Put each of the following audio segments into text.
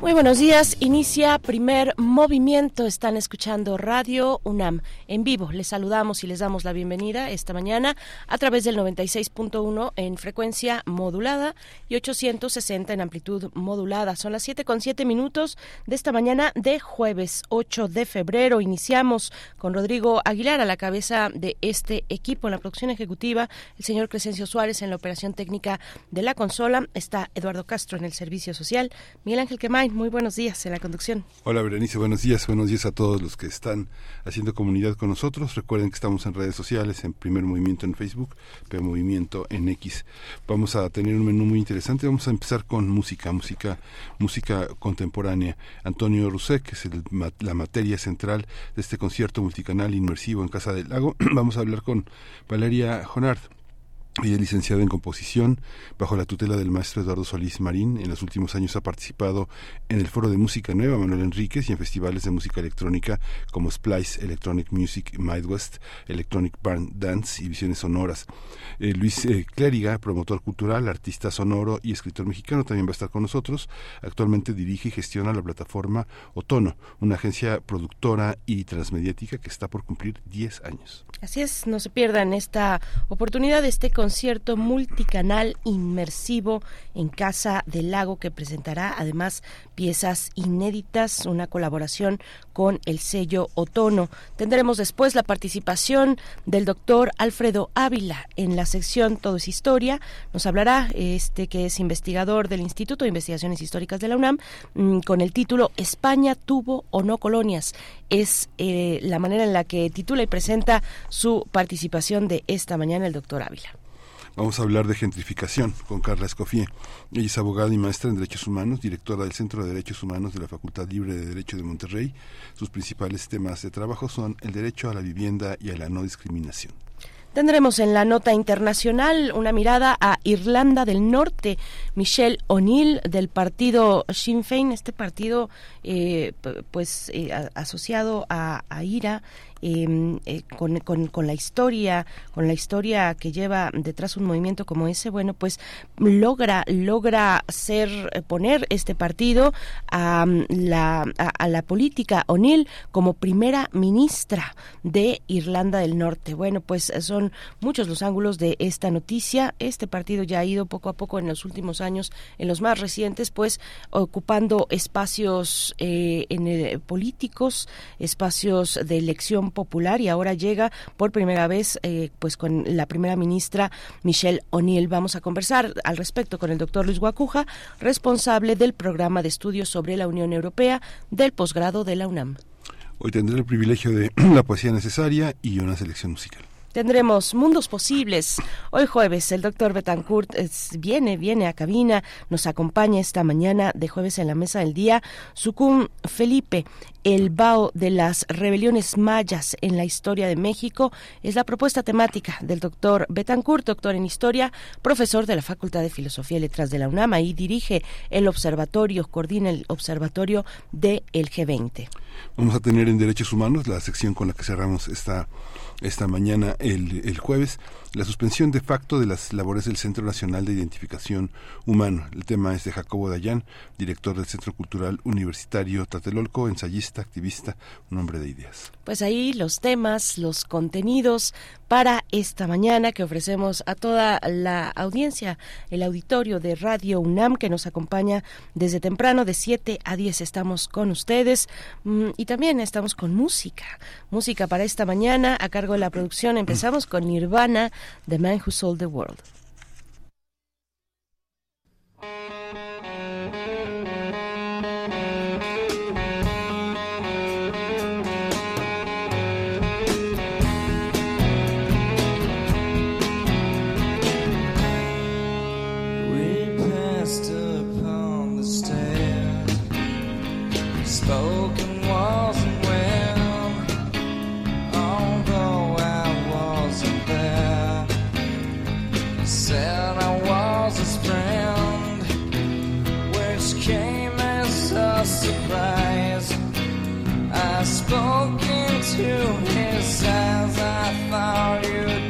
Muy buenos días. Inicia primer movimiento. Están escuchando Radio UNAM en vivo. Les saludamos y les damos la bienvenida esta mañana a través del 96.1 en frecuencia modulada y 860 en amplitud modulada. Son las 7 con 7 minutos de esta mañana de jueves 8 de febrero. Iniciamos con Rodrigo Aguilar a la cabeza de este equipo en la producción ejecutiva, el señor Crescencio Suárez en la operación técnica de la consola. Está Eduardo Castro en el servicio social. Miguel Ángel Quemay muy buenos días en la conducción. Hola Berenice, buenos días, buenos días a todos los que están haciendo comunidad con nosotros. Recuerden que estamos en redes sociales, en Primer Movimiento en Facebook, Primer Movimiento en X. Vamos a tener un menú muy interesante. Vamos a empezar con música, música, música contemporánea. Antonio Rusek, que es la materia central de este concierto multicanal inmersivo en Casa del Lago. Vamos a hablar con Valeria Jonard ella es licenciada en composición bajo la tutela del maestro Eduardo Solís Marín. En los últimos años ha participado en el Foro de Música Nueva Manuel Enríquez y en festivales de música electrónica como Splice Electronic Music Midwest, Electronic Barn Dance y Visiones Sonoras. Eh, Luis eh, Clériga, promotor cultural, artista sonoro y escritor mexicano, también va a estar con nosotros. Actualmente dirige y gestiona la plataforma Otono, una agencia productora y transmediática que está por cumplir 10 años. Así es, no se pierdan esta oportunidad este concierto multicanal inmersivo en Casa del Lago que presentará además piezas inéditas, una colaboración con el sello Otono. Tendremos después la participación del doctor Alfredo Ávila en la sección Todo es Historia. Nos hablará este que es investigador del Instituto de Investigaciones Históricas de la UNAM mm, con el título España tuvo o no colonias. Es eh, la manera en la que titula y presenta su participación de esta mañana el doctor Ávila. Vamos a hablar de gentrificación con Carla Escofié. Ella es abogada y maestra en Derechos Humanos, directora del Centro de Derechos Humanos de la Facultad Libre de Derecho de Monterrey. Sus principales temas de trabajo son el derecho a la vivienda y a la no discriminación. Tendremos en la nota internacional una mirada a Irlanda del Norte. Michelle O'Neill del partido Sinn Féin, este partido eh, pues eh, asociado a, a IRA, eh, con, con, la historia, con la historia que lleva detrás un movimiento como ese, bueno, pues logra, logra ser, eh, poner este partido a mm, la, a, la política O'Neill como primera ministra de Irlanda del Norte. Bueno, pues son muchos los ángulos de esta noticia. Este partido ya ha ido poco a poco en los últimos años, en los más recientes, pues ocupando espacios eh, en, políticos, espacios de elección popular y ahora llega por primera vez eh, pues con la primera ministra Michelle O'Neill. Vamos a conversar al respecto con el doctor Luis Guacuja, responsable del programa de estudios sobre la Unión Europea del posgrado de la UNAM. Hoy tendré el privilegio de la poesía necesaria y una selección musical. Tendremos Mundos Posibles. Hoy jueves el doctor Betancourt viene, viene a cabina, nos acompaña esta mañana de jueves en la mesa del día. Sucum Felipe, el bao de las rebeliones mayas en la historia de México, es la propuesta temática del doctor Betancourt, doctor en historia, profesor de la Facultad de Filosofía y Letras de la UNAM y dirige el observatorio, coordina el observatorio del G20. Vamos a tener en Derechos Humanos la sección con la que cerramos esta esta mañana, el, el, jueves, la suspensión de facto de las labores del Centro Nacional de Identificación Humano. El tema es de Jacobo Dayan, director del Centro Cultural Universitario Tatelolco, ensayista, activista, un hombre de ideas. Pues ahí los temas, los contenidos para esta mañana que ofrecemos a toda la audiencia, el auditorio de Radio UNAM que nos acompaña desde temprano de 7 a 10 estamos con ustedes mm, y también estamos con música, música para esta mañana a cargo de la producción. Empezamos con Nirvana, The Man Who Sold the World. Spoke into his eyes, I thought you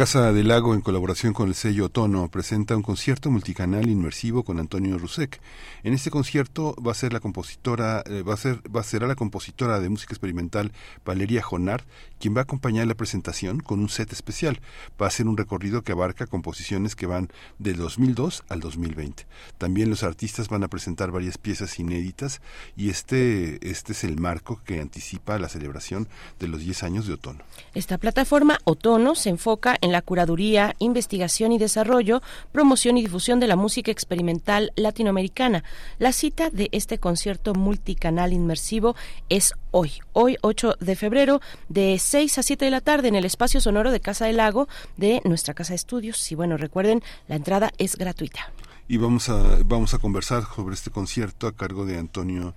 Casa del Lago, en colaboración con el sello Tono, presenta un concierto multicanal inmersivo con Antonio Rusek. En este concierto va a ser la compositora, eh, va a ser, va a ser la compositora de música experimental Valeria Jonard, quien va a acompañar la presentación con un set especial. Va a ser un recorrido que abarca composiciones que van del 2002 al 2020. También los artistas van a presentar varias piezas inéditas y este, este es el marco que anticipa la celebración de los 10 años de Otono. Esta plataforma Otono se enfoca en la curaduría, investigación y desarrollo, promoción y difusión de la música experimental latinoamericana. La cita de este concierto multicanal inmersivo es hoy, hoy 8 de febrero, de 6 a 7 de la tarde en el espacio sonoro de Casa del Lago de nuestra Casa de Estudios. Y bueno, recuerden, la entrada es gratuita. Y vamos a, vamos a conversar sobre este concierto a cargo de Antonio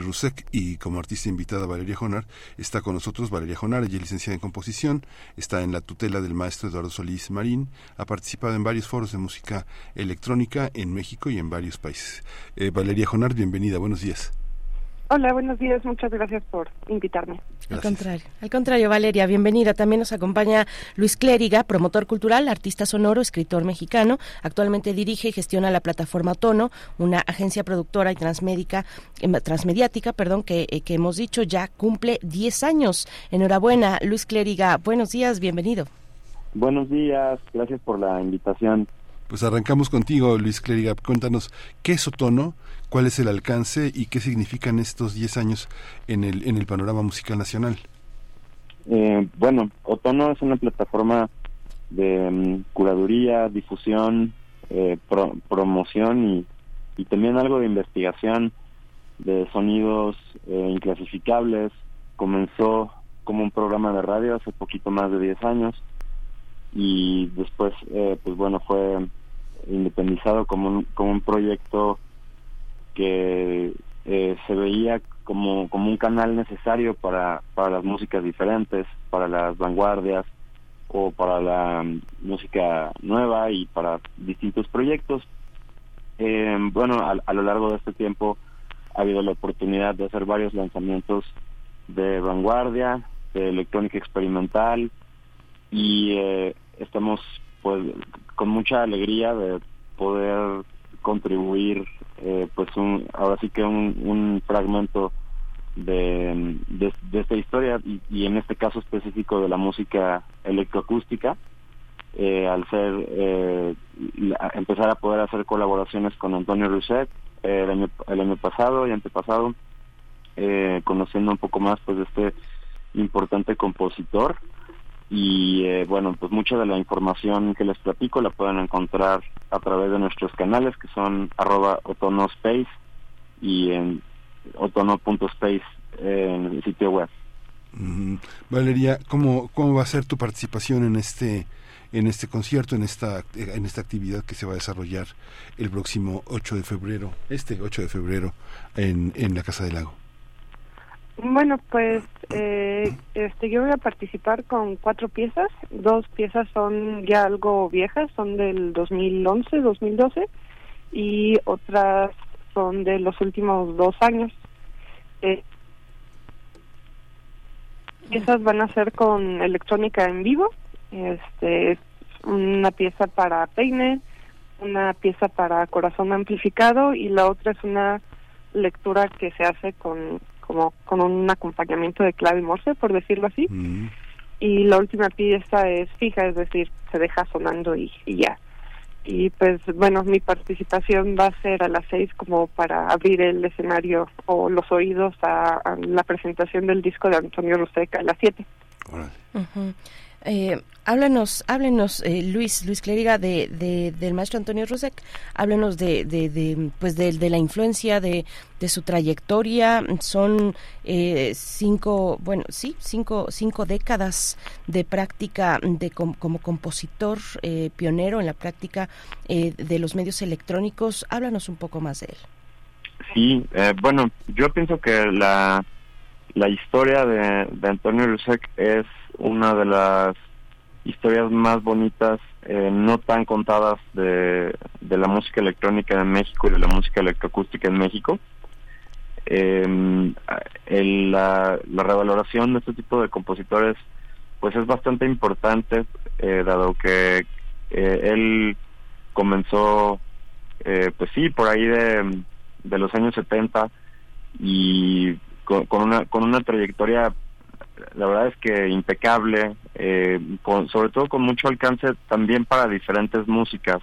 Rusek y como artista invitada Valeria Jonar. Está con nosotros Valeria Jonar, ella es licenciada en composición, está en la tutela del maestro Eduardo Solís Marín, ha participado en varios foros de música electrónica en México y en varios países. Eh, Valeria Jonar, bienvenida, buenos días. Hola, buenos días. Muchas gracias por invitarme. Al contrario, al contrario, Valeria, bienvenida. También nos acompaña Luis Clériga, promotor cultural, artista sonoro, escritor mexicano. Actualmente dirige y gestiona la plataforma Tono, una agencia productora y transmédica, em, transmediática, perdón, que, eh, que hemos dicho ya cumple 10 años. Enhorabuena, Luis Clériga. Buenos días, bienvenido. Buenos días, gracias por la invitación. Pues arrancamos contigo, Luis Clériga. Cuéntanos, ¿qué es Otono? ¿Cuál es el alcance y qué significan estos 10 años en el, en el panorama musical nacional? Eh, bueno, Otono es una plataforma de mm, curaduría, difusión, eh, pro- promoción y, también algo de investigación de sonidos eh, inclasificables. Comenzó como un programa de radio hace poquito más de 10 años y después, eh, pues bueno, fue independizado como un, como un proyecto que eh, se veía como, como un canal necesario para, para las músicas diferentes, para las vanguardias o para la mm, música nueva y para distintos proyectos. Eh, bueno, a, a lo largo de este tiempo ha habido la oportunidad de hacer varios lanzamientos de vanguardia, de electrónica experimental y eh, estamos pues con mucha alegría de poder contribuir eh, pues un, ahora sí que un, un fragmento de, de, de esta historia y, y en este caso específico de la música electroacústica eh, al ser eh, empezar a poder hacer colaboraciones con Antonio Rousset eh, el, año, el año pasado y antepasado eh, conociendo un poco más pues de este importante compositor y eh, bueno pues mucha de la información que les platico la pueden encontrar a través de nuestros canales que son arroba otonospace y en otono.space en el sitio web. Valeria, ¿cómo, ¿cómo va a ser tu participación en este en este concierto, en esta en esta actividad que se va a desarrollar el próximo 8 de febrero, este 8 de febrero en, en la Casa del Lago? Bueno, pues eh, este, yo voy a participar con cuatro piezas. Dos piezas son ya algo viejas, son del 2011, 2012, y otras son de los últimos dos años. Eh, esas van a ser con electrónica en vivo. Este, una pieza para peine, una pieza para corazón amplificado y la otra es una lectura que se hace con como con un acompañamiento de clave morse, por decirlo así. Mm. Y la última pieza es fija, es decir, se deja sonando y, y ya. Y pues bueno, mi participación va a ser a las seis como para abrir el escenario o los oídos a, a la presentación del disco de Antonio Ruseca a las siete. Eh, háblanos, háblenos, eh, Luis, Luis Clériga, de, de- del maestro Antonio Rusek, háblenos de, de, pues de, de la influencia, de, de su trayectoria. Son eh, cinco, bueno, sí, cinco, cinco décadas de práctica de com- como compositor eh, pionero en la práctica eh, de los medios electrónicos. Háblanos un poco más de él. Sí, eh, bueno, yo pienso que la, la historia de, de Antonio Rusek es una de las historias más bonitas, eh, no tan contadas de, de la música electrónica en México y de la música electroacústica en México. Eh, el- la, la revaloración de este tipo de compositores pues es bastante importante, eh, dado que eh, él comenzó, eh, pues sí, por ahí de, de los años 70 y con, con una con una trayectoria la verdad es que impecable eh, con, sobre todo con mucho alcance también para diferentes músicas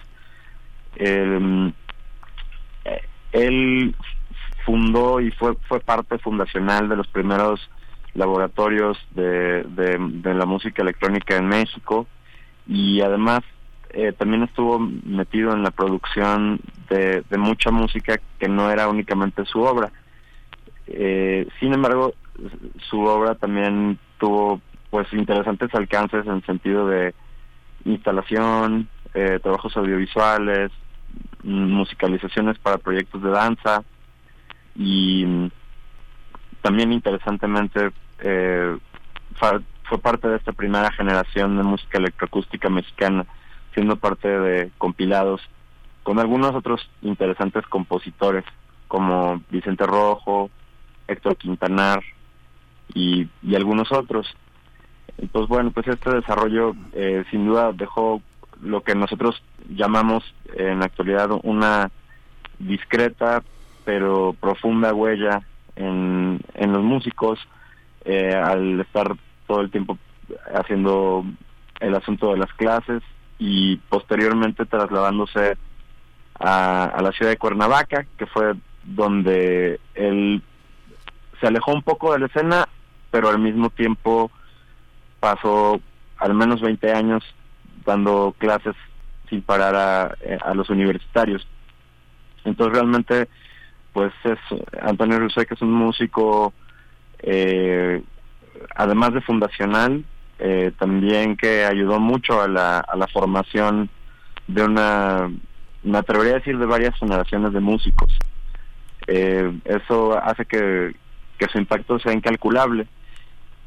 Eh, él fundó y fue fue parte fundacional de los primeros laboratorios de, de, la música electrónica en México y además eh, también estuvo metido en la producción de, de mucha música que no era únicamente su obra. Sin embargo, su obra también tuvo pues interesantes alcances en sentido de instalación, eh, trabajos audiovisuales, mm, musicalizaciones para proyectos de danza y mm, también interesantemente eh, fue parte de esta primera generación de música electroacústica mexicana, siendo parte de compilados con algunos otros interesantes compositores como Vicente Rojo, Héctor Quintanar y, y algunos otros. Entonces, bueno, pues este desarrollo eh, sin duda dejó lo que nosotros llamamos en la actualidad una discreta pero profunda huella en, en los músicos eh, al estar todo el tiempo haciendo el asunto de las clases y posteriormente trasladándose a, a la ciudad de Cuernavaca, que fue donde él se alejó un poco de la escena, pero al mismo tiempo pasó al menos 20 años dando clases sin parar a, a los universitarios. Entonces realmente, pues es Antonio que es un músico, eh, además de fundacional, eh, también que ayudó mucho a la, a la formación de una, me atrevería a decir, de varias generaciones de músicos. Eh, eso hace que, que su impacto sea incalculable.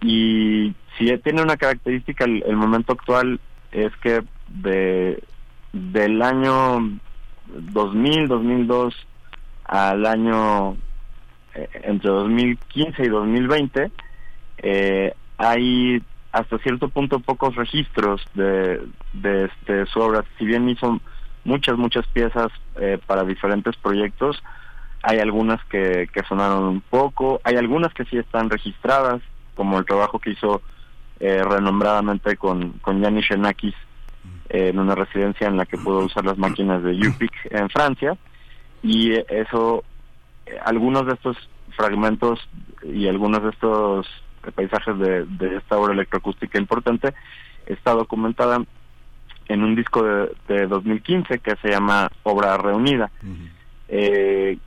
Y si tiene una característica el, momento actual es que de del año 2000, 2002 al año eh, entre 2015 y 2020 eh, hay hasta cierto punto pocos registros de, de este, su obra. Si bien hizo muchas, muchas piezas eh, para diferentes proyectos, hay algunas que, que sonaron un poco, hay algunas que sí están registradas, como el trabajo que hizo eh, renombradamente con, con Yanis Xenakis eh, en una residencia en la que pudo usar las máquinas de UPIC en Francia, y eso, eh, algunos de estos fragmentos y algunos de estos paisajes de, de esta obra electroacústica importante está documentada en un disco de, de 2015 que se llama Obra Reunida. eh,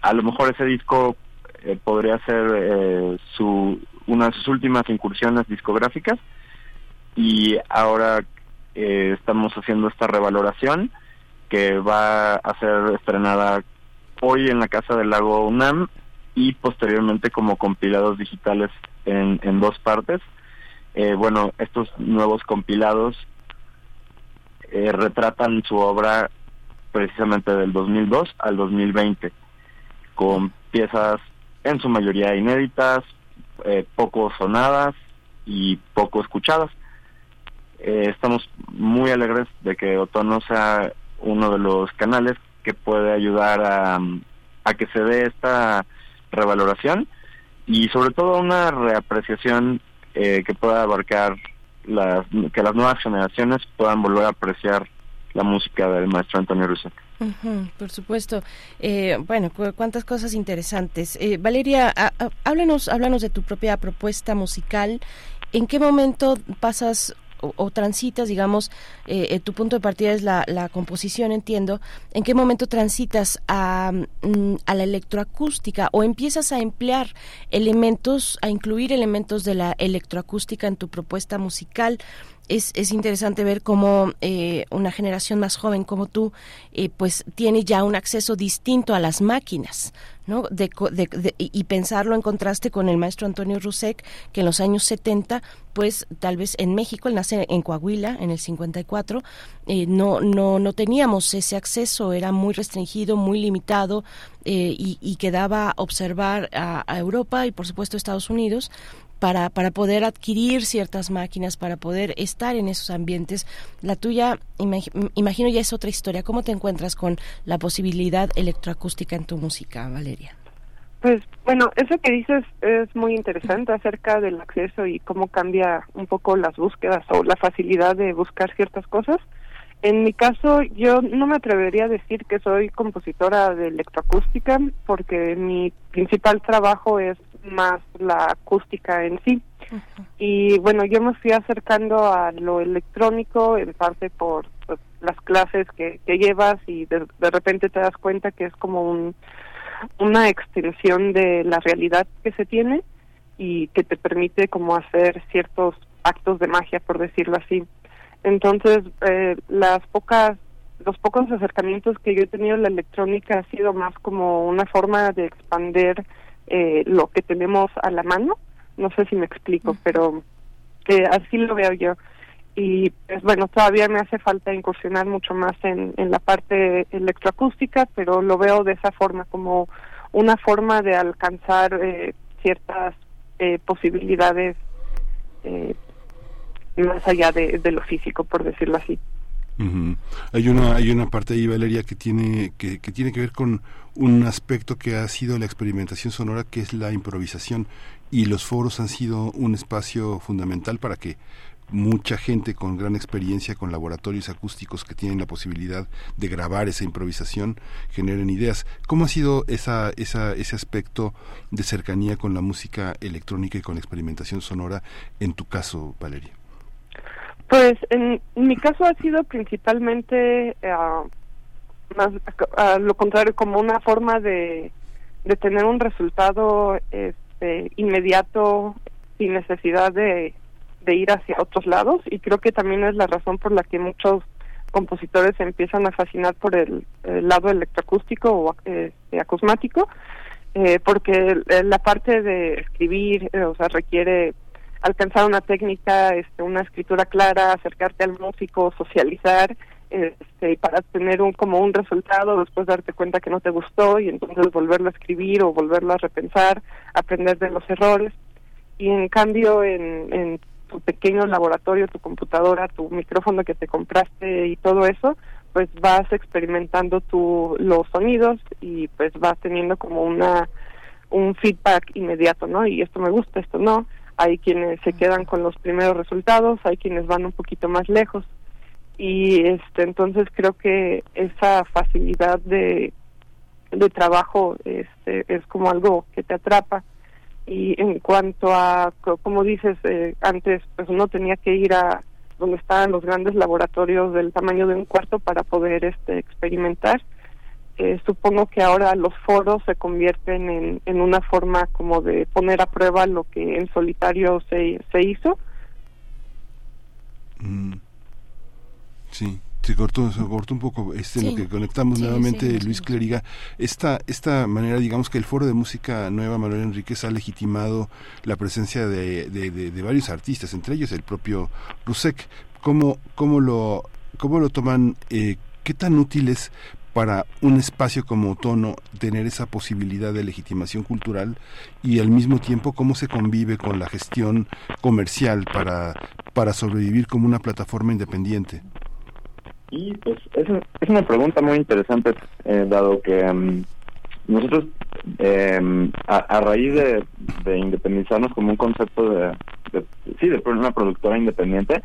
a lo mejor ese disco eh, podría ser eh, su una de sus últimas incursiones discográficas y ahora eh, estamos haciendo esta revaloración que va a ser estrenada hoy en la Casa del Lago UNAM y posteriormente como compilados digitales en, en dos partes. Eh, bueno, estos nuevos compilados eh, retratan su obra precisamente del 2002 al 2020, con piezas en su mayoría inéditas, eh, poco sonadas y poco escuchadas. Eh, estamos muy alegres de que Otono sea uno de los canales que puede ayudar a, a que se dé esta revaloración y sobre todo una reapreciación eh, que pueda abarcar las que las nuevas generaciones puedan volver a apreciar la música del maestro Antonio. Ujú, por supuesto. Eh, bueno, cu- cuántas cosas interesantes. Eh, Valeria, háblanos, háblanos de tu propia propuesta musical. ¿En qué momento pasas o, o transitas, digamos, eh, eh, tu punto de partida es la, la composición, entiendo. ¿En qué momento transitas a, mm, a la electroacústica o empiezas a emplear elementos, a incluir elementos de la electroacústica en tu propuesta musical? Es, es interesante ver cómo eh, una generación más joven como tú eh, pues tiene ya un acceso distinto a las máquinas ¿no? De, de- de- y y pensarlo en contraste con el maestro Antonio Rusek que en los años 70 pues tal vez en México él nace en Coahuila en el 54 eh, no no no teníamos ese acceso era muy restringido muy limitado eh, y, y quedaba observar a, a Europa y por supuesto Estados Unidos para, para poder adquirir ciertas máquinas, para poder estar en esos ambientes. La tuya, imag- imagino, ya es otra historia. ¿Cómo te encuentras con la posibilidad electroacústica en tu música, Valeria? Pues bueno, eso que dices es muy interesante acerca del acceso y cómo cambia un poco las búsquedas o la facilidad de buscar ciertas cosas. En mi caso, yo no me atrevería a decir que soy compositora de electroacústica porque mi principal trabajo es más la acústica en sí. Y bueno, yo me fui acercando a lo electrónico en parte por pues, las clases que, que llevas y de, de repente te das cuenta que es como un, una extensión de la realidad que se tiene y que te permite como hacer ciertos actos de magia, por decirlo así. Entonces, eh, las pocas, los pocos acercamientos que yo he tenido en la electrónica ha sido más como una forma de expander eh, lo que tenemos a la mano. No sé si me explico, pero eh, así lo veo yo. Y pues bueno, todavía me hace falta incursionar mucho más en, en la parte electroacústica, pero lo veo de esa forma, como una forma de alcanzar eh, ciertas eh, posibilidades eh, más allá de, de lo físico, por decirlo así. Hay una hay una parte ahí Valeria que tiene que, que tiene que ver con un aspecto que ha sido la experimentación sonora que es la improvisación y los foros han sido un espacio fundamental para que mucha gente con gran experiencia con laboratorios acústicos que tienen la posibilidad de grabar esa improvisación generen ideas. ¿Cómo ha sido esa, esa, ese aspecto de cercanía con la música electrónica y con la experimentación sonora en tu caso, Valeria? Pues en, mi caso ha sido principalmente ah, más a lo contrario como una forma de, de tener un resultado este, inmediato sin necesidad de, de ir hacia otros lados. Y creo que también es la razón por la que muchos compositores se empiezan a fascinar por el, el lado electroacústico o este, acusmático eh, porque eh, la parte de escribir eh, o sea requiere alcanzar una técnica, este, una escritura clara, acercarte al músico, socializar, este, para tener un como un resultado, después darte cuenta que no te gustó y entonces volverlo a escribir o volverlo a repensar, aprender de los errores. Y en cambio, en, en tu pequeño laboratorio, tu computadora, tu micrófono que te compraste y todo eso, pues vas experimentando tu, los sonidos y pues vas teniendo como una un feedback inmediato, ¿no? Y esto me gusta, esto no hay quienes se quedan con los primeros resultados, hay quienes van un poquito más lejos. Y este entonces creo que esa facilidad de de trabajo este es como algo que te atrapa. Y en cuanto a como dices eh, antes pues uno tenía que ir a donde estaban los grandes laboratorios del tamaño de un cuarto para poder este experimentar eh, supongo que ahora los foros se convierten en, en una forma como de poner a prueba lo que en solitario se, se hizo. Mm. Sí, se cortó, se cortó un poco este Sí. lo que conectamos Sí, nuevamente sí, Luis. Clériga esta esta manera digamos que el foro de música nueva Manuel Enríquez ha legitimado la presencia de, de, de- de varios artistas entre ellos el propio Rusek cómo cómo lo cómo lo toman eh, qué tan útil es para un espacio como Tono tener esa posibilidad de legitimación cultural y al mismo tiempo cómo se convive con la gestión comercial para para sobrevivir como una plataforma independiente Y pues es, es una pregunta muy interesante, eh, dado que mm, nosotros, eh, a, raíz de, de independizarnos como un concepto de, de- sí, de una productora independiente,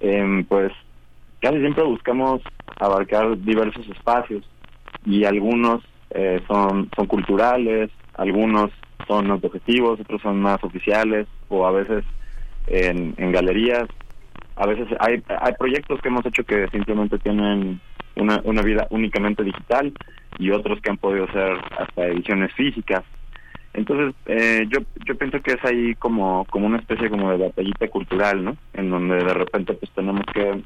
eh, pues casi siempre buscamos abarcar diversos espacios y algunos eh, son, son culturales, algunos son objetivos, otros son más oficiales o a veces en, en galerías a veces hay, hay proyectos que hemos hecho que simplemente tienen una, una vida únicamente digital y otros que han podido ser hasta ediciones físicas. Entonces, eh, yo yo pienso que es ahí como como una especie como de batallita cultural, ¿no? En donde de repente pues tenemos que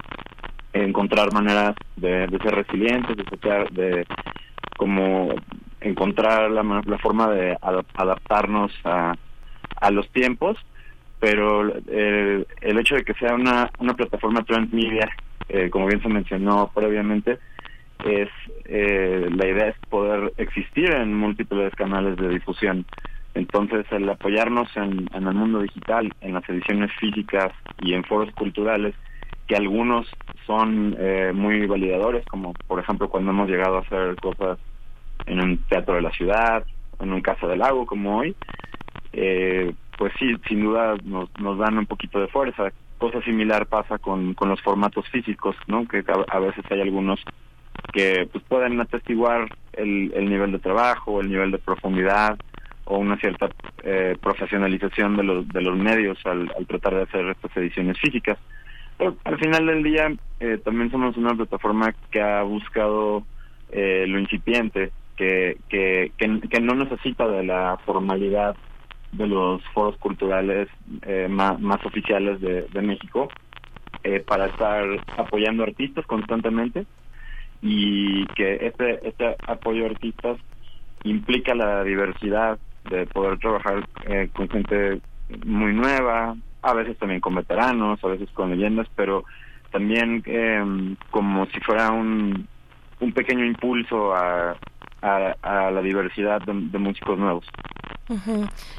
encontrar maneras de, ser resilientes, de como encontrar la, la forma de adap- adaptarnos a, a los tiempos pero eh, el hecho de que sea una, una plataforma transmedia, eh, como bien se mencionó previamente, es eh, la idea es poder existir en múltiples canales de difusión. Entonces, el apoyarnos en, en el mundo digital, en las ediciones físicas y en foros culturales, que algunos son eh, muy validadores, como por ejemplo cuando hemos llegado a hacer cosas en un teatro de la ciudad, en un casa del lago como hoy, eh, pues sí, sin duda nos, nos dan un poquito de fuerza. Cosa similar pasa con, con los formatos físicos, ¿no? Que a, veces hay algunos que pues pueden atestiguar el, el nivel de trabajo, el nivel de profundidad o una cierta eh, profesionalización de los, de los medios al tratar de hacer estas ediciones físicas. Al final del día eh, también somos una plataforma que ha buscado eh, lo incipiente, que, que, que, no necesita de la formalidad de los foros culturales eh, más, más oficiales de, de México eh, para estar apoyando artistas constantemente y que este este apoyo a artistas implica la diversidad de poder trabajar eh, con gente muy nueva, a veces también con veteranos, a veces con leyendas, pero también eh, como si fuera un, un pequeño impulso a, a, la diversidad de, músicos nuevos.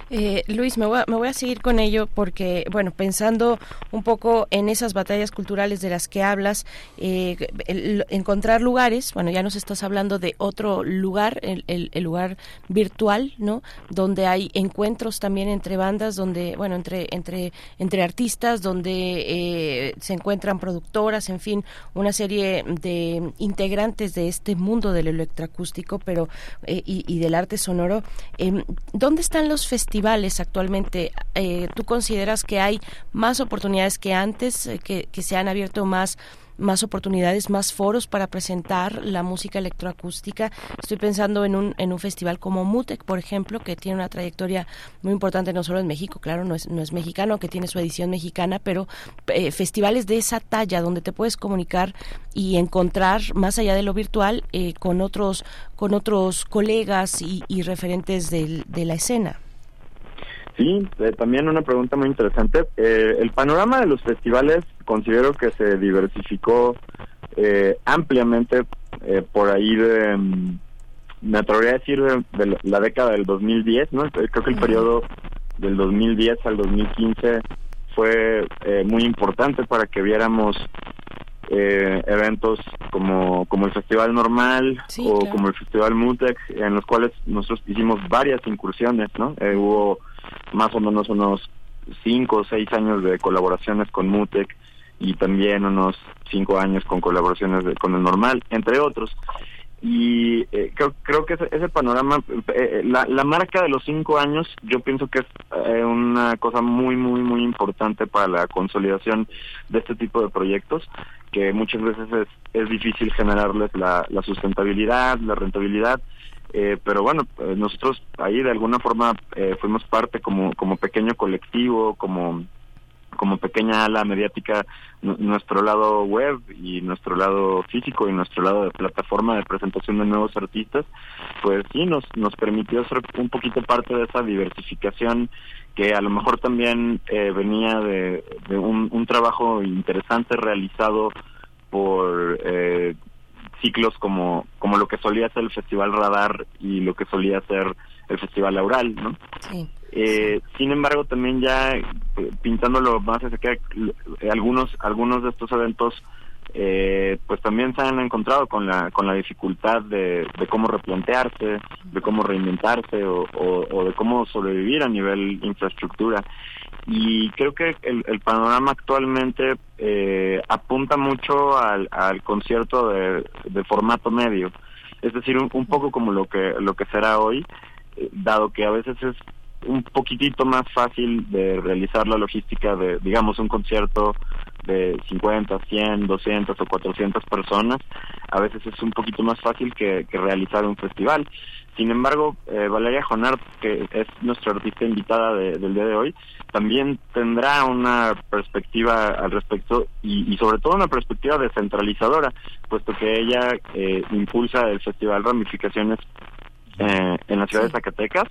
Eh, Luis, me voy, a, me voy a seguir con ello porque, bueno, pensando un poco en esas batallas culturales de las que hablas, eh, encontrar lugares, bueno, ya nos estás hablando de otro lugar, el, el- el lugar virtual, ¿no? Donde hay encuentros también entre bandas, donde, bueno, entre, entre, entre artistas, donde eh, se encuentran productoras, en fin, una serie de integrantes de este mundo del electroacústico, pero eh, y, del arte sonoro. Em, ¿Dónde están los festivales actualmente? Eh, ¿Tú consideras que hay más oportunidades que antes, eh, que, que se han abierto más más oportunidades, más foros para presentar la música electroacústica. Estoy pensando en un, en un festival como Mutec, por ejemplo, que tiene una trayectoria muy importante no solo en México, claro, no es, no es mexicano, que tiene su edición mexicana, pero eh, festivales de esa talla donde te puedes comunicar y encontrar más allá de lo virtual eh, con otros con otros colegas y, y referentes del- de la escena. Sí, eh, también una pregunta muy interesante. Eh, el panorama de los festivales considero que se diversificó eh, ampliamente eh, por ahí de, mm, me atrevería a decir, de, de la- década del 2010, ¿no? Creo que el periodo del 2010 al 2015 fue eh, muy importante para que viéramos eh, eventos como, como el Festival Normal Sí, o claro. como el Festival Mutex, en los cuales nosotros hicimos varias incursiones, ¿no? Eh, hubo más o menos unos cinco o seis años de colaboraciones con Mutec y también unos cinco años con colaboraciones de- con el Normal, entre otros. Y eh, creo, creo que ese, ese panorama, eh, la, la marca de los cinco años, yo pienso que es eh, una cosa muy, muy, muy importante para la consolidación de este tipo de proyectos, que muchas veces es, es difícil generarles la, la sustentabilidad, la rentabilidad, eh, pero bueno, eh, nosotros ahí de alguna forma eh, fuimos parte como, como pequeño colectivo, como como pequeña ala mediática nu- nuestro lado web y nuestro lado físico y nuestro lado de plataforma de presentación de nuevos artistas pues sí nos nos permitió ser un poquito parte de esa diversificación que a lo mejor también eh, venía de, un trabajo interesante realizado por eh, ciclos como como lo que solía ser el Festival Radar y lo que solía ser el Festival Aural, ¿no? Sí. Eh, sin embargo, también ya eh, pintándolo más hacia l- eh, algunos algunos de estos eventos eh, pues también se han encontrado con la con la dificultad de, cómo replantearse, de cómo reinventarse o de cómo sobrevivir a nivel infraestructura. Y creo que el, el panorama actualmente eh, apunta mucho al, al concierto de, de formato medio, es decir, un, un poco como lo que lo que será hoy, eh, dado que a veces es un poquitito más fácil de realizar la logística de, digamos, un concierto de 50, 100, 200 o 400 personas, a veces es un poquito más fácil que, que realizar un festival. Sin embargo, eh, Valeria Jonar, que es nuestra artista invitada de- del día de hoy, también tendrá una perspectiva al respecto y, y sobre todo una perspectiva descentralizadora, puesto que ella eh, impulsa el festival Ramificaciones eh, en la ciudad de Zacatecas,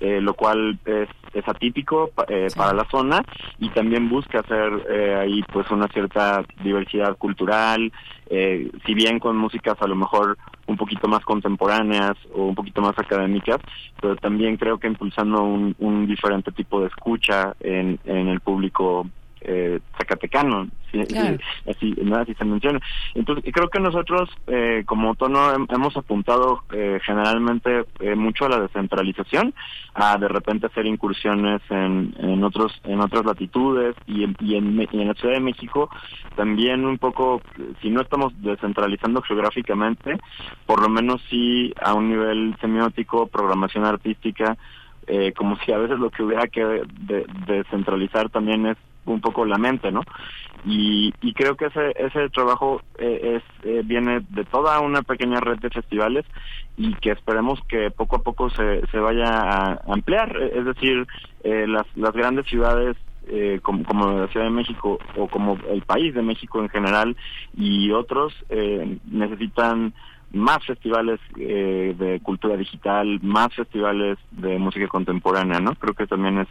eh, lo cual es, es atípico eh, para la zona y también busca hacer eh, ahí pues una cierta diversidad cultural, eh, si bien con músicas a lo mejor un poquito más contemporáneas o un poquito más académicas, pero también creo que impulsando un, un diferente tipo de escucha en, en el público eh, zacatecano, sí, Claro. sí, así, ¿no? así se menciona. Entonces, creo que nosotros eh, como tono hem- hemos apuntado eh, generalmente eh, mucho a la descentralización, a de repente hacer incursiones en, en otros en otras latitudes y en, y en, y en la Ciudad de México también un poco, si no estamos descentralizando geográficamente, por lo menos sí a un nivel semiótico, programación artística, eh, como si a veces lo que hubiera que de- descentralizar también es un poco la mente, ¿no? Y, creo que ese, ese trabajo eh, es eh, viene de toda una pequeña red de festivales y que esperemos que poco a poco se, se vaya a ampliar, Eh, es decir, eh, las, las grandes ciudades eh, como, como la Ciudad de México o como el país de México en general y otros eh, necesitan más festivales eh, de cultura digital, más festivales de música contemporánea, ¿no? Creo que también es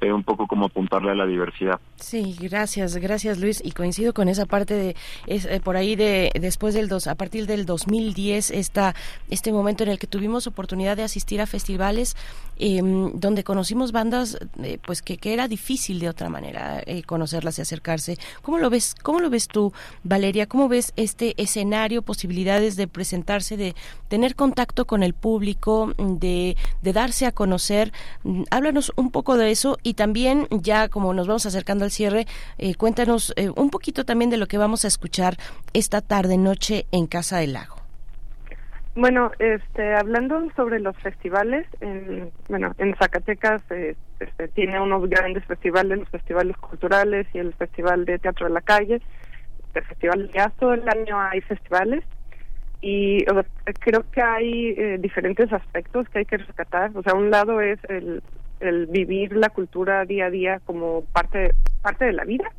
eh, un poco como apuntarle a la diversidad. Sí, gracias, gracias Luis. Y coincido con esa parte de, es, eh, por ahí de, después del dos, a partir del 2010, esta, este momento en el que tuvimos oportunidad de asistir a festivales em, donde conocimos bandas, eh, pues que, que era difícil de otra manera conocerlas y acercarse. ¿Cómo lo ves, cómo lo ves tú, Valeria? ¿Cómo ves este escenario, posibilidades de presentarse, de tener contacto con el público, de, de darse a conocer? Mm, Háblanos un poco de eso y también ya como nos vamos acercando al cierre, eh, cuéntanos eh, un poquito también de lo que vamos a escuchar esta tarde noche en Casa del Lago. Bueno, este, hablando sobre los festivales, en, bueno, en Zacatecas eh, este, tiene unos grandes festivales, los festivales culturales y el Festival de Teatro de la Calle. El Festival ya todo el año hay festivales y creo que hay eh, diferentes aspectos que hay que rescatar. O sea, un lado es el, el vivir la cultura día a día como parte parte de la vida.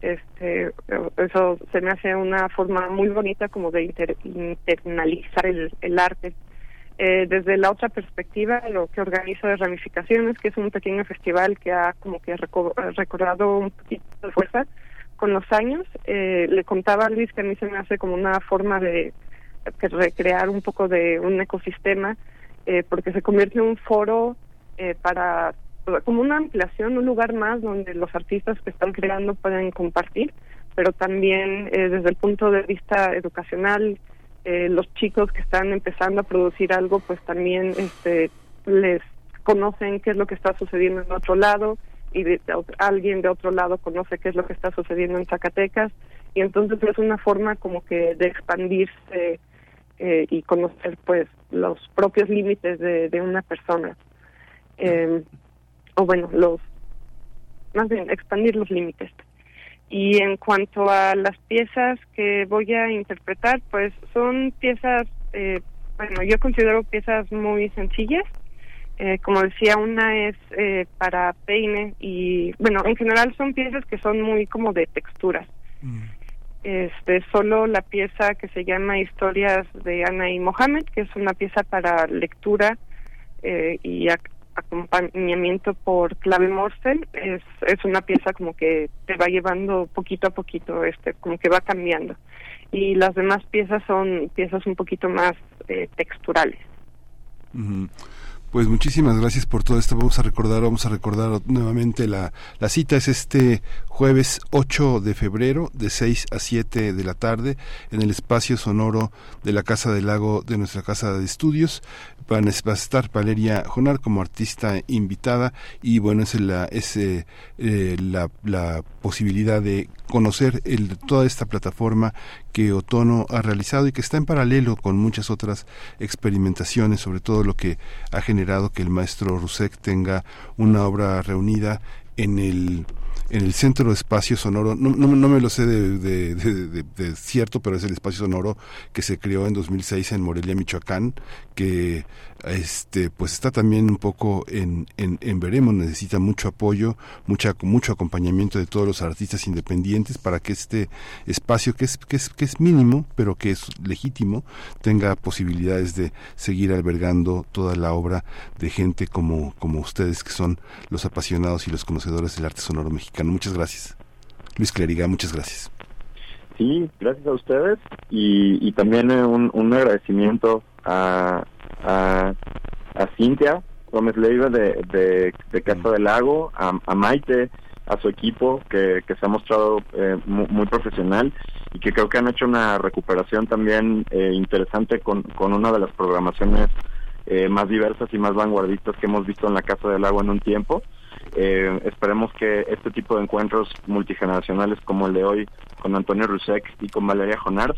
Este, eso se me hace una forma muy bonita como de inter- internalizar el, arte. Eh, desde la otra perspectiva, lo que organizo de Ramificaciones, que es un pequeño festival que ha como que reco- recobrado un poquito de fuerza con los años. Eh, le contaba a Luis que a mí se me hace como una forma de que recrear un poco de un ecosistema, eh, porque se convierte en un foro eh, para como una ampliación, un lugar más donde los artistas que están creando pueden compartir, pero también eh, desde el punto de vista educacional, eh, los chicos que están empezando a producir algo, pues también este, les conocen qué es lo que está sucediendo en otro lado y de, alguien de otro lado conoce qué es lo que está sucediendo en Zacatecas y entonces es una forma como que de expandirse eh, y conocer pues los propios límites de una persona. Eh, o bueno, los más bien expandir los límites. Y en cuanto a las piezas que voy a interpretar, pues son piezas, eh, bueno, yo considero piezas muy sencillas. Eh, como decía, una es eh, para peine y, bueno, en general son piezas que son muy como de texturas. Este, solo la pieza que se llama Historias de Ana y Mohamed, que es una pieza para lectura eh, y acompañamiento por clave Morse, es, es una pieza como que te va llevando poquito a poquito, este, como que va cambiando. Y las demás piezas son piezas un poquito más eh, texturales. Ujú. Pues muchísimas gracias por todo esto. Vamos a recordar, vamos a recordar nuevamente la, la cita. Es este jueves 8 de febrero de 6 a 7 de la tarde en el espacio sonoro de la Casa del Lago de nuestra Casa de Estudios. Van a estar Valeria Jonar como artista invitada y bueno, es la, es, eh, eh, la, la posibilidad de conocer el, toda esta plataforma que Otono ha realizado y que está en paralelo con muchas otras experimentaciones, sobre todo lo que ha generado que el maestro Rusek tenga una obra reunida en el en el centro de espacio sonoro, no, no, no me lo sé de, de, de, de, cierto, pero es el espacio sonoro que se creó en 2006 en Morelia, Michoacán, que este pues está también un poco en, en, en veremos, necesita mucho apoyo, mucha, mucho acompañamiento de todos los artistas independientes para que este espacio que es, que es, que es mínimo, pero que es legítimo, tenga posibilidades de seguir albergando toda la obra de gente como, como ustedes que son los apasionados y los conocedores del arte sonoro mexicano. Muchas gracias. Luis Cleriga, muchas gracias. Sí, gracias a ustedes y, también eh, un, un agradecimiento a, a, a Cintia Gómez Leiva de, de, Casa del Lago, a, a Maite, a su equipo que, que se ha mostrado eh, muy, muy profesional y que creo que han hecho una recuperación también eh, interesante con, con una de las programaciones eh, más diversas y más vanguardistas que hemos visto en la Casa del Lago en un tiempo. Eh, esperemos que este tipo de encuentros multigeneracionales como el de hoy con Antonio Rusek y con Valeria Jonard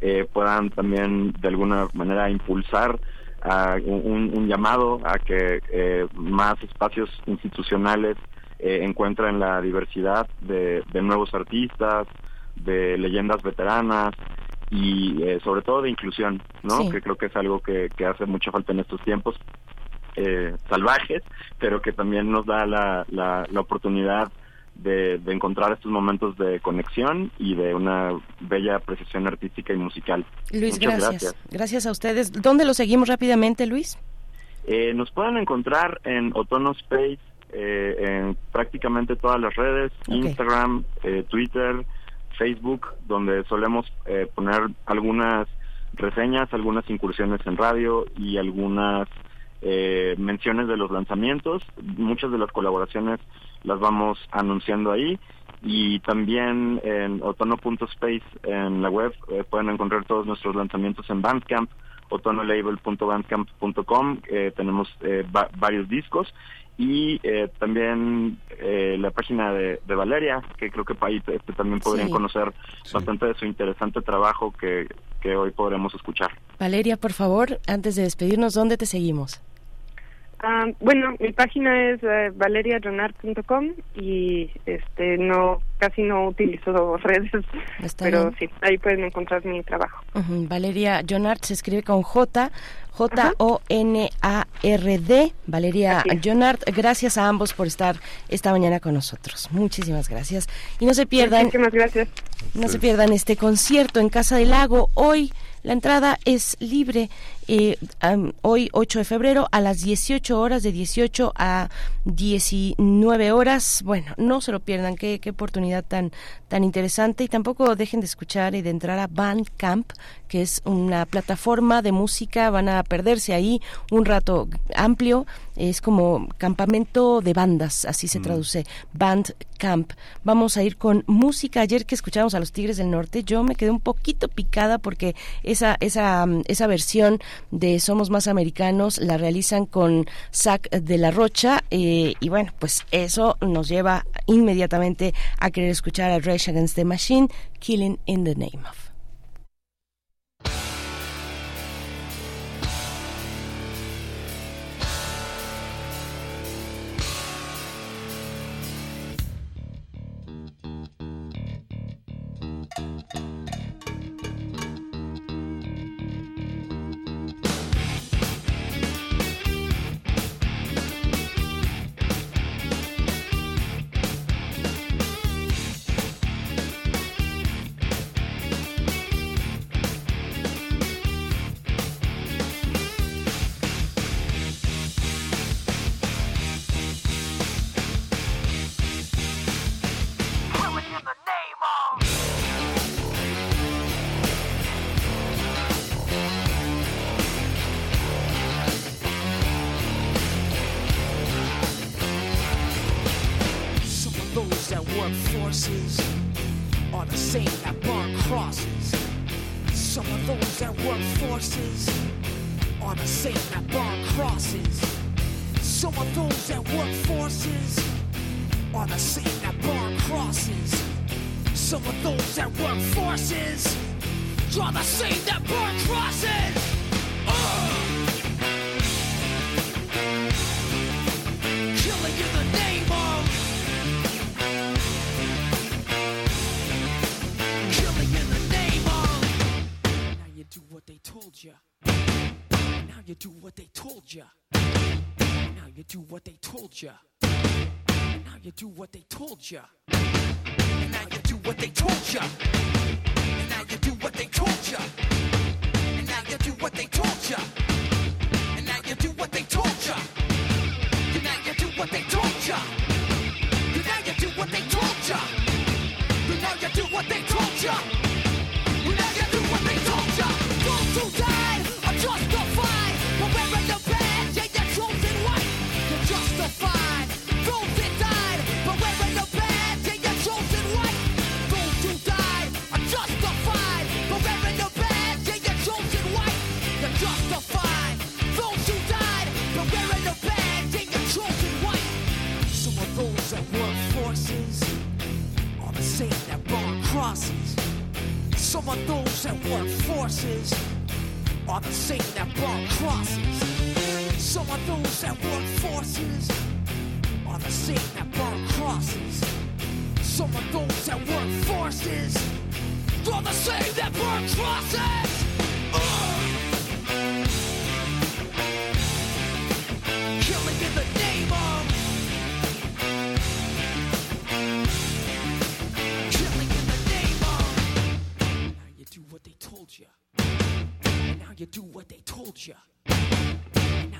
eh, puedan también de alguna manera impulsar a un, un llamado a que eh, más espacios institucionales eh, encuentren la diversidad de, de nuevos artistas, de leyendas veteranas y eh, sobre todo de inclusión, ¿no? Sí. Que creo que es algo que, que hace mucha falta en estos tiempos eh, salvajes, pero que también nos da la, la, la oportunidad de, de encontrar estos momentos de conexión y de una bella apreciación artística y musical. Luis, Muchas gracias. gracias. a ustedes. ¿Dónde lo seguimos rápidamente, Luis? Eh, nos pueden encontrar en Otono Space eh, en prácticamente todas las redes, Instagram, eh, Twitter, Facebook, donde solemos eh, poner algunas reseñas, algunas incursiones en radio y algunas eh, menciones de los lanzamientos. Muchas de las colaboraciones las vamos anunciando ahí y también en otono.space en la web eh, pueden encontrar todos nuestros lanzamientos en Bandcamp otonolabel.bandcamp.com eh, tenemos eh, va- varios discos y eh, también eh, la página de, de Valeria que creo que ahí te- te también podrían Sí. conocer bastante de su interesante trabajo que, que hoy podremos escuchar Valeria, por favor, antes de despedirnos, ¿dónde te seguimos? Ah, bueno, mi página es eh, valeriajonard.com y este no casi no utilizo redes, Está pero bien. sí, ahí pueden encontrar mi trabajo. Valeria Jonard se escribe con J, J-O-N-A-R-D. Valeria. Jonard, gracias a ambos por estar esta mañana con nosotros. Muchísimas gracias. Y no se pierdan, Muchísimas gracias. no se pierdan este concierto en Casa del Lago. Hoy la entrada es libre. Eh, hoy 8 de febrero a las 18 horas, de 18 a 19 horas. Bueno, no se lo pierdan, qué, qué oportunidad tan, tan interesante. Y tampoco dejen de escuchar y de entrar a Bandcamp, que es una plataforma de música. Van a perderse ahí un rato amplio. Es como campamento de bandas, así se traduce. Bandcamp. Vamos a ir con música. Ayer que escuchamos a los Tigres del Norte, yo me quedé un poquito picada porque esa, esa, mm, esa versión de Somos Más Americanos la realizan con Zach de la Rocha eh, y bueno, pues eso nos lleva inmediatamente a querer escuchar a Rage Against the Machine, Killing in the Name of. Now you do what they told you. Now you do what they told you. Now you do what they told you. Now you do what they told. And now you do what they told. And now you do what they told. And now you do what they told you. And now you do what they told. And now you do what they told. And now you do what they told you. Those who died are for Some of those that work forces are the same that burn crosses. Some of those that work forces are the same that burn crosses. Some of those that work forces are the same that burn crosses. Ugh. Killing in the name of you do what they told you. And now you do what they told you.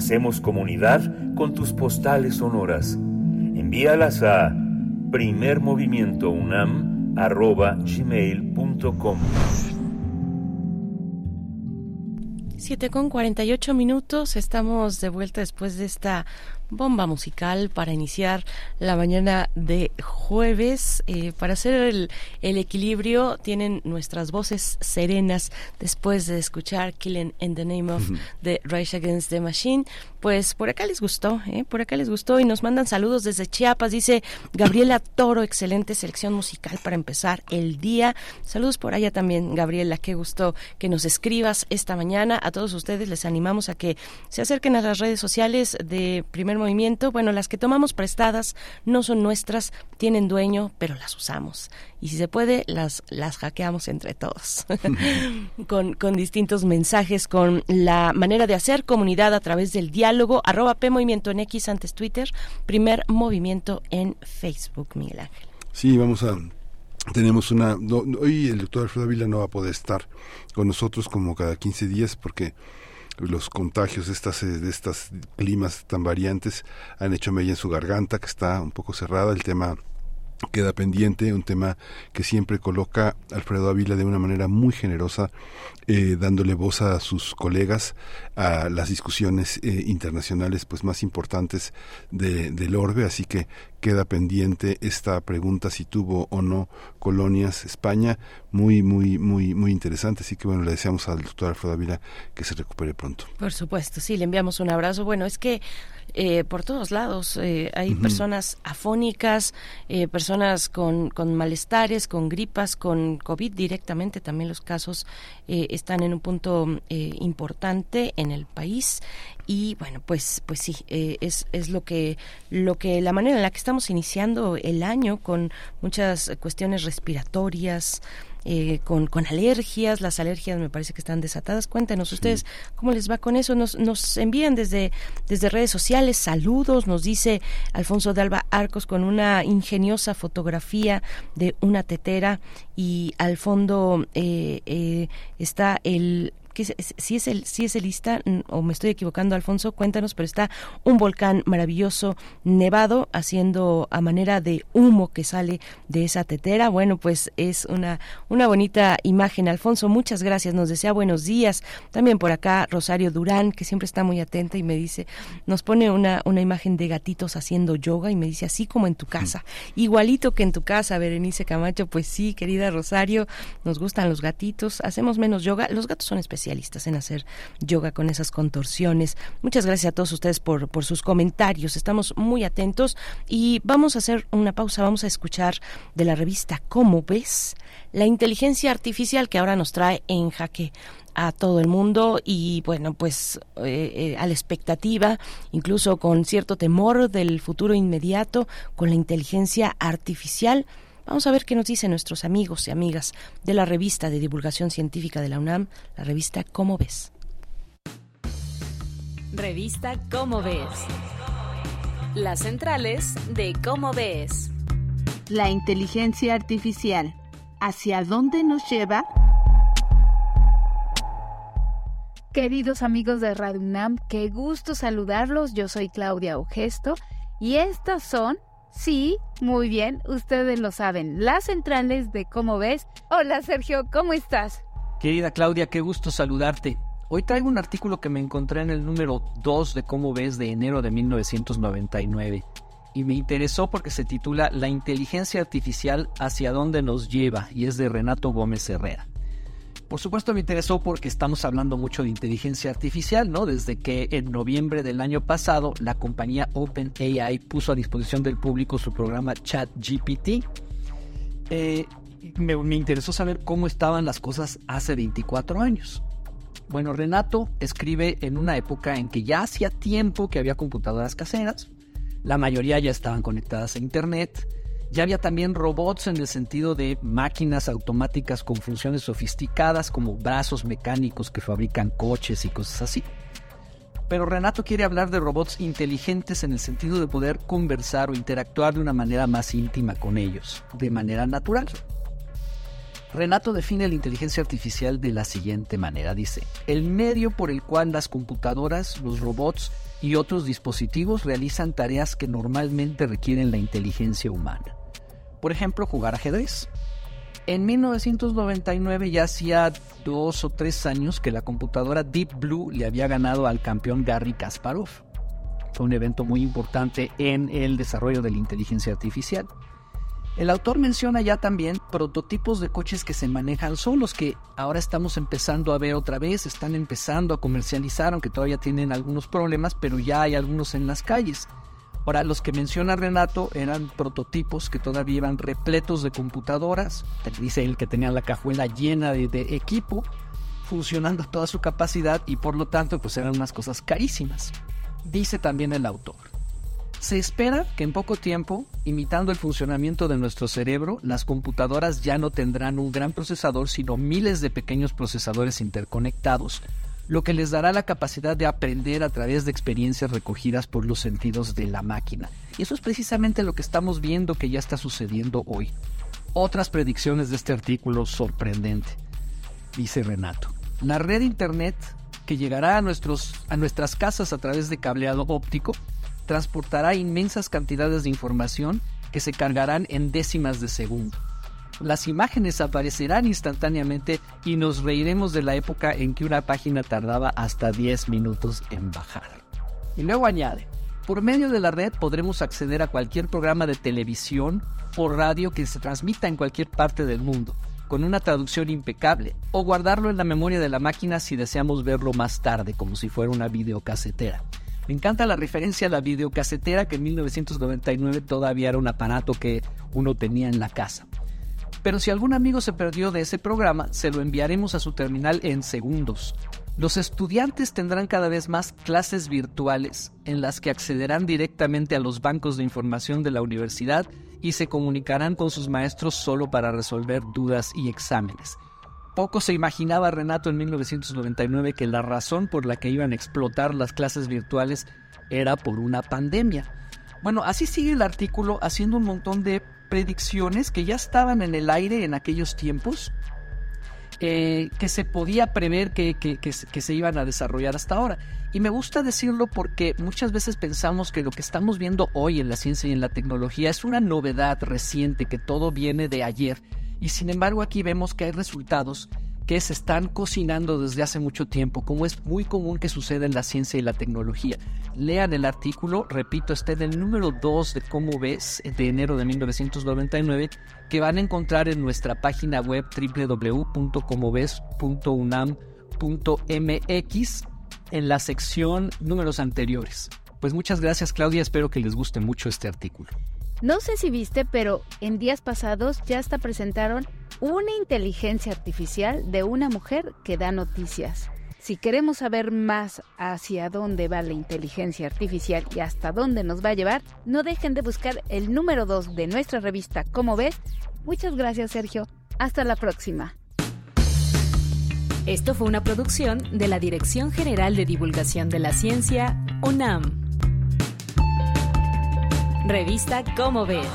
Hacemos comunidad con tus postales sonoras. Envíalas a primermovimientounam.gmail.com 7 con 48 minutos, estamos de vuelta después de esta bomba musical para iniciar la mañana de jueves. Eh, para hacer el, el equilibrio, tienen nuestras voces serenas después de escuchar Killing in the Name of the Rage Against the Machine. Pues por acá les gustó, ¿eh? por acá les gustó y nos mandan saludos desde Chiapas. Dice Gabriela Toro, excelente selección musical para empezar el día. Saludos por allá también, Gabriela, qué gusto que nos escribas esta mañana. A todos ustedes les animamos a que se acerquen a las redes sociales de Primer Movimiento. Bueno, las que tomamos prestadas no son nuestras, tienen dueño, pero las usamos. Y si se puede, las, las hackeamos entre todos. con, con distintos mensajes, con la manera de hacer comunidad a través del diálogo, arroba P Movimiento en X antes Twitter, primer movimiento en Facebook, Miguel Ángel. Sí, vamos a tenemos una no, hoy el doctor Alfredo Ávila no va a poder estar con nosotros como cada 15 días porque los contagios de estas eh, de estas climas tan variantes han hecho mella en su garganta que está un poco cerrada. El tema queda pendiente, un tema que siempre coloca Alfredo Ávila de una manera muy generosa, eh, dándole voz a sus colegas a las discusiones eh, internacionales pues más importantes de, del orbe, así que queda pendiente esta pregunta si tuvo o no colonias España, muy, muy, muy, muy interesante, así que bueno, le deseamos al doctor Alfredo Ávila que se recupere pronto. Por supuesto, sí, le enviamos un abrazo. Bueno, es que eh, por todos lados eh, hay personas afónicas, eh, personas con, con malestares, con gripas, con COVID directamente. También los casos eh, están en un punto eh, importante en el país y bueno, pues pues sí, es, es lo que lo que la manera en la que estamos iniciando el año con muchas cuestiones respiratorias. Eh, con, con alergias, las alergias me parece que están desatadas. Cuéntenos ustedes cómo les va con eso. Nos, nos envían desde, desde redes sociales saludos, nos dice Alfonso de Alba Arcos con una ingeniosa fotografía de una tetera y al fondo eh, eh, está el que si es el si es el lista o me estoy equivocando, Alfonso, cuéntanos, pero está un volcán maravilloso nevado haciendo a manera de humo que sale de esa tetera. Bueno, pues es una una bonita imagen, Alfonso. Muchas gracias. Nos desea buenos días. También por acá Rosario Durán, que siempre está muy atenta y me dice, nos pone una una imagen de gatitos haciendo yoga y me dice así como en tu casa, igualito que en tu casa, Berenice Camacho. Pues sí, querida Rosario, nos gustan los gatitos. Hacemos menos yoga. Los gatos son en hacer yoga con esas contorsiones. Muchas gracias a todos ustedes por, por sus comentarios. Estamos muy atentos y vamos a hacer una pausa. Vamos a escuchar de la revista ¿Cómo ves? La inteligencia artificial que ahora nos trae en jaque a todo el mundo y bueno pues eh, eh, a la expectativa incluso con cierto temor del futuro inmediato con la inteligencia artificial Vamos a ver qué nos dicen nuestros amigos y amigas de la revista de divulgación científica de la UNAM, la revista Cómo ves. Revista Cómo ves. Las centrales de Cómo ves. La inteligencia artificial. ¿Hacia dónde nos lleva? Queridos amigos de Radio UNAM, qué gusto saludarlos. Yo soy Claudia Ogesto y estas son Sí, muy bien, ustedes lo saben. Las centrales de cómo ves. Hola Sergio, ¿cómo estás? Querida Claudia, qué gusto saludarte. Hoy traigo un artículo que me encontré en el número 2 de Cómo ves de enero de 1999 y me interesó porque se titula La inteligencia artificial hacia dónde nos lleva y es de Renato Gómez Herrera. Por supuesto me interesó porque estamos hablando mucho de inteligencia artificial, ¿no? Desde que en noviembre del año pasado la compañía OpenAI puso a disposición del público su programa ChatGPT. Eh, me, me interesó saber cómo estaban las cosas hace 24 años. Bueno, Renato escribe en una época en que ya hacía tiempo que había computadoras caseras, la mayoría ya estaban conectadas a Internet, ya había también robots en el sentido de máquinas automáticas con funciones sofisticadas como brazos mecánicos que fabrican coches y cosas así. Pero Renato quiere hablar de robots inteligentes en el sentido de poder conversar o interactuar de una manera más íntima con ellos, de manera natural. Renato define la inteligencia artificial de la siguiente manera. Dice, el medio por el cual las computadoras, los robots y otros dispositivos realizan tareas que normalmente requieren la inteligencia humana por ejemplo, jugar ajedrez. En 1999 ya hacía dos o tres años que la computadora Deep Blue le había ganado al campeón Garry Kasparov. Fue un evento muy importante en el desarrollo de la inteligencia artificial. El autor menciona ya también prototipos de coches que se manejan solos, que ahora estamos empezando a ver otra vez, están empezando a comercializar, aunque todavía tienen algunos problemas, pero ya hay algunos en las calles. Ahora, los que menciona Renato eran prototipos que todavía iban repletos de computadoras. Dice él que tenían la cajuela llena de, de equipo, funcionando a toda su capacidad y por lo tanto pues eran unas cosas carísimas. Dice también el autor. Se espera que en poco tiempo, imitando el funcionamiento de nuestro cerebro, las computadoras ya no tendrán un gran procesador, sino miles de pequeños procesadores interconectados, lo que les dará la capacidad de aprender a través de experiencias recogidas por los sentidos de la máquina. Y eso es precisamente lo que estamos viendo que ya está sucediendo hoy. Otras predicciones de este artículo sorprendente, dice Renato. La red Internet que llegará a, nuestros, a nuestras casas a través de cableado óptico transportará inmensas cantidades de información que se cargarán en décimas de segundo las imágenes aparecerán instantáneamente y nos reiremos de la época en que una página tardaba hasta 10 minutos en bajar. Y luego añade, por medio de la red podremos acceder a cualquier programa de televisión o radio que se transmita en cualquier parte del mundo, con una traducción impecable, o guardarlo en la memoria de la máquina si deseamos verlo más tarde, como si fuera una videocasetera. Me encanta la referencia a la videocasetera que en 1999 todavía era un aparato que uno tenía en la casa. Pero si algún amigo se perdió de ese programa, se lo enviaremos a su terminal en segundos. Los estudiantes tendrán cada vez más clases virtuales en las que accederán directamente a los bancos de información de la universidad y se comunicarán con sus maestros solo para resolver dudas y exámenes. Poco se imaginaba Renato en 1999 que la razón por la que iban a explotar las clases virtuales era por una pandemia. Bueno, así sigue el artículo haciendo un montón de predicciones que ya estaban en el aire en aquellos tiempos eh, que se podía prever que, que- que que se iban a desarrollar hasta ahora. Y me gusta decirlo porque muchas veces pensamos que lo que estamos viendo hoy en la ciencia y en la tecnología es una novedad reciente, que todo viene de ayer. Y sin embargo aquí vemos que hay resultados que se están cocinando desde hace mucho tiempo, como es muy común que suceda en la ciencia y la tecnología. Lean el artículo, repito, está en el número 2 de Cómo ves de enero de 1999, que van a encontrar en nuestra página web www.comoves.unam.mx en la sección números anteriores. Pues muchas gracias Claudia, espero que les guste mucho este artículo. No sé si viste, pero en días pasados ya hasta presentaron una inteligencia artificial de una mujer que da noticias. Si queremos saber más hacia dónde va la inteligencia artificial y hasta dónde nos va a llevar, no dejen de buscar el número 2 de nuestra revista Como ves. Muchas gracias, Sergio. Hasta la próxima. Esto fue una producción de la Dirección General de Divulgación de la Ciencia, UNAM. Revista Cómo ves.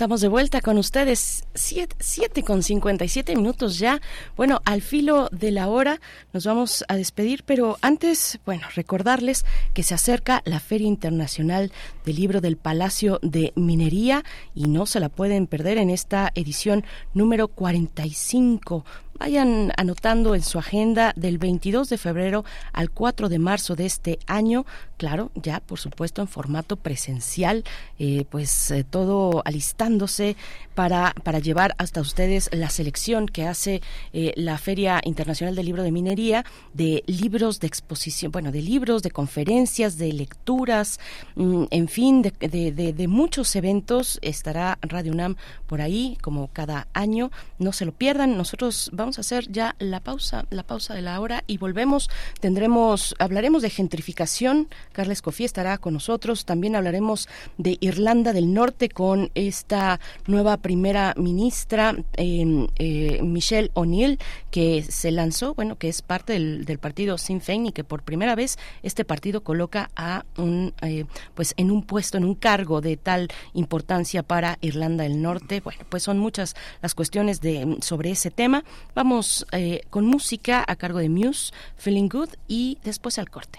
Estamos de vuelta con ustedes, 7 con 57 minutos ya. Bueno, al filo de la hora nos vamos a despedir, pero antes, bueno, recordarles que se acerca la Feria Internacional del Libro del Palacio de Minería y no se la pueden perder en esta edición número 45. Vayan anotando en su agenda del 22 de febrero al 4 de marzo de este año, claro, ya por supuesto en formato presencial, eh, pues eh, todo alistándose para, llevar hasta ustedes la selección que hace eh, la Feria Internacional del Libro de Minería de libros de exposición, bueno, de libros, de conferencias, de lecturas, mm, en fin, de, muchos eventos. Estará Radio UNAM por ahí, como cada año. No se lo pierdan. Nosotros vamos a hacer ya la pausa, la pausa de la hora y volvemos. Tendremos, hablaremos de gentrificación. Carla Escofía estará con nosotros. También hablaremos de Irlanda del Norte con esta nueva primera ministra, eh, eh, Michelle O'Neill, que se lanzó, bueno, que es parte del, del partido Sinn Féin y que por primera vez este partido coloca a un, eh, pues en un puesto, en un cargo de tal importancia para Irlanda del Norte. Bueno, pues son muchas las cuestiones de sobre ese tema. Vamos eh, con música a cargo de Muse, Feeling Good y después al corte.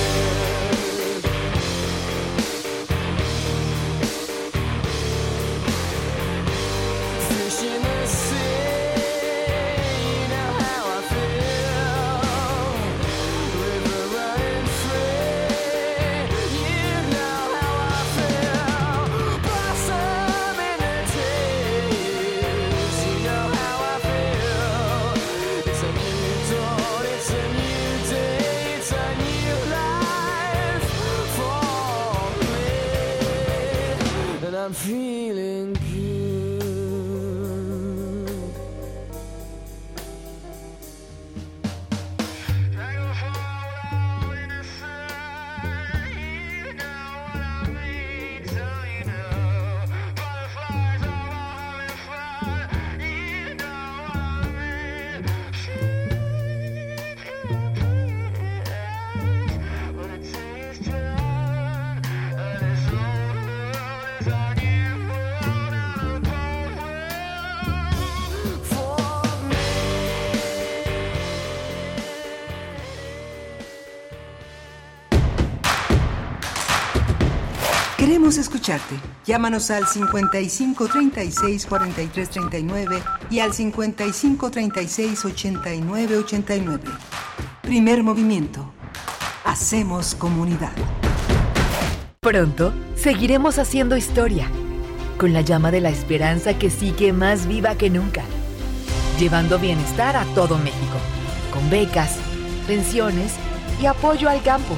Me, Escucharte. Llámanos al 55 36 43 39 y al 55 36 89 89. Primer movimiento. Hacemos comunidad. Pronto seguiremos haciendo historia, con la llama de la esperanza que sigue más viva que nunca. llevando bienestar a todo México, con becas, pensiones y apoyo al campo.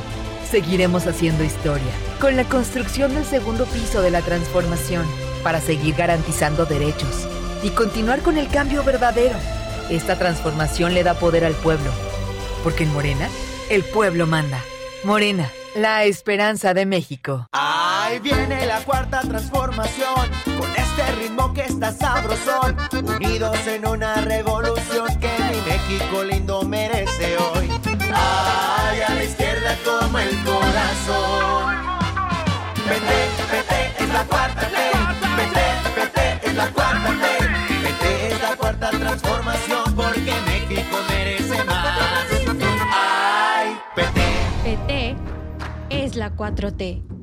Seguiremos haciendo historia, con la construcción del segundo piso de la transformación, para seguir garantizando derechos y continuar con el cambio verdadero. Esta transformación le da poder al pueblo, porque en Morena, el pueblo manda. Morena, la esperanza de México. Ahí viene la cuarta transformación, con este ritmo que está sabrosón, unidos en una revolución que mi México lindo merece hoy. Como el corazón. Vete, vete, es la cuarta T. Vete, vete, es la cuarta T. Vete, es la cuarta transformación, porque México merece más. Ay, vete. PT es la 4T.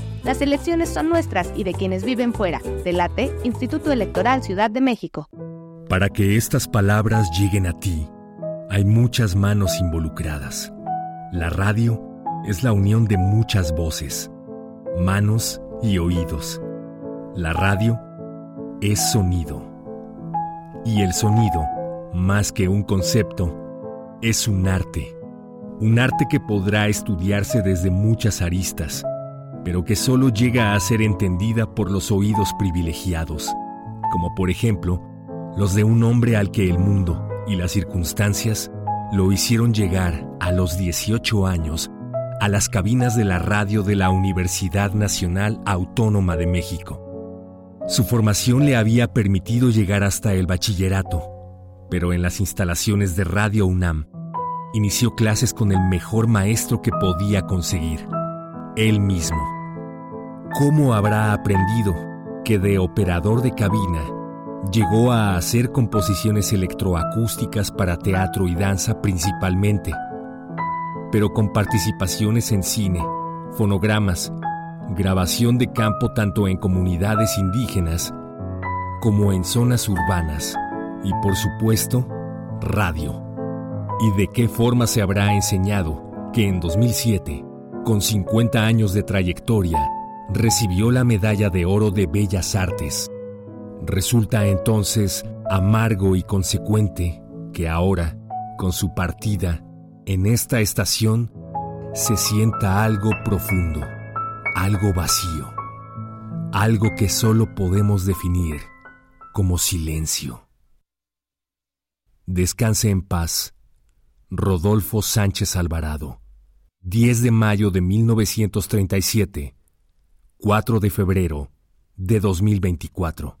Las elecciones son nuestras y de quienes viven fuera. Delate, Instituto Electoral Ciudad de México. Para que estas palabras lleguen a ti, hay muchas manos involucradas. La radio es la unión de muchas voces, manos y oídos. La radio es sonido. Y el sonido, más que un concepto, es un arte. Un arte que podrá estudiarse desde muchas aristas pero que solo llega a ser entendida por los oídos privilegiados, como por ejemplo los de un hombre al que el mundo y las circunstancias lo hicieron llegar a los 18 años a las cabinas de la radio de la Universidad Nacional Autónoma de México. Su formación le había permitido llegar hasta el bachillerato, pero en las instalaciones de Radio UNAM inició clases con el mejor maestro que podía conseguir él mismo. ¿Cómo habrá aprendido que de operador de cabina llegó a hacer composiciones electroacústicas para teatro y danza principalmente, pero con participaciones en cine, fonogramas, grabación de campo tanto en comunidades indígenas como en zonas urbanas y por supuesto radio? ¿Y de qué forma se habrá enseñado que en 2007 con 50 años de trayectoria, recibió la Medalla de Oro de Bellas Artes. Resulta entonces amargo y consecuente que ahora, con su partida, en esta estación, se sienta algo profundo, algo vacío, algo que solo podemos definir como silencio. Descanse en paz, Rodolfo Sánchez Alvarado. 10 de mayo de 1937, 4 de febrero de 2024.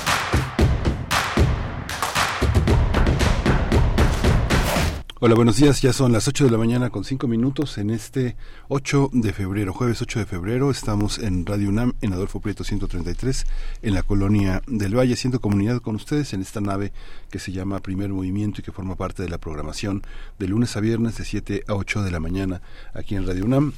Hola, buenos días. Ya son las 8 de la mañana con 5 minutos en este 8 de febrero, jueves 8 de febrero. Estamos en Radio UNAM, en Adolfo Prieto 133, en la colonia del Valle, haciendo comunidad con ustedes en esta nave que se llama Primer Movimiento y que forma parte de la programación de lunes a viernes de 7 a 8 de la mañana aquí en Radio UNAM.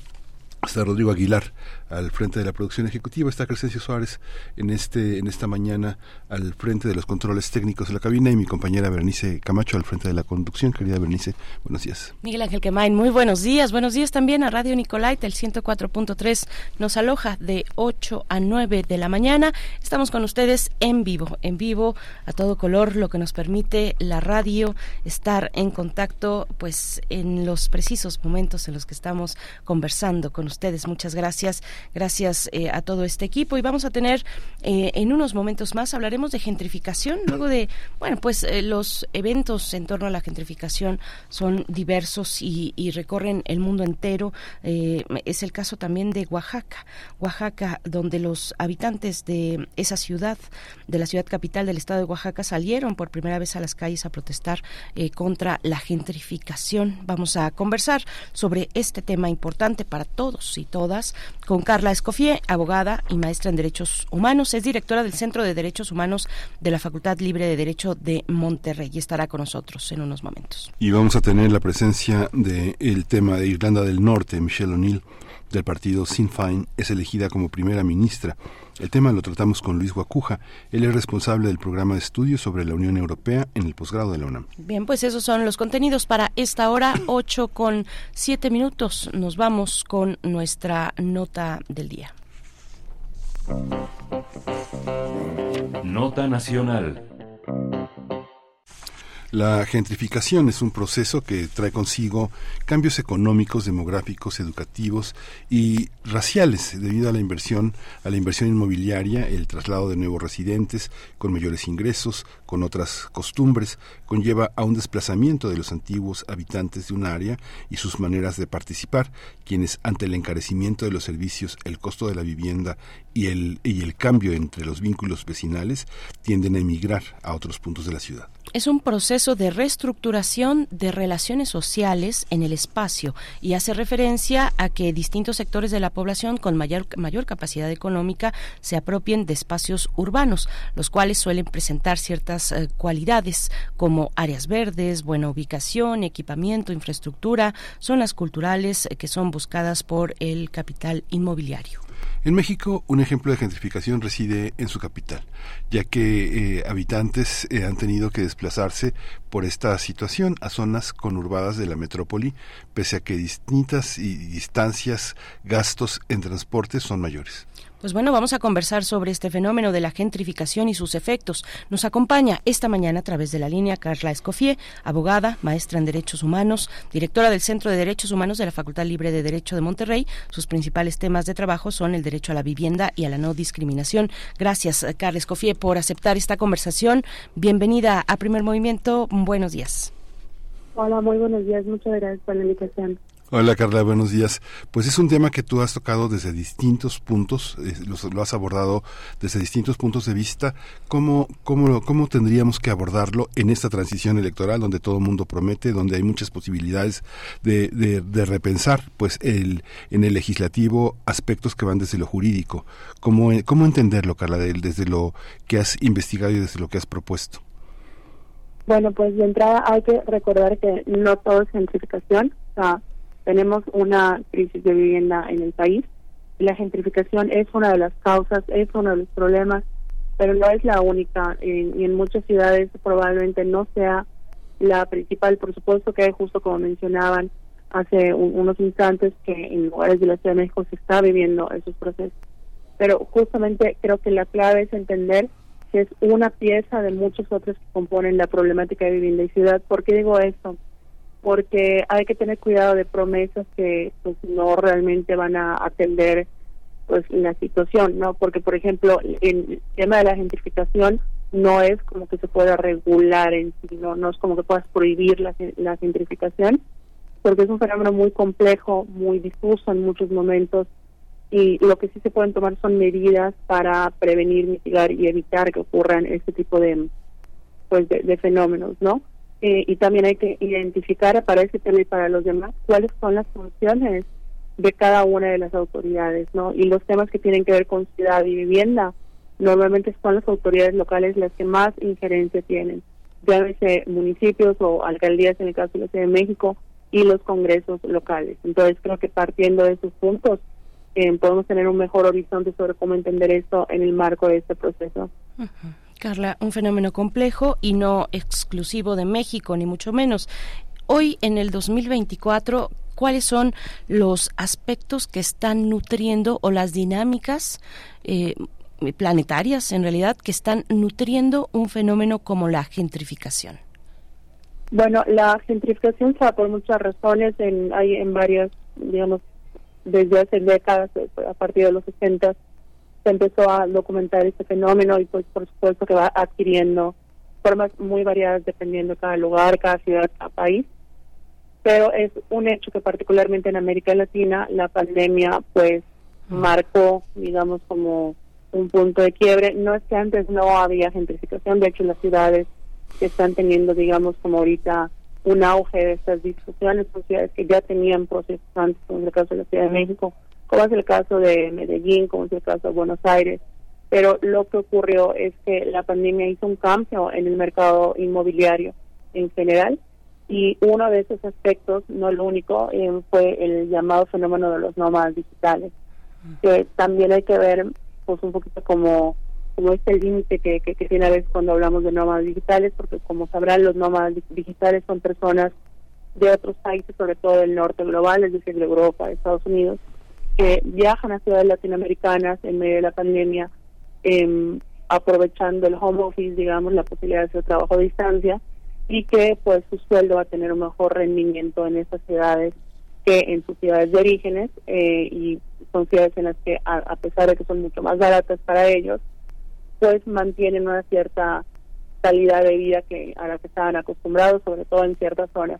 Está Rodrigo Aguilar al frente de la producción ejecutiva, está Crescencio Suárez en este en esta mañana al frente de los controles técnicos de la cabina y mi compañera Bernice Camacho al frente de la conducción. Querida Bernice, buenos días. Miguel Ángel Quemain, muy buenos días. Buenos días también a Radio Nicolaita, el 104.3 nos aloja de 8 a 9 de la mañana. Estamos con ustedes en vivo, en vivo a todo color, lo que nos permite la radio estar en contacto pues en los precisos momentos en los que estamos conversando con ustedes. Muchas gracias. Gracias eh, a todo este equipo. Y vamos a tener eh, en unos momentos más, hablaremos de gentrificación. Luego de, bueno, pues eh, los eventos en torno a la gentrificación son diversos y, y recorren el mundo entero. es el caso también de Oaxaca. Oaxaca, donde los habitantes de esa ciudad, de la ciudad capital del estado de Oaxaca, salieron por primera vez a las calles a protestar contra la gentrificación. Vamos a conversar sobre este tema importante para todos y todas con Carla Escofié, abogada y maestra en Derechos Humanos. Es directora del Centro de Derechos Humanos de la Facultad Libre de Derecho de Monterrey y estará con nosotros en unos momentos. Y vamos a tener la presencia del tema de Irlanda del Norte, Michelle O'Neill del partido Sinn Féin es elegida como primera ministra. El tema lo tratamos con Luis Guacuja. Él es responsable del programa de estudios sobre la Unión Europea en el posgrado de la UNAM. Bien, pues esos son los contenidos para esta hora, 8 con 7 minutos. Nos vamos con nuestra nota del día. Nota Nacional. La gentrificación es un proceso que trae consigo cambios económicos, demográficos, educativos y raciales debido a la inversión, a la inversión inmobiliaria, el traslado de nuevos residentes con mayores ingresos, con otras costumbres, conlleva a un desplazamiento de los antiguos habitantes de un área y sus maneras de participar, quienes ante el encarecimiento de los servicios, el costo de la vivienda y el, y el cambio entre los vínculos vecinales tienden a emigrar a otros puntos de la ciudad. Es un proceso de reestructuración de relaciones sociales en el espacio y hace referencia a que distintos sectores de la población con mayor, mayor capacidad económica se apropien de espacios urbanos, los cuales suelen presentar ciertas eh, cualidades como áreas verdes, buena ubicación, equipamiento, infraestructura, zonas culturales eh, que son buscadas por el capital inmobiliario. En México, un ejemplo de gentrificación reside en su capital, ya que eh, habitantes eh, han tenido que desplazarse por esta situación a zonas conurbadas de la metrópoli, pese a que distintas y distancias, gastos en transporte son mayores. Pues bueno, vamos a conversar sobre este fenómeno de la gentrificación y sus efectos. Nos acompaña esta mañana a través de la línea Carla Escofié, abogada, maestra en Derechos Humanos, directora del Centro de Derechos Humanos de la Facultad Libre de Derecho de Monterrey. Sus principales temas de trabajo son el derecho a la vivienda y a la no discriminación. Gracias, Carla Escofié, por aceptar esta conversación. Bienvenida a Primer Movimiento. Buenos días. Hola, muy buenos días. Muchas gracias por la invitación. Hola Carla, buenos días. Pues es un tema que tú has tocado desde distintos puntos, eh, lo, has abordado desde distintos puntos de vista. ¿Cómo, cómo, ¿Cómo tendríamos que abordarlo en esta transición electoral donde todo el mundo promete, donde hay muchas posibilidades de, de, repensar pues el, en el legislativo aspectos que van desde lo jurídico? ¿Cómo, cómo entenderlo, Carla, desde lo que has investigado y desde lo que has propuesto? Bueno, pues de entrada hay que recordar que no todo es gentrificación. O tenemos una crisis de vivienda en el país la gentrificación es una de las causas, es uno de los problemas, pero no es la única y en muchas ciudades probablemente no sea la principal, por supuesto que justo como mencionaban hace unos instantes que en lugares de la Ciudad de México se está viviendo esos procesos. Pero justamente creo que la clave es entender que es una pieza de muchos otros que componen la problemática de vivienda y ciudad. ¿Por qué digo esto? Porque hay que tener cuidado de promesas que pues, no realmente van a atender pues la situación, ¿no? Porque por ejemplo, el tema de la gentrificación no es como que se pueda regular en sí, no, no es como que puedas prohibir la, la gentrificación, porque es un fenómeno muy complejo, muy difuso en muchos momentos y lo que sí se pueden tomar son medidas para prevenir, mitigar y evitar que ocurran este tipo de pues de, fenómenos, ¿no? Eh, y también hay que identificar para ese tema y para los demás cuáles son las funciones de cada una de las autoridades, ¿no? Y los temas que tienen que ver con ciudad y vivienda, normalmente son las autoridades locales las que más injerencia tienen, llámese municipios o alcaldías en el caso de la Ciudad de México y los congresos locales. Entonces creo que partiendo de esos puntos eh, podemos tener un mejor horizonte sobre cómo entender esto en el marco de este proceso. Carla, un fenómeno complejo y no exclusivo de México, ni mucho menos. Hoy, en el 2024, ¿cuáles son los aspectos que están nutriendo o las dinámicas eh, planetarias, en realidad, que están nutriendo un fenómeno como la gentrificación? Bueno, la gentrificación se por muchas razones, en, hay en varias, digamos, desde hace décadas, eh, a partir de los 60, se empezó a documentar este fenómeno y pues por supuesto que va adquiriendo formas muy variadas dependiendo de cada lugar, cada ciudad, cada país. Pero es un hecho que particularmente en América Latina la pandemia pues marcó, digamos, como un punto de quiebre. No es que antes no había gentrificación, de hecho las ciudades que están teniendo, digamos, como ahorita un auge de estas discusiones, son ciudades que ya tenían procesos antes, como es el caso de la Ciudad de México, como es el caso de Medellín, como es el caso de Buenos Aires. Pero lo que ocurrió es que la pandemia hizo un cambio en el mercado inmobiliario en general y uno de esos aspectos, no el único, eh, fue el llamado fenómeno de los nómadas digitales, que también hay que ver pues un poquito como como este límite que, que, tiene a veces cuando hablamos de nómadas digitales, porque como sabrán, los nómadas digitales son personas de otros países, sobre todo del norte global, es decir, de Europa, de Estados Unidos, que viajan a ciudades latinoamericanas en medio de la pandemia, eh, aprovechando el home office, digamos, la posibilidad de hacer trabajo a distancia, y que pues su sueldo va a tener un mejor rendimiento en estas ciudades que en sus ciudades de orígenes, eh, y son ciudades en las que, a pesar de que son mucho más baratas para ellos, pues mantienen una cierta calidad de vida que a la que estaban acostumbrados, sobre todo en ciertas zonas.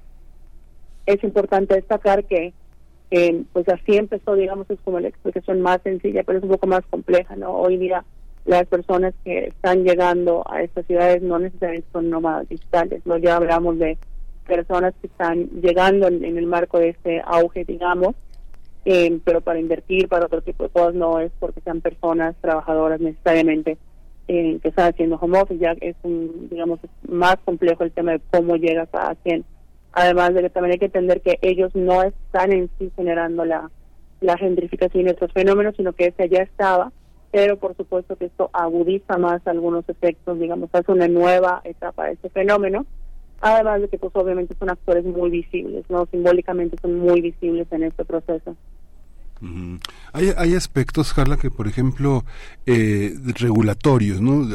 Es importante destacar que eh, pues así empezó, digamos, es como la explicación más sencilla, pero es un poco más compleja, ¿no? Hoy día las personas que están llegando a estas ciudades no necesariamente son nómadas digitales, ¿no? Ya hablamos de personas que están llegando en, el marco de este auge, digamos, eh, pero para invertir, para otro tipo de cosas, no es porque sean personas trabajadoras necesariamente eh, que están haciendo home office, ya es un, digamos, más complejo el tema de cómo llegas a quién. Además de que también hay que entender que ellos no están en sí generando la, la gentrificación y estos fenómenos, sino que ese ya estaba, pero por supuesto que esto agudiza más algunos efectos, digamos, hace una nueva etapa de este fenómeno, además de que pues obviamente son actores muy visibles, no simbólicamente son muy visibles en este proceso. Hay, hay aspectos, Carla, que por ejemplo, eh, regulatorios, ¿no?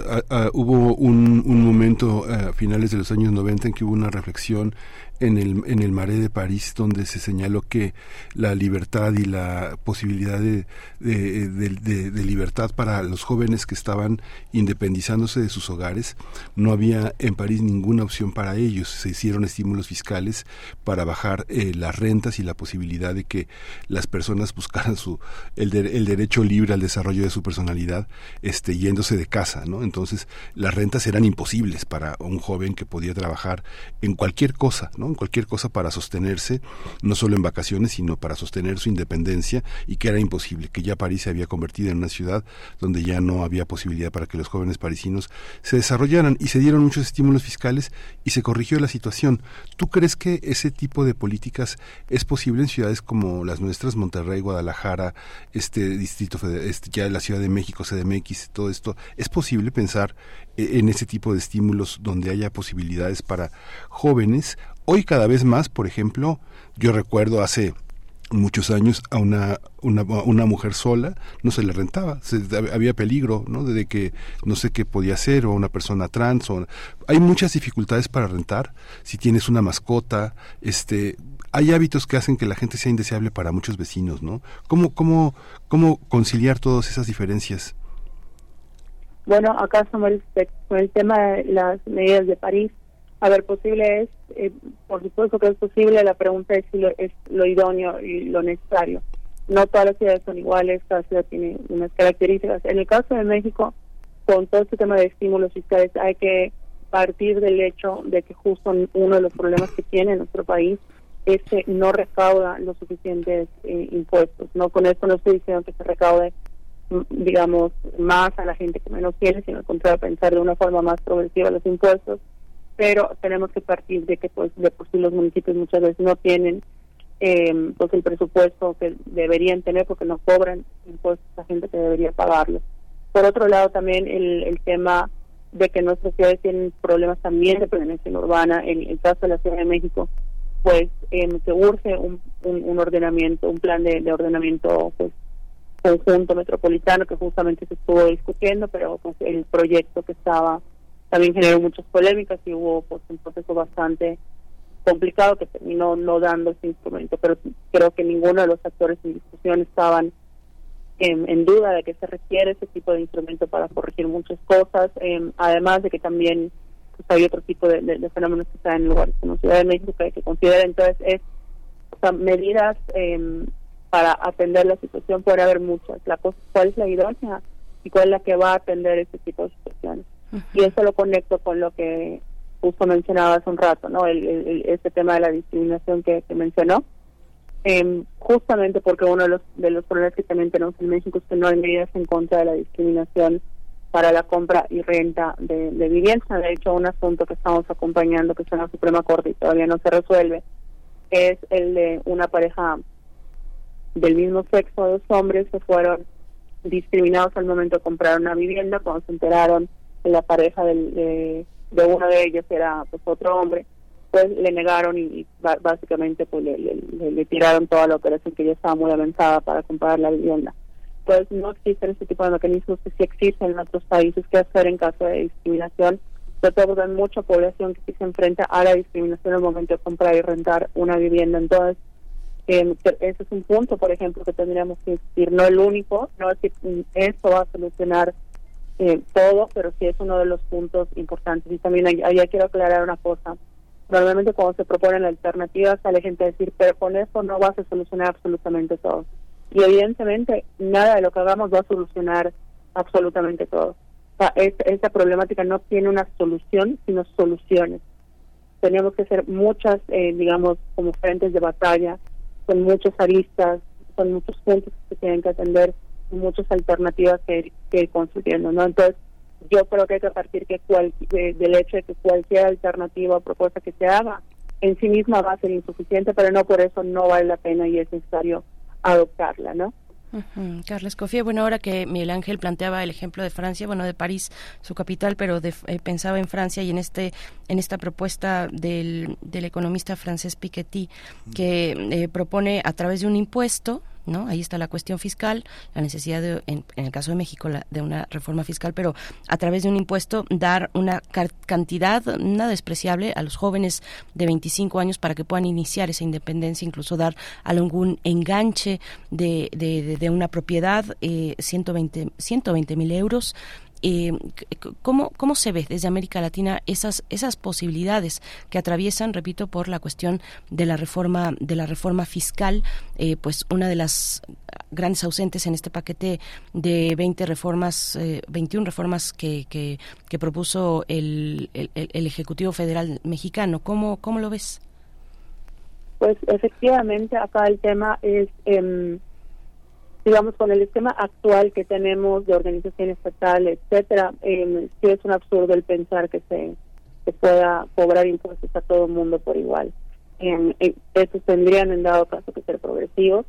hubo un, un momento a finales de los años 90 en que hubo una reflexión en el, en el Maré de París, donde se señaló que la libertad y la posibilidad de, de, libertad para los jóvenes que estaban independizándose de sus hogares, no había en París ninguna opción para ellos. Se hicieron estímulos fiscales para bajar eh, las rentas y la posibilidad de que las personas buscaran su, el, el derecho libre al desarrollo de su personalidad este, yéndose de casa. ¿no? Entonces, las rentas eran imposibles para un joven que podía trabajar en cualquier cosa, ¿no? Cualquier cosa para sostenerse, no solo en vacaciones, sino para sostener su independencia y que era imposible, que ya París se había convertido en una ciudad donde ya no había posibilidad para que los jóvenes parisinos se desarrollaran y se dieron muchos estímulos fiscales y se corrigió la situación. ¿Tú crees que ese tipo de políticas es posible en ciudades como las nuestras, Monterrey, Guadalajara, este distrito, este, ya la Ciudad de México, CDMX, todo esto? ¿Es posible pensar eh, en ese tipo de estímulos donde haya posibilidades para jóvenes Hoy cada vez más, por ejemplo, yo recuerdo hace muchos años a una, una, una, mujer sola no se le rentaba, había peligro, ¿no? De que no sé qué podía ser, o una persona trans, o, hay muchas dificultades para rentar, si tienes una mascota, este, hay hábitos que hacen que la gente sea indeseable para muchos vecinos, ¿no? ¿Cómo, cómo, cómo conciliar todas esas diferencias? Bueno, acá somos con el tema de las medidas de París, A ver, posible es, eh, por supuesto que es posible, la pregunta es si lo, es lo idóneo y lo necesario. No todas las ciudades son iguales, cada ciudad tiene unas características. En el caso de México, con todo este tema de estímulos fiscales, hay que partir del hecho de que justo uno de los problemas que tiene nuestro país es que no recauda los suficientes eh, impuestos. No con esto no estoy diciendo que se recaude mm, digamos más a la gente que menos tiene, sino al contrario pensar de una forma más progresiva los impuestos, pero tenemos que partir de que pues de por sí los municipios muchas veces no tienen eh, pues el presupuesto que deberían tener porque no cobran impuestos a gente que debería pagarlos. Por otro lado también el, el tema de que nuestras ciudades tienen problemas también de prevención urbana, en el caso de la Ciudad de México pues eh, se urge un, un, ordenamiento, un plan de, ordenamiento pues conjunto metropolitano que justamente se estuvo discutiendo, pero pues el proyecto que estaba también generó muchas polémicas y hubo pues un proceso bastante complicado que terminó no dando ese instrumento, pero creo que ninguno de los actores en discusión estaban en, en duda de que se requiere ese tipo de instrumento para corregir muchas cosas, eh, además de que también pues, hay otro tipo de, fenómenos que están en lugares como Ciudad de México que hay que considerar. Entonces, es medidas em, para atender la situación puede haber muchas. La cosa cuál es la idónea y cuál es la que va a atender este tipo de situaciones. Y eso lo conecto con lo que justo mencionaba hace un rato, ¿no? El, este tema de la discriminación que, mencionó. Eh, justamente porque uno de los, de los problemas que también tenemos en México es que no hay medidas en contra de la discriminación para la compra y renta de, de vivienda. De hecho, un asunto que estamos acompañando, que está en la Suprema Corte y todavía no se resuelve, es el de una pareja del mismo sexo, dos hombres que fueron discriminados al momento de comprar una vivienda, cuando se enteraron la pareja de, uno de ellos era pues otro hombre, pues le negaron y, básicamente pues le, le, tiraron toda la operación que ya estaba muy avanzada para comprar la vivienda pues no existen este tipo de mecanismos que sí existen en otros países que hacer en caso de discriminación. Todo porque hay mucha población que se enfrenta a la discriminación al momento de comprar y rentar una vivienda. Entonces, eh, ese es un punto, por ejemplo, que tendríamos que insistir. No el único, no es que esto va a solucionar eh, todo, pero sí es uno de los puntos importantes. Y también allá quiero aclarar una cosa. Normalmente cuando se proponen alternativas sale gente a decir, pero con esto no vas a solucionar absolutamente todo y evidentemente nada de lo que hagamos va a solucionar absolutamente todo. esta, problemática no tiene una solución, sino soluciones. Tenemos que hacer muchas, eh, digamos, como frentes de batalla, con muchas aristas, con muchos puntos que se tienen que atender, muchas alternativas que, que ir construyendo, ¿no? Entonces, yo creo que hay que partir que cual, del hecho de que cualquier alternativa o propuesta que se haga en sí misma va a ser insuficiente, pero no por eso no vale la pena y es necesario adoptarla, ¿no? Carles Cofía, bueno, ahora que Miguel Ángel planteaba el ejemplo de Francia, bueno, de París, su capital, pero eh, pensaba en Francia y en este en esta propuesta del, del economista francés Piketty que eh, propone a través de un impuesto ¿no? Ahí está la cuestión fiscal, la necesidad de, en, el caso de México de una reforma fiscal, pero a través de un impuesto dar una cantidad nada despreciable a los jóvenes de 25 años para que puedan iniciar esa independencia, incluso dar algún enganche de, de, de una propiedad, eh, 120 mil euros eh, ¿cómo, ¿Cómo se ve desde América Latina esas, esas posibilidades que atraviesan, repito, por la cuestión de la reforma, de la reforma fiscal? Eh, pues una de las grandes ausentes en este paquete de 20 reformas, eh, 21 reformas que, que, propuso el, el, el, Ejecutivo Federal mexicano. ¿Cómo, ¿Cómo lo ves? Pues efectivamente acá el tema es... Eh, digamos, con el esquema actual que tenemos de organización estatal, etcétera, eh, sí es un absurdo el pensar que se, se pueda cobrar impuestos a todo el mundo por igual. Eh, estos tendrían en dado caso que ser progresivos,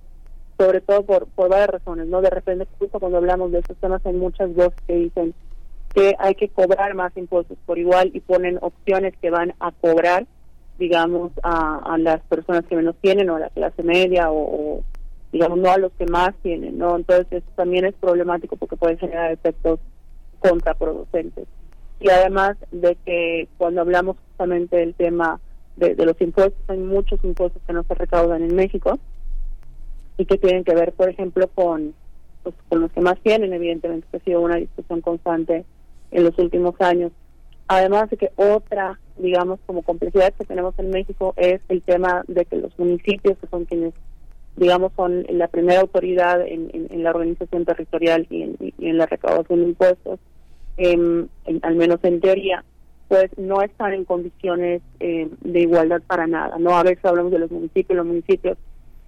sobre todo por, por varias razones, ¿no? De repente, justo cuando hablamos de estos temas, hay muchas voces que dicen que hay que cobrar más impuestos por igual y ponen opciones que van a cobrar, digamos, a, a las personas que menos tienen o a la clase media o digamos, no a los que más tienen, ¿no? Entonces eso también es problemático porque puede generar efectos contraproducentes. Y además de que cuando hablamos justamente del tema de, los impuestos, hay muchos impuestos que no se recaudan en México y que tienen que ver, por ejemplo, con, pues, con los que más tienen, evidentemente, que ha sido una discusión constante en los últimos años. Además de que otra, digamos, como complejidad que tenemos en México es el tema de que los municipios, que son quienes, digamos, son la primera autoridad en, la organización territorial y en, y en la recaudación de impuestos, em, en- al menos en teoría, pues no están en condiciones eh, de igualdad para nada. No a veces hablamos de los municipios, los municipios,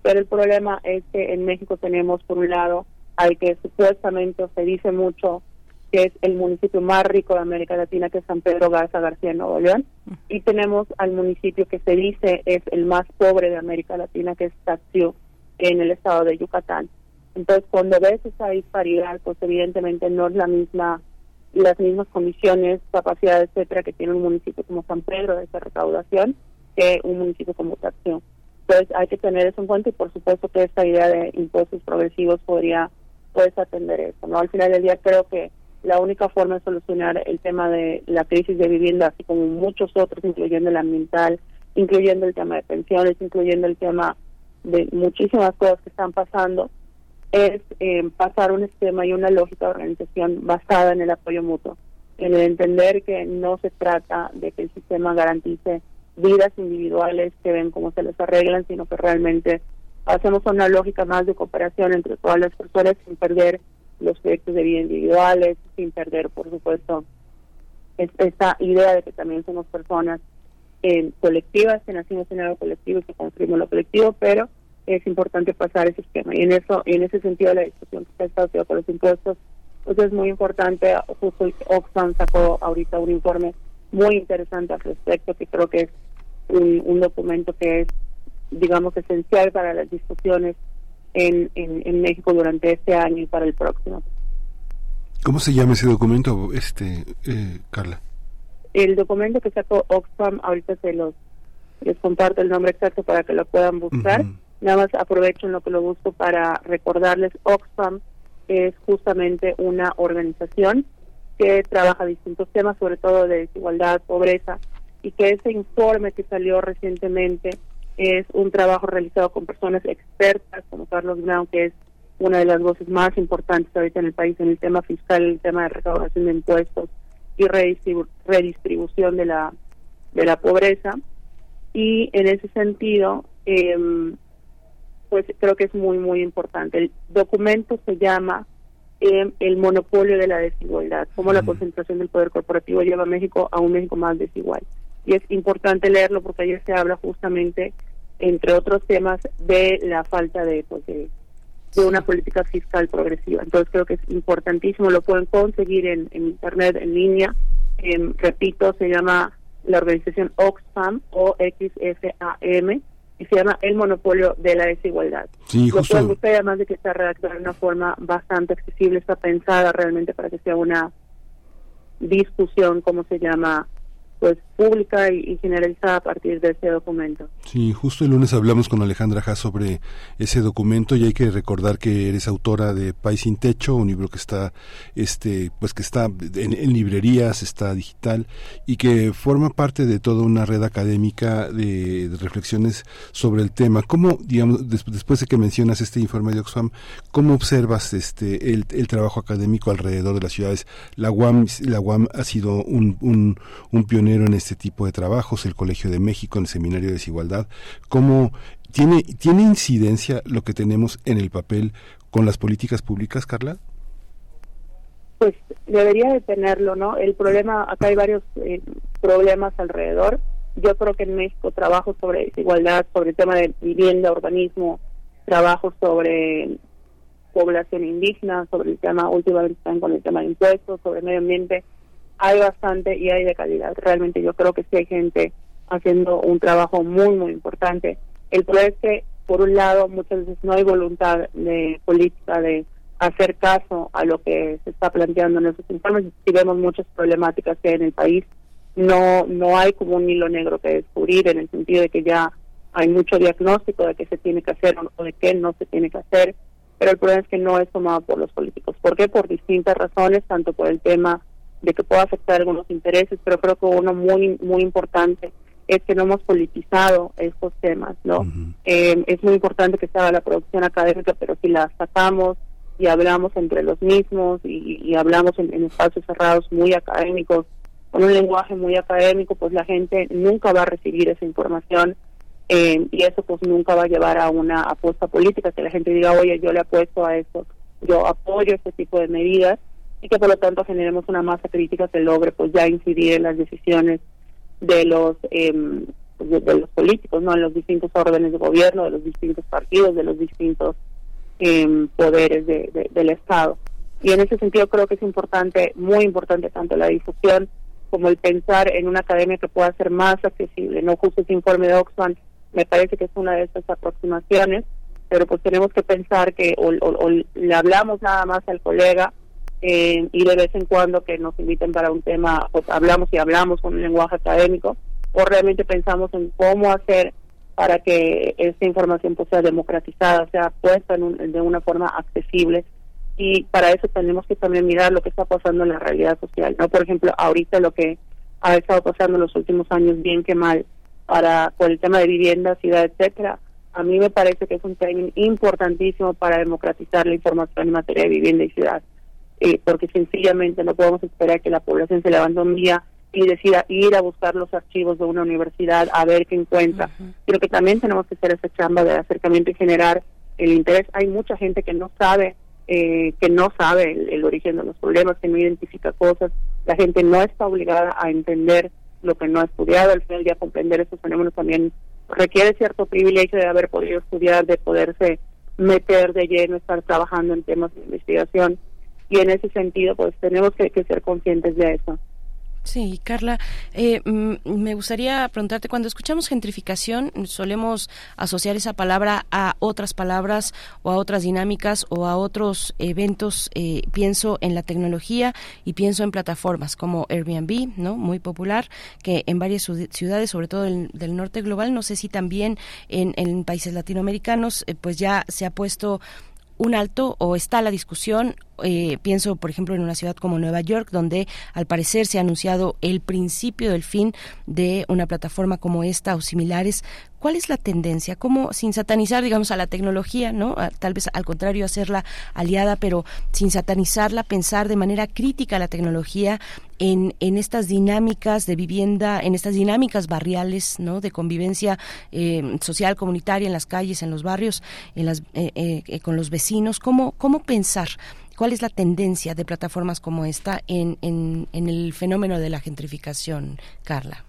pero el problema es que en México tenemos por un lado al que supuestamente se dice mucho que es el municipio más rico de América Latina, que es San Pedro Garza García, Nuevo León, y tenemos al municipio que se dice es el más pobre de América Latina, que es Taxiú, en el estado de Yucatán. Entonces, cuando ves esa disparidad, pues evidentemente no es la misma las mismas condiciones, capacidad, etcétera, que tiene un municipio como San Pedro de esa recaudación que un municipio como Taxión. Entonces hay que tener eso en cuenta y por supuesto que esta idea de impuestos progresivos podría puedes atender eso. no Al final del día creo que la única forma de solucionar el tema de la crisis de vivienda, así como muchos otros, incluyendo el ambiental, incluyendo el tema de pensiones, incluyendo el tema de muchísimas cosas que están pasando, es eh, pasar un esquema y una lógica de organización basada en el apoyo mutuo, en el entender que no se trata de que el sistema garantice vidas individuales que ven cómo se les arreglan, sino que realmente hacemos una lógica más de cooperación entre todas las personas sin perder los proyectos de vida individuales, sin perder, por supuesto, es- esta idea de que también somos personas eh, colectivas, que nacimos en algo colectivo y que construimos lo colectivo, pero es importante pasar ese esquema. Y en eso, y en ese sentido, la discusión que está asociada con los impuestos, pues es muy importante. Justo Oxfam sacó ahorita un informe muy interesante al respecto, que creo que es un, un documento que es, digamos, esencial para las discusiones en, en, en México durante este año y para el próximo. ¿Cómo se llama ese documento, este eh, Carla? El documento que sacó Oxfam, ahorita se los les comparto el nombre exacto para que lo puedan buscar. Nada más aprovecho en lo que lo busco para recordarles, Oxfam es justamente una organización que trabaja distintos temas, sobre todo de desigualdad, pobreza, y que ese informe que salió recientemente es un trabajo realizado con personas expertas como Carlos Brown, que es una de las voces más importantes ahorita en el país en el tema fiscal, el tema de recaudación de impuestos y redistribu- redistribución de la de la pobreza. Y en ese sentido em, pues creo que es muy muy importante. El documento se llama em, el monopolio de la desigualdad cómo la concentración del poder corporativo lleva a México a un México más desigual. Y es importante leerlo porque ayer se habla justamente entre otros temas de la falta de pues de, de una política fiscal progresiva. Entonces creo que es importantísimo lo pueden conseguir en, en internet en línea. Em, repito se llama la organización Oxfam o XFAM y se llama el monopolio de la desigualdad. Sí, lo justo. pueden buscar además de que está redactada de una forma bastante accesible está pensada realmente para que sea una discusión como se llama pues pública y, generalizada a partir de ese documento Sí, justo el lunes hablamos con Alejandra Haas sobre ese documento y hay que recordar que eres autora de País sin Techo, un libro que está, este, pues que está en, librerías, está digital y que forma parte de toda una red académica de, de reflexiones sobre el tema. ¿Cómo, digamos, des- después de que mencionas este informe de Oxfam, cómo observas este el, el trabajo académico alrededor de las ciudades? La UAM, la UAM ha sido un, un, un pionero en este tipo de trabajos, el Colegio de México, en el Seminario de Desigualdad. ¿Cómo tiene, tiene incidencia lo que tenemos en el papel con las políticas públicas, Carla? pues debería de tenerlo, ¿no? El problema, acá hay varios eh, problemas alrededor. Yo creo que en México trabajo sobre desigualdad, sobre el tema de vivienda, urbanismo, trabajo sobre población indígena, sobre el tema, últimamente están con el tema de impuestos, sobre medio ambiente. Hay bastante y hay de calidad. Realmente yo creo que sí hay gente haciendo un trabajo muy, muy importante. El problema es que, por un lado, muchas veces no hay voluntad de política de hacer caso a lo que se está planteando en esos informes. Si vemos muchas problemáticas que hay en el país, no, no hay como un hilo negro que descubrir en el sentido de que ya hay mucho diagnóstico de qué se tiene que hacer o de qué no se tiene que hacer, pero el problema es que no es tomado por los políticos. ¿Por qué? Por distintas razones, tanto por el tema de que pueda afectar algunos intereses, pero creo que uno muy muy importante es que no hemos politizado estos temas, ¿no? Eh, es muy importante que haga la producción académica, pero si la sacamos y hablamos entre los mismos y, y hablamos en, en espacios cerrados muy académicos con un lenguaje muy académico, pues la gente nunca va a recibir esa información eh, y eso pues nunca va a llevar a una apuesta política, que la gente diga, oye, yo le apuesto a eso, yo apoyo este tipo de medidas y que por lo tanto generemos una masa crítica que logre pues ya incidir en las decisiones de los em, de, los políticos, no en los distintos órdenes de gobierno, de los distintos partidos, de los distintos em, poderes de- de- del Estado. Y en ese sentido creo que es importante, muy importante tanto la difusión como el pensar en una academia que pueda ser más accesible. No justo ese informe de Oxfam me parece que es una de estas aproximaciones, pero pues tenemos que pensar que o le hablamos nada más al colega eh, y de vez en cuando que nos inviten para un tema, pues hablamos y hablamos con un lenguaje académico, o realmente pensamos en cómo hacer para que esta información pues, sea democratizada, sea puesta en un- de una forma accesible y para eso tenemos que también mirar lo que está pasando en la realidad social, ¿no? Por ejemplo, ahorita lo que ha estado pasando en los últimos años, bien que mal, para con el tema de vivienda, ciudad, etcétera, a mí me parece que es un timing importantísimo para democratizar la información en materia de vivienda y ciudad, eh, porque sencillamente no podemos esperar que la población se levante un día y decida ir a buscar los archivos de una universidad a ver qué encuentra. Creo que también tenemos que hacer esa chamba de acercamiento y generar el interés. Hay mucha gente que no sabe eh, que no sabe el, el origen de los problemas, que no identifica cosas. La gente no está obligada a entender lo que no ha estudiado. Al final, ya comprender estos fenómenos también requiere cierto privilegio de haber podido estudiar, de poderse meter de lleno, estar trabajando en temas de investigación. Y en ese sentido, pues tenemos que, ser conscientes de eso. Sí, Carla, eh, mm, me gustaría preguntarte, cuando escuchamos gentrificación, solemos asociar esa palabra a otras palabras o a otras dinámicas o a otros eventos. Eh, pienso en la tecnología y pienso en plataformas como Airbnb, ¿no? Muy popular, que en varias ciu- ciudades, sobre todo del, del norte global, no sé si también en, en países latinoamericanos, eh, pues ya se ha puesto un alto o está la discusión. eh, pienso, por ejemplo, en una ciudad como Nueva York, donde al parecer se ha anunciado el principio del fin de una plataforma como esta o similares. ¿Cuál es la tendencia? ¿Cómo, sin satanizar, digamos, a la tecnología, ¿no? Tal vez al contrario, hacerla aliada, pero sin satanizarla, pensar de manera crítica la tecnología en, en estas dinámicas de vivienda, en estas dinámicas barriales, ¿no? De convivencia eh, social, comunitaria, en las calles, en los barrios, en las, eh, eh, con los vecinos. ¿Cómo, ¿Cómo pensar? ¿Cuál es la tendencia de plataformas como esta en, en, en el fenómeno de la gentrificación, Carla?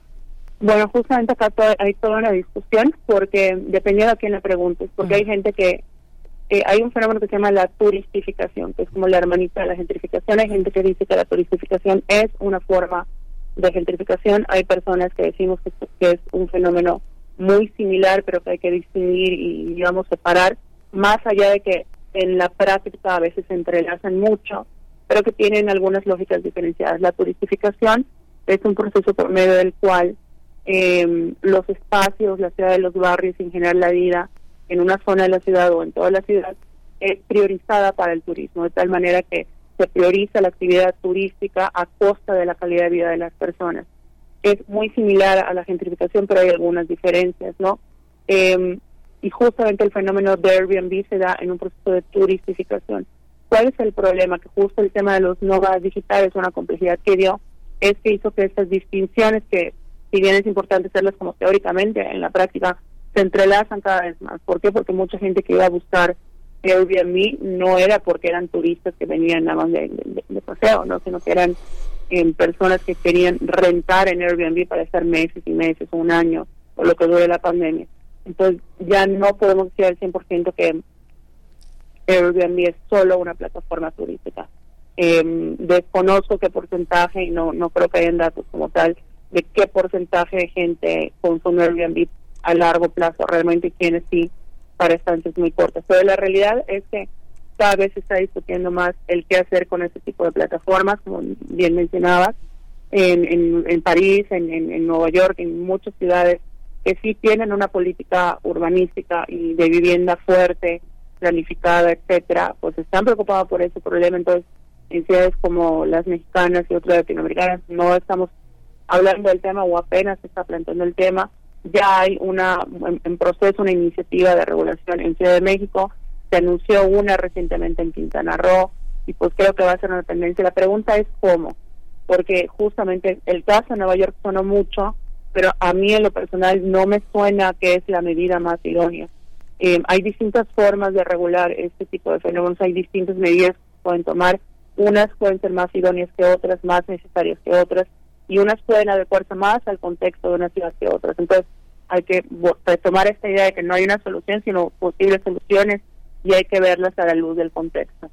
Bueno, justamente acá to- hay toda una discusión porque dependiendo a quién le preguntes, porque hay gente que eh, hay un fenómeno que se llama la turistificación, que es como la hermanita de la gentrificación. Hay gente que dice que la turistificación es una forma de gentrificación. Hay personas que decimos que, es- que es un fenómeno muy similar, pero que hay que distinguir y, digamos, separar, más allá de que en la práctica a veces se entrelazan mucho, pero que tienen algunas lógicas diferenciadas. La turistificación es un proceso por medio del cual eh, los espacios, la ciudad de los barrios, en general la vida en una zona de la ciudad o en toda la ciudad es priorizada para el turismo, de tal manera que se prioriza la actividad turística a costa de la calidad de vida de las personas. Es muy similar a la gentrificación, pero hay algunas diferencias, ¿no? Eh, y justamente el fenómeno de Airbnb se da en un proceso de turistificación. ¿Cuál es el problema? Que justo el tema de los nómadas digitales, una complejidad que dio, es que hizo que estas distinciones, que si bien es importante hacerlas como teóricamente, en la práctica se entrelazan cada vez más. ¿Por qué? Porque mucha gente que iba a buscar Airbnb no era porque eran turistas que venían nada más de, de- paseo, ¿no? sino que eran eh, personas que querían rentar en Airbnb para estar meses y meses o un año o lo que dure la pandemia. Entonces ya no podemos decir al 100% que Airbnb es solo una plataforma turística. Eh, desconozco qué porcentaje y no, no creo que hayan datos como tal de qué porcentaje de gente consume Airbnb a largo plazo realmente y quiénes sí para estancias muy cortas. Pero la realidad es que cada vez se está discutiendo más el qué hacer con este tipo de plataformas, como bien mencionabas, en, en, en París, en, en, en Nueva York, en muchas ciudades que sí tienen una política urbanística y de vivienda fuerte, planificada, etcétera, pues están preocupados por ese problema. Entonces, en ciudades como las mexicanas y otras latinoamericanas no estamos hablando del tema o apenas se está planteando el tema. Ya hay una en, proceso una iniciativa de regulación en Ciudad de México, se anunció una recientemente en Quintana Roo y pues creo que va a ser una tendencia. La pregunta es cómo. porque justamente el caso de Nueva York sonó mucho, pero a mí en lo personal no me suena que es la medida más idónea. Eh, hay distintas formas de regular este tipo de fenómenos, hay distintas medidas que pueden tomar, unas pueden ser más idóneas que otras, más necesarias que otras, y unas pueden adecuarse más al contexto de una ciudad que otras. Entonces, hay que retomar esta idea de que no hay una solución, sino posibles soluciones, y hay que verlas a la luz del contexto.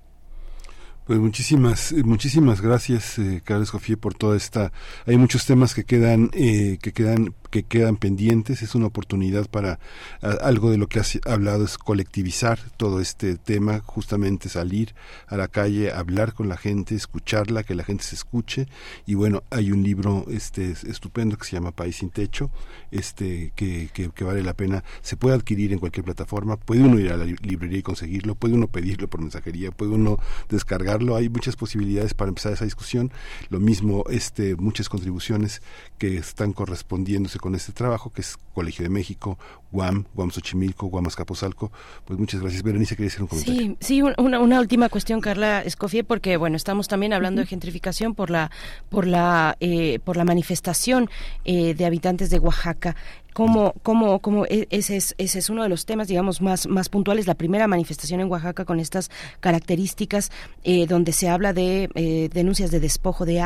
Pues muchísimas, eh, muchísimas gracias, eh, Escofié, por toda esta. Hay muchos temas que quedan, eh, que quedan, que quedan pendientes. Es una oportunidad para algo de lo que has hablado es colectivizar todo este tema, justamente salir a la calle, hablar con la gente, escucharla, que la gente se escuche. Y bueno, hay un libro, este, estupendo que se llama País sin Techo, este, que, que, que vale la pena. Se puede adquirir en cualquier plataforma. Puede uno ir a la li- librería y conseguirlo. Puede uno pedirlo por mensajería. Puede uno descargarlo. Hay muchas posibilidades para empezar esa discusión. Lo mismo, este, muchas contribuciones que están correspondiéndose con este trabajo, que es Colegio de México, UAM, UAM Xochimilco, UAM Azcapotzalco. Pues muchas gracias. Berenice, quería hacer un comentario. Sí, sí, un- una, una última cuestión, Carla Escofié, porque bueno, estamos también hablando de gentrificación por la por la eh, por la manifestación eh, de habitantes de Oaxaca. Como, como, como e- ese es, ese es uno de los temas, digamos, más, más puntuales. La primera manifestación en Oaxaca con estas características, eh, donde se habla de eh, denuncias de despojo de,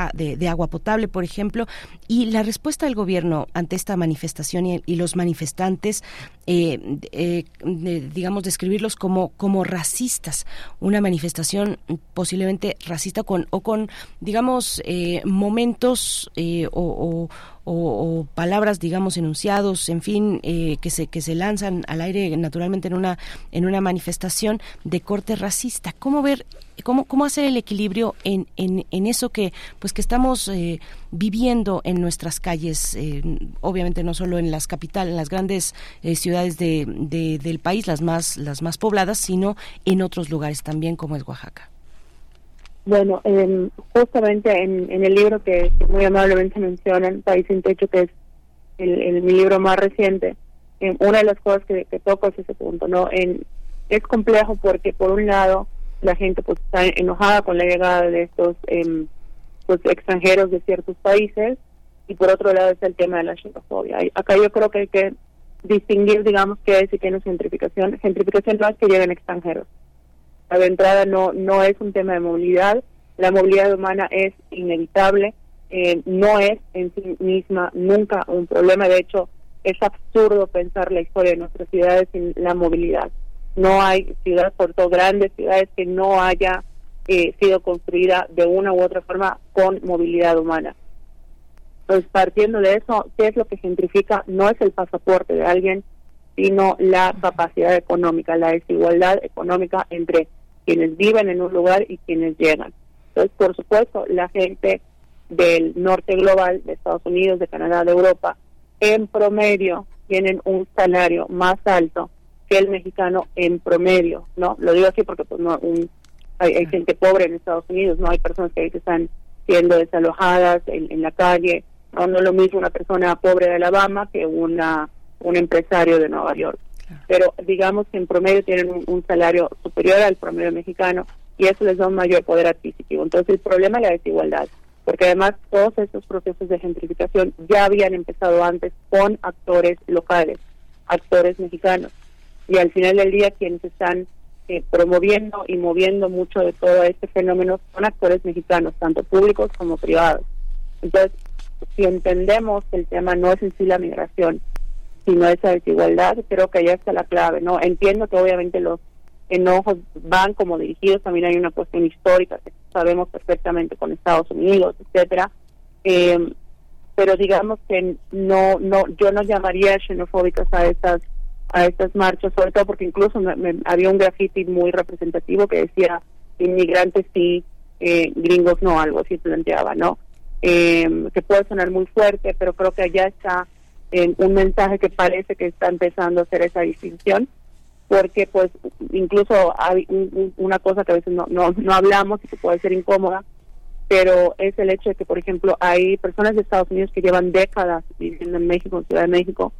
agua potable, por ejemplo, y la respuesta del gobierno ante esta manifestación y, y los manifestantes, eh, eh, de- digamos, describirlos como, como racistas. Una manifestación posiblemente racista con, o con, digamos, eh, momentos eh, o, o- o- palabras, digamos, enunciados, en fin, eh, que se que se lanzan al aire naturalmente en una en una manifestación de corte racista. ¿Cómo ver, cómo cómo hacer el equilibrio en, en, en eso que pues que estamos eh, viviendo en nuestras calles, eh, obviamente no solo en las capitales, en las grandes eh, ciudades de, de- del país, las más las más pobladas, sino en otros lugares también como es Oaxaca. Bueno, em, justamente en, en el libro que, muy amablemente mencionan, País sin Techo, que es el, mi libro más reciente, em, una de las cosas que, toco es ese punto, ¿no? En, es complejo porque, por un lado, la gente pues está enojada con la llegada de estos em, pues extranjeros de ciertos países y por otro lado está el tema de la xenofobia. Acá yo creo que hay que distinguir, digamos, qué es y qué no es gentrificación. Gentrificación no es que lleguen extranjeros. De entrada no, no es un tema de movilidad. La movilidad humana es inevitable. eh, no es en sí misma nunca un problema. De hecho, es absurdo pensar la historia de nuestras ciudades sin la movilidad. No hay ciudad, por todo grandes ciudades que no haya eh, sido construida de una u otra forma con movilidad humana. Pues partiendo de eso, ¿qué es lo que gentrifica? No es el pasaporte de alguien, sino la capacidad económica, la desigualdad económica entre quienes viven en un lugar y quienes llegan. Entonces, por supuesto, la gente del norte global, de Estados Unidos, de Canadá, de Europa, en promedio tienen un salario más alto que el mexicano en promedio, ¿no? Lo digo así porque pues no un, hay, hay gente pobre en Estados Unidos, no hay personas que, que están siendo desalojadas en, en la calle, no, no es lo mismo una persona pobre de Alabama que una un empresario de Nueva York. Pero digamos que en promedio tienen un, un salario superior al promedio mexicano y eso les da un mayor poder adquisitivo. Entonces el problema es la desigualdad, porque además todos estos procesos de gentrificación ya habían empezado antes con actores locales, actores mexicanos. Y al final del día quienes están eh, promoviendo y moviendo mucho de todo este fenómeno son actores mexicanos, tanto públicos como privados. Entonces, si entendemos que el tema no es en sí la migración, sino esa desigualdad, creo que allá está la clave, ¿no? Entiendo que obviamente los enojos van como dirigidos, también hay una cuestión histórica que sabemos perfectamente con Estados Unidos, etcétera, eh, pero digamos que no, no, yo no llamaría xenofóbicas a estas a estas marchas, sobre todo porque incluso me- me- había un graffiti muy representativo que decía inmigrantes sí, eh, gringos no, algo así planteaba, ¿no? Eh, que puede sonar muy fuerte, pero creo que allá está un mensaje que parece que está empezando a hacer esa distinción, porque pues incluso hay un- un- una cosa que a veces no, no, no hablamos y que puede ser incómoda, pero es el hecho de que, por ejemplo, hay personas de Estados Unidos que llevan décadas viviendo en México, en Ciudad de México,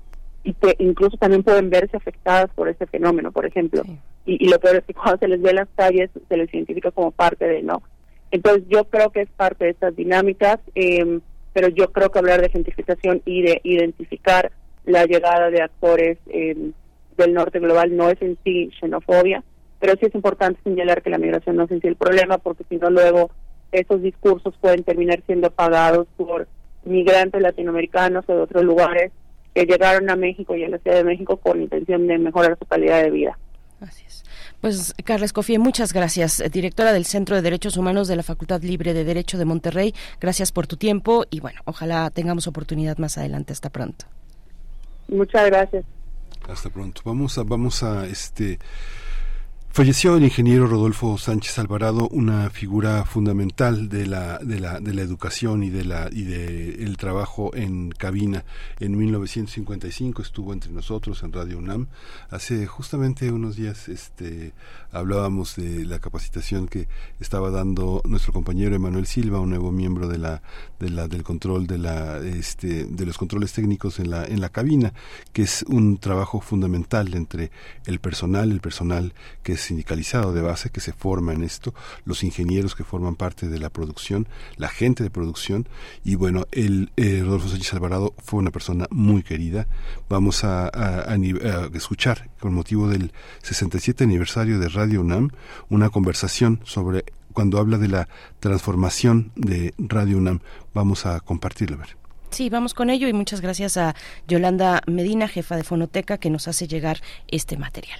y que incluso también pueden verse afectadas por este fenómeno, por ejemplo. Y, y lo peor es que cuando se les ve en las calles, se les identifica como parte de, ¿no? Entonces yo creo que es parte de estas dinámicas, eh, pero yo creo que hablar de gentrificación y de identificar la llegada de actores eh, del norte global no es en sí xenofobia, pero sí es importante señalar que la migración no es en sí el problema, porque si no luego esos discursos pueden terminar siendo pagados por migrantes latinoamericanos o de otros lugares que llegaron a México y a la Ciudad de México con intención de mejorar su calidad de vida. Pues Carla Escofía, muchas gracias, directora del Centro de Derechos Humanos de la Facultad Libre de Derecho de Monterrey. Gracias por tu tiempo y bueno, ojalá tengamos oportunidad más adelante. Hasta pronto. Muchas gracias. Hasta pronto. Vamos a, vamos a este Falleció el ingeniero Rodolfo Sánchez Alvarado, una figura fundamental de la, de la, de la educación y de la y de el trabajo en cabina. En 1955 estuvo entre nosotros en Radio UNAM. Hace justamente unos días este hablábamos de la capacitación que estaba dando nuestro compañero Emanuel Silva, un nuevo miembro de la, de la del control de la este de los controles técnicos en la en la cabina, que es un trabajo fundamental entre el personal, el personal que es sindicalizado de base que se forma en esto, los ingenieros que forman parte de la producción, la gente de producción y bueno, el eh, Rodolfo Sánchez Alvarado fue una persona muy querida. Vamos a, a, a, escuchar con motivo del 67 aniversario de Radio UNAM una conversación sobre cuando habla de la transformación de Radio UNAM. Vamos a compartirlo, a ver. Sí, vamos con ello y muchas gracias a Yolanda Medina, jefa de Fonoteca, que nos hace llegar este material.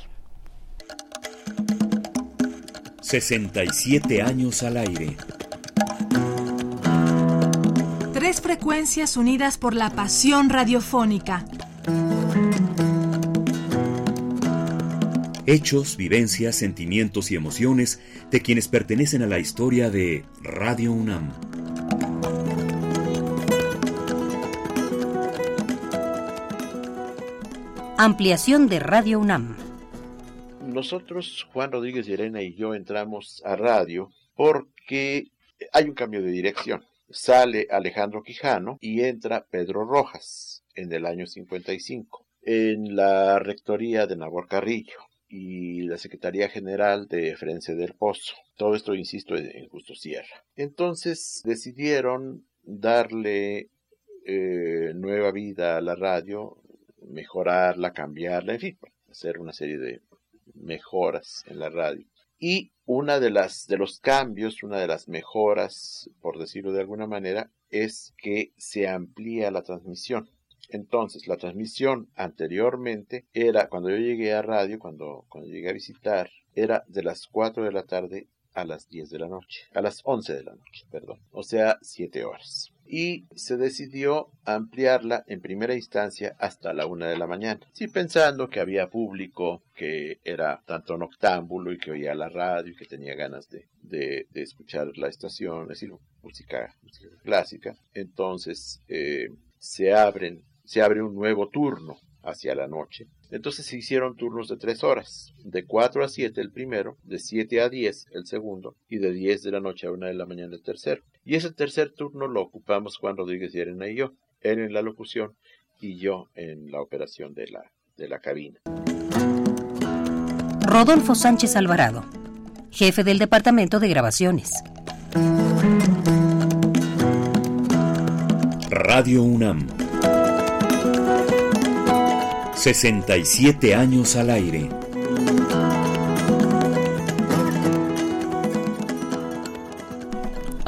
67 años al aire. Tres frecuencias unidas por la pasión radiofónica. Hechos, vivencias, sentimientos y emociones de quienes pertenecen a la historia de Radio UNAM. Ampliación de Radio UNAM nosotros, Juan Rodríguez Llerena y yo, entramos a radio porque hay un cambio de dirección. Sale Alejandro Quijano y entra Pedro Rojas en el año 55 en la rectoría de Nabor Carrillo y la Secretaría General de Frence del Pozo. Todo esto, insisto, en Justo Sierra. Entonces decidieron darle eh, nueva vida a la radio, mejorarla, cambiarla, en fin, hacer una serie de mejoras en la radio. Y una de las de los cambios, una de las mejoras, por decirlo de alguna manera, es que se amplía la transmisión. Entonces, la transmisión anteriormente era, cuando yo llegué a radio, cuando, cuando llegué a visitar, era de las 4 de la tarde a las 10 de la noche, a las 11 de la noche, perdón, o sea, 7 horas y se decidió ampliarla en primera instancia hasta la una de la mañana. Sí, pensando que había público que era tanto noctámbulo y que oía la radio y que tenía ganas de, de, escuchar la estación, es decir, música, música clásica. Entonces eh, se abren, se abre un nuevo turno hacia la noche. Entonces se hicieron turnos de tres horas, de 4 a 7 el primero, de 7 a 10 el segundo y de 10 de la noche a 1 de la mañana el tercero. Y ese tercer turno lo ocupamos Juan Rodríguez Arena y yo, él en la locución y yo en la operación de la, de la cabina. Rodolfo Sánchez Alvarado, jefe del Departamento de Grabaciones. Radio UNAM 67 años al aire.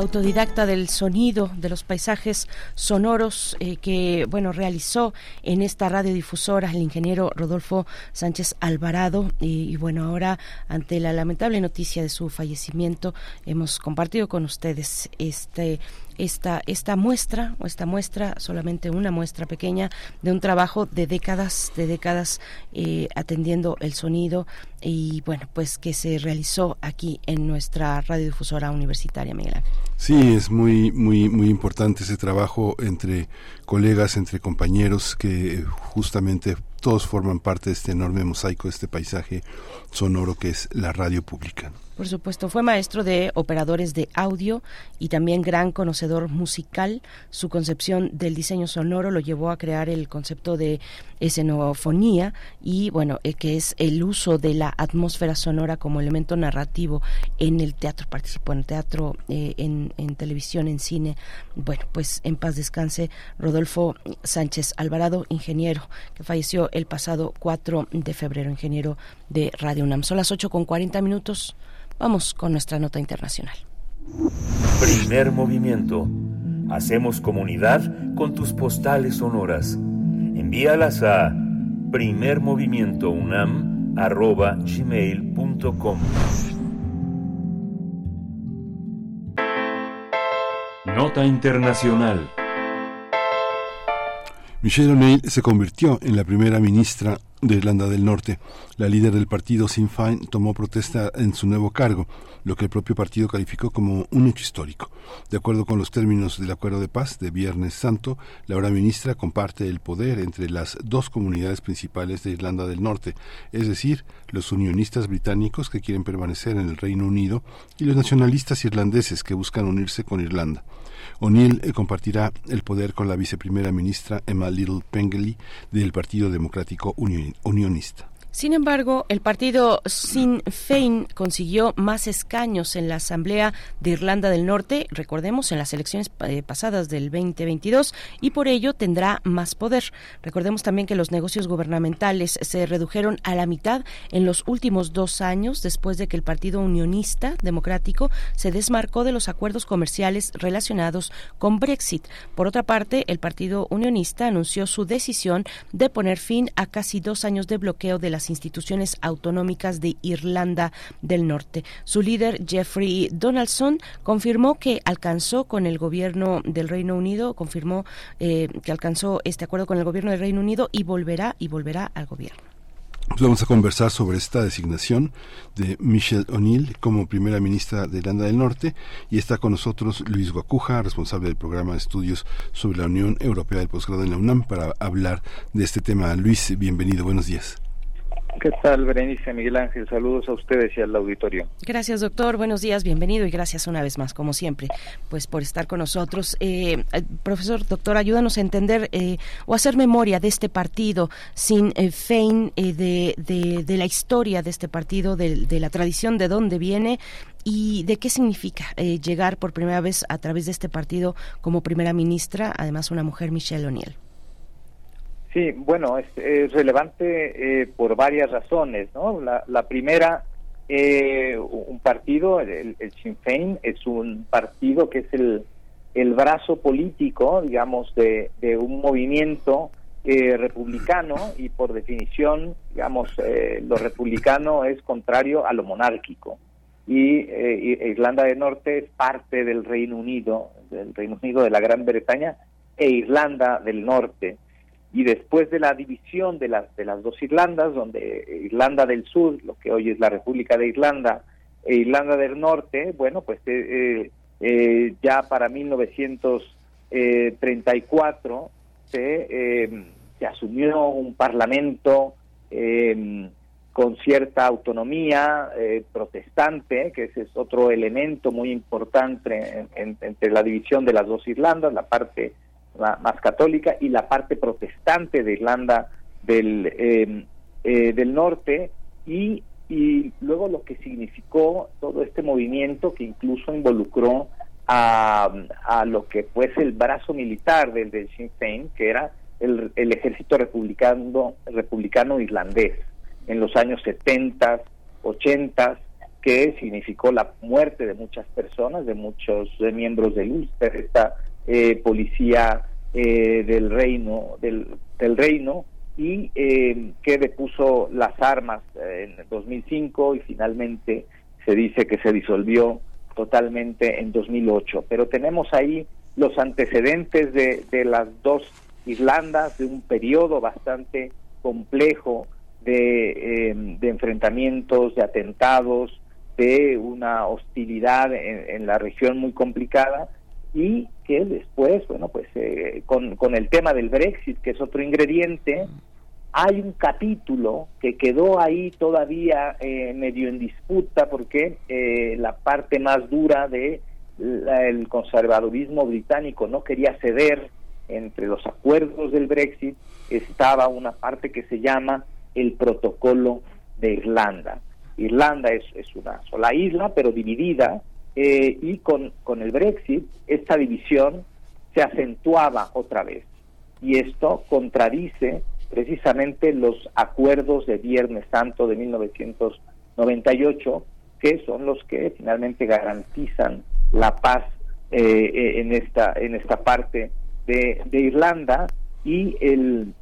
Autodidacta del sonido, de los paisajes sonoros eh, que bueno realizó en esta radiodifusora el ingeniero Rodolfo Sánchez Alvarado y, bueno ahora ante la lamentable noticia de su fallecimiento hemos compartido con ustedes este esta, esta muestra, o esta muestra, solamente una muestra pequeña, de un trabajo de décadas, de décadas eh, atendiendo el sonido y bueno, pues que se realizó aquí en nuestra radiodifusora universitaria, Miguel Ángel. Sí, es muy, muy, muy importante ese trabajo entre colegas, entre compañeros que justamente todos forman parte de este enorme mosaico, este paisaje sonoro que es la radio pública. Por supuesto, fue maestro de operadores de audio y también gran conocedor musical. Su concepción del diseño sonoro lo llevó a crear el concepto de escenofonía y, bueno, eh, que es el uso de la atmósfera sonora como elemento narrativo en el teatro. Participó en el teatro, eh, en, en televisión, en cine. Bueno, pues en paz descanse Rodolfo Sánchez Alvarado, ingeniero, que falleció el pasado 4 de febrero, ingeniero de Radio UNAM. Son las 8 con 40 minutos. Vamos con nuestra nota internacional. Primer movimiento. Hacemos comunidad con tus postales sonoras. Envíalas a primermovimientounam.gmail.com Nota Internacional. Michelle O'Neill se convirtió en la primera ministra de Irlanda del Norte. La líder del partido Sinn Féin tomó protesta en su nuevo cargo, lo que el propio partido calificó como un hecho histórico. De acuerdo con los términos del acuerdo de paz de Viernes Santo, la ahora ministra comparte el poder entre las dos comunidades principales de Irlanda del Norte, es decir, los unionistas británicos que quieren permanecer en el Reino Unido y los nacionalistas irlandeses que buscan unirse con Irlanda. O'Neill eh, compartirá el poder con la viceprimera ministra Emma Little Pengelly del Partido Democrático Unionista. Sin embargo, el partido Sinn Féin consiguió más escaños en la Asamblea de Irlanda del Norte, recordemos, en las elecciones eh, pasadas del 2022, y por ello tendrá más poder. Recordemos también que los negocios gubernamentales se redujeron a la mitad en los últimos dos años después de que el Partido Unionista Democrático se desmarcó de los acuerdos comerciales relacionados con Brexit. Por otra parte, el Partido Unionista anunció su decisión de poner fin a casi dos años de bloqueo de las instituciones autonómicas de Irlanda del Norte. Su líder, Jeffrey Donaldson, confirmó que alcanzó con el gobierno del Reino Unido, confirmó eh, que alcanzó este acuerdo con el gobierno del Reino Unido y volverá y volverá al gobierno. Pues vamos a conversar sobre esta designación de Michelle O'Neill como primera ministra de Irlanda del Norte y está con nosotros Luis Guacuja, responsable del programa de estudios sobre la Unión Europea del Posgrado en la UNAM, para hablar de este tema. Luis, bienvenido, buenos días. ¿Qué tal, Berenice Miguel Ángel? Saludos a ustedes y al auditorio. Gracias, doctor. Buenos días, bienvenido y gracias una vez más, como siempre, pues por estar con nosotros. Eh, eh profesor, doctor, ayúdanos a entender eh, o hacer memoria de este partido sin eh, Fein, eh, de, de, de, la historia de este partido, de, la tradición, de dónde viene y de qué significa eh, llegar por primera vez a través de este partido como primera ministra, además una mujer, Michelle O'Neill. Sí, bueno, es, es relevante eh, por varias razones, ¿no? La, primera, eh, un partido, el, el, Sinn Féin, es un partido que es el, el brazo político, digamos, de, un movimiento eh, republicano y por definición, digamos, eh, lo republicano es contrario a lo monárquico. Y Irlanda del Norte es parte del Reino Unido, del Reino Unido de la Gran Bretaña e Irlanda del Norte y después de la división de las de las dos Irlandas, donde Irlanda del Sur, lo que hoy es la República de Irlanda, e Irlanda del Norte, bueno, pues eh, eh, ya para 1934 se, eh, se asumió un parlamento eh, con cierta autonomía protestante, que ese es otro elemento muy importante en, entre la división de las dos Irlandas, la parte la más católica y la parte protestante de Irlanda del, eh, eh, del norte y, y luego lo que significó todo este movimiento que incluso involucró a, a lo que fue el brazo militar del, del Sinn Féin, que era el, el ejército republicano, republicano irlandés en los años 70, 80, que significó la muerte de muchas personas, de muchos de miembros del Ulster, esta eh, policía eh, del reino del, del reino y eh, que depuso las armas en 2005 y finalmente se dice que se disolvió totalmente en 2008 pero tenemos ahí los antecedentes de, de las dos Irlandas de un periodo bastante complejo de, eh, de enfrentamientos de atentados de una hostilidad en, en la región muy complicada y que después, bueno, pues eh, con, con el tema del Brexit, que es otro ingrediente, hay un capítulo que quedó ahí todavía eh, medio en disputa porque eh, la parte más dura de el conservadurismo británico no quería ceder entre los acuerdos del Brexit estaba una parte que se llama el protocolo de Irlanda. Irlanda es, es una sola isla, pero dividida, eh, y con, con el Brexit esta división se acentuaba otra vez. Y esto contradice precisamente los acuerdos de Viernes Santo de 1998, que son los que finalmente garantizan la paz eh, eh, en esta en esta parte de, Irlanda y el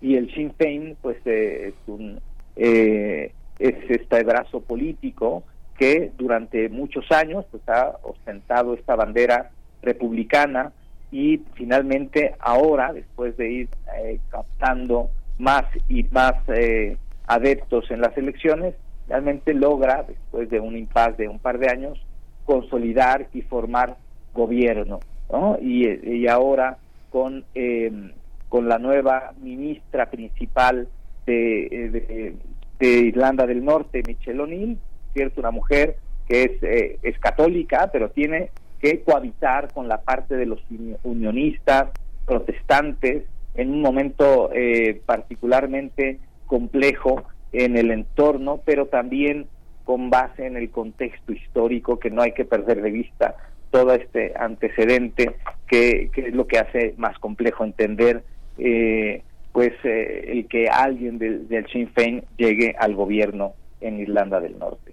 y el Sinn Féin pues eh, es un es este brazo político que durante muchos años pues ha ostentado esta bandera republicana y finalmente ahora, después de ir eh, captando más y más eh, adeptos en las elecciones, realmente logra, después de un impasse de un par de años, consolidar y formar gobierno. ¿no? Y, ahora con, em, con la nueva ministra principal de, de, Irlanda del Norte, Michelle O'Neill, cierto, una mujer que es, eh, es católica, pero tiene que cohabitar con la parte de los unionistas, protestantes, en un momento eh, particularmente complejo en el entorno, pero también con base en el contexto histórico que no hay que perder de vista todo este antecedente que, es lo que hace más complejo entender eh, pues eh, el que alguien del, del Sinn Féin llegue al gobierno en Irlanda del Norte.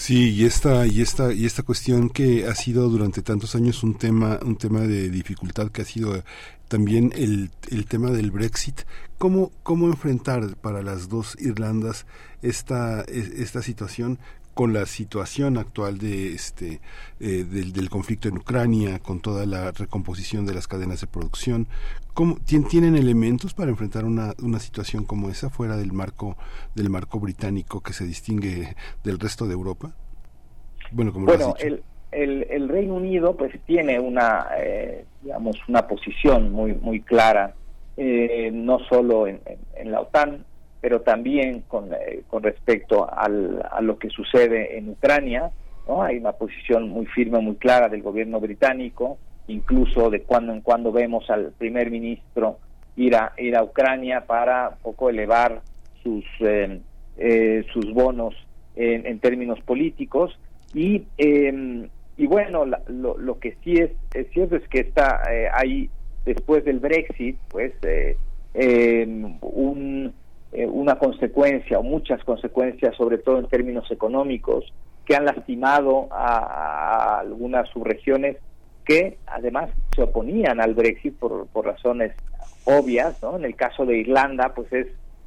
Sí, y esta y esta y esta cuestión que ha sido durante tantos años un tema un tema de dificultad que ha sido también el, el tema del Brexit. ¿Cómo cómo enfrentar para las dos Irlandas esta esta situación con la situación actual de este eh, del, conflicto en Ucrania, con toda la recomposición de las cadenas de producción, ¿cómo, ¿tienen elementos para enfrentar una, una situación como esa fuera del marco del marco británico que se distingue del resto de Europa? Bueno, como bueno el, el, el, Reino Unido pues tiene una eh, digamos una posición muy muy clara eh, no solo en, en la OTAN pero también con, eh, con respecto al, a lo que sucede en Ucrania, ¿no? Hay una posición muy firme, muy clara del gobierno británico, incluso de cuando en cuando vemos al primer ministro ir a, ir a Ucrania para poco elevar sus, eh, eh, sus bonos en, en, términos políticos. Y, em, y bueno, lo, lo, que sí es, es cierto es que está ahí, después del Brexit, pues em, un eh, una consecuencia o muchas consecuencias, sobre todo en términos económicos, que han lastimado a, algunas subregiones que además se oponían al Brexit por, por razones obvias, ¿no? En el caso de Irlanda, pues es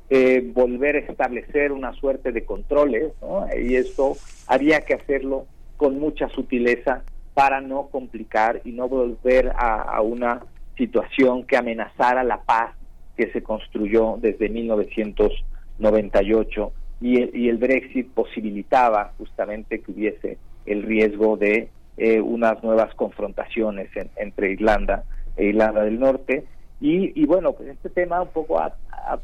eh, volver a establecer una suerte de controles, ¿no? Y esto había que hacerlo con mucha sutileza para no complicar y no volver a, a una situación que amenazara la paz que se construyó desde 1998 y el, y el Brexit posibilitaba justamente que hubiese el riesgo de eh, unas nuevas confrontaciones entre Irlanda e Irlanda del Norte. Y, bueno pues este tema un poco ha,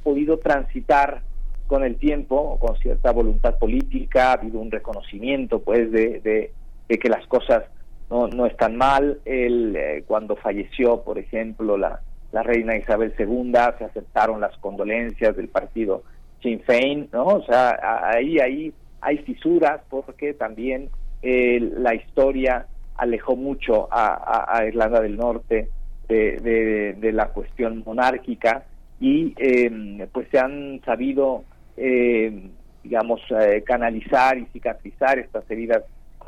podido transitar con el tiempo con cierta voluntad política ha habido un reconocimiento pues de que las cosas no, no están mal. El, eh, cuando falleció por ejemplo la la reina Isabel II, se aceptaron las condolencias del partido Sinn Féin, ¿no? O sea, ahí, ahí hay fisuras porque también eh, la historia alejó mucho a, Irlanda del Norte de, la cuestión monárquica y eh, pues se han sabido, eh, digamos, canalizar y cicatrizar estas heridas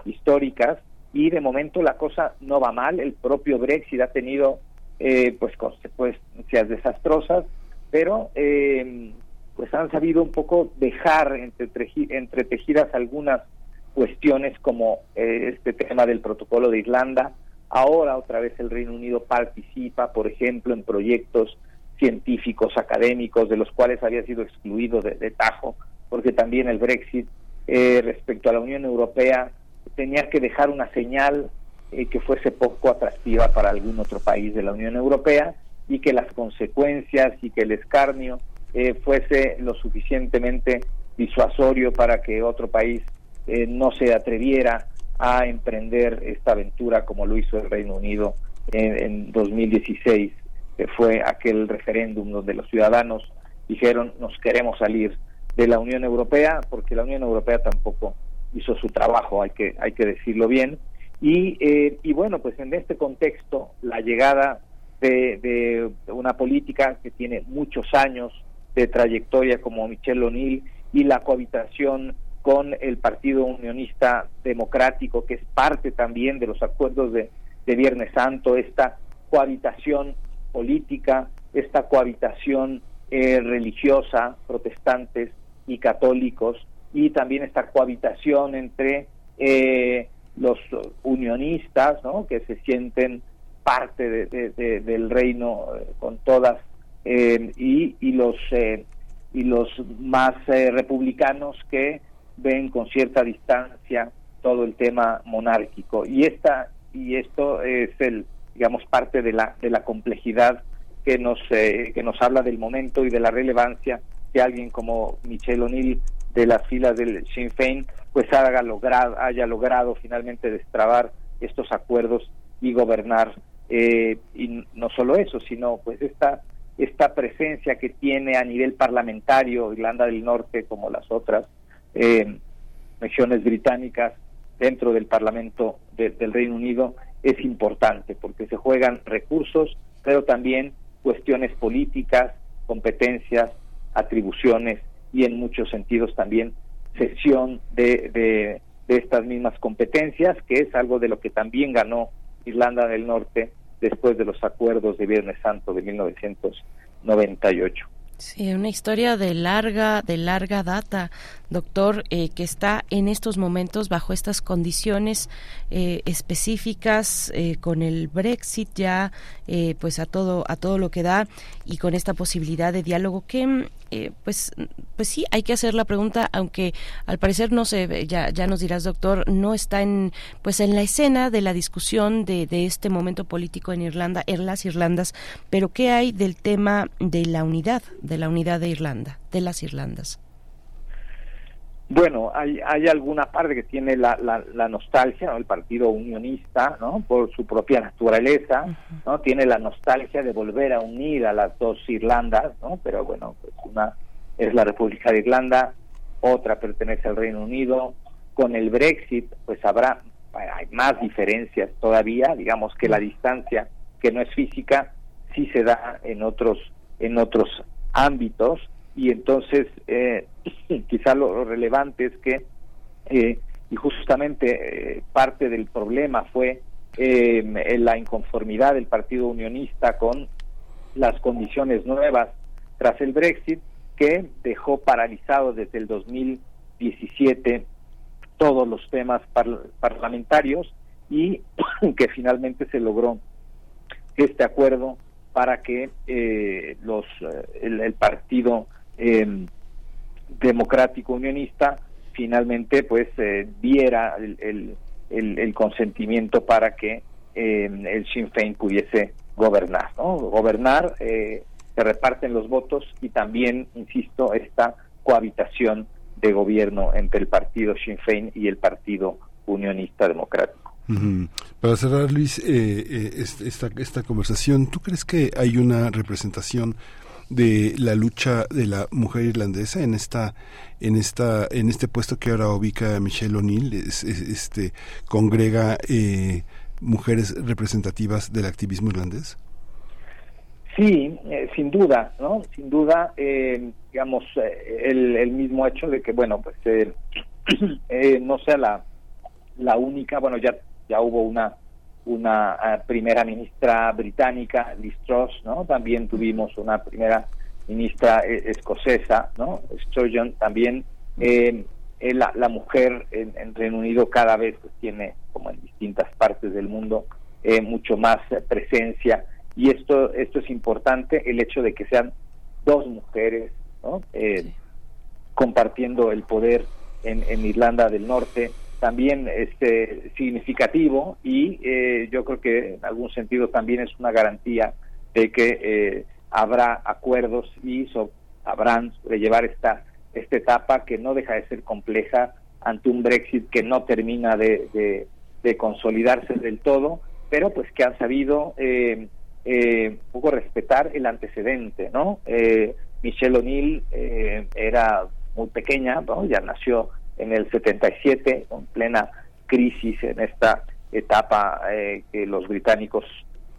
históricas y de momento la cosa no va mal, el propio Brexit ha tenido eh, pues consecuencias desastrosas, pero eh, pues han sabido un poco dejar entretejidas algunas cuestiones como eh, este tema del protocolo de Irlanda. Ahora otra vez el Reino Unido participa, por ejemplo, en proyectos científicos, académicos, de los cuales había sido excluido de, de tajo, porque también el Brexit eh, respecto a la Unión Europea tenía que dejar una señal eh, que fuese poco atractiva para algún otro país de la Unión Europea y que las consecuencias y que el escarnio eh, fuese lo suficientemente disuasorio para que otro país eh, no se atreviera a emprender esta aventura como lo hizo el Reino Unido en, en 2016, que fue aquel referéndum donde los ciudadanos dijeron nos queremos salir de la Unión Europea porque la Unión Europea tampoco hizo su trabajo, hay que hay que decirlo bien. Y, eh, y bueno, pues en este contexto, la llegada de, de una política que tiene muchos años de trayectoria como Michelle O'Neill y la cohabitación con el Partido Unionista Democrático, que es parte también de los acuerdos de, de Viernes Santo, esta cohabitación política, esta cohabitación eh, religiosa, protestantes y católicos, y también esta cohabitación entre eh, los unionistas, ¿no? que se sienten parte de, de, de, del reino eh, con todas, eh, y, y, los y los más republicanos que ven con cierta distancia todo el tema monárquico. Y esta y esto es el digamos parte de la de la complejidad que nos que nos habla del momento y de la relevancia que alguien como Michelle O'Neill de las filas del Sinn Féin pues haya logrado, haya logrado finalmente destrabar estos acuerdos y gobernar eh, y no solo eso sino pues esta esta presencia que tiene a nivel parlamentario Irlanda del Norte como las otras eh, regiones británicas dentro del Parlamento de, del Reino Unido es importante porque se juegan recursos pero también cuestiones políticas competencias atribuciones y en muchos sentidos también cesión de, de, de, estas mismas competencias, que es algo de lo que también ganó Irlanda del Norte después de los acuerdos de Viernes Santo de 1998. Sí, una historia de larga, de larga data, doctor, eh, que está en estos momentos bajo estas condiciones eh, específicas eh, con el Brexit ya, eh, pues a todo, a todo lo que da y con esta posibilidad de diálogo que eh, pues, pues sí, hay que hacer la pregunta, aunque al parecer no se, ya, ya nos dirás, doctor, no está en, pues en la escena de la discusión de, de este momento político en Irlanda, en las Irlandas, pero ¿qué hay del tema de la unidad, de la unidad de Irlanda, de las Irlandas? Bueno, hay, hay alguna parte que tiene la, la, la nostalgia, ¿no? el partido unionista, ¿no? por su propia naturaleza, uh -huh. no tiene la nostalgia de volver a unir a las dos Irlandas, ¿no? pero bueno, pues una es la República de Irlanda, otra pertenece al Reino Unido. Con el Brexit, pues habrá hay más diferencias todavía, digamos que la distancia que no es física sí se da en otros en otros ámbitos y entonces eh, quizá lo, relevante es que eh, y justamente eh, parte del problema fue eh, la inconformidad del Partido Unionista con las condiciones nuevas tras el Brexit que dejó paralizado desde el 2017 todos los temas par parlamentarios y que finalmente se logró este acuerdo para que eh, los el, el partido eh, democrático unionista finalmente pues eh, diera el, el, consentimiento para que eh, el Sinn Féin pudiese gobernar. Gobernar, eh, se reparten los votos y también, insisto, esta cohabitación de gobierno entre el partido Sinn Féin y el partido unionista democrático. Uh. Para cerrar, Luis, eh, esta, esta conversación, ¿tú crees que hay una representación de la lucha de la mujer irlandesa en esta en esta en este puesto que ahora ubica Michelle O'Neill es, es, este congrega eh, mujeres representativas del activismo irlandés sí eh, sin duda no sin duda eh, digamos el, el, mismo hecho de que bueno pues no sea la la única bueno ya ya hubo una una uh, primera ministra británica, Liz Truss, ¿no? También tuvimos una primera ministra eh, escocesa, ¿no? Sturgeon también. Eh, eh, la, la, mujer en, en, Reino Unido cada vez pues, tiene, como en distintas partes del mundo, eh, mucho más presencia y esto esto es importante, el hecho de que sean dos mujeres, ¿no? Sí. compartiendo el poder en, en Irlanda del Norte también este significativo y eh, yo creo que en algún sentido también es una garantía de que eh, habrá acuerdos y so, de llevar esta, esta etapa que no deja de ser compleja ante un Brexit que no termina de, de, consolidarse del todo, pero pues que han sabido eh, eh, un poco respetar el antecedente, ¿no? Eh, Michelle O'Neill eh, era muy pequeña, ¿no? ya nació en el 77, en plena crisis en esta etapa eh, que los británicos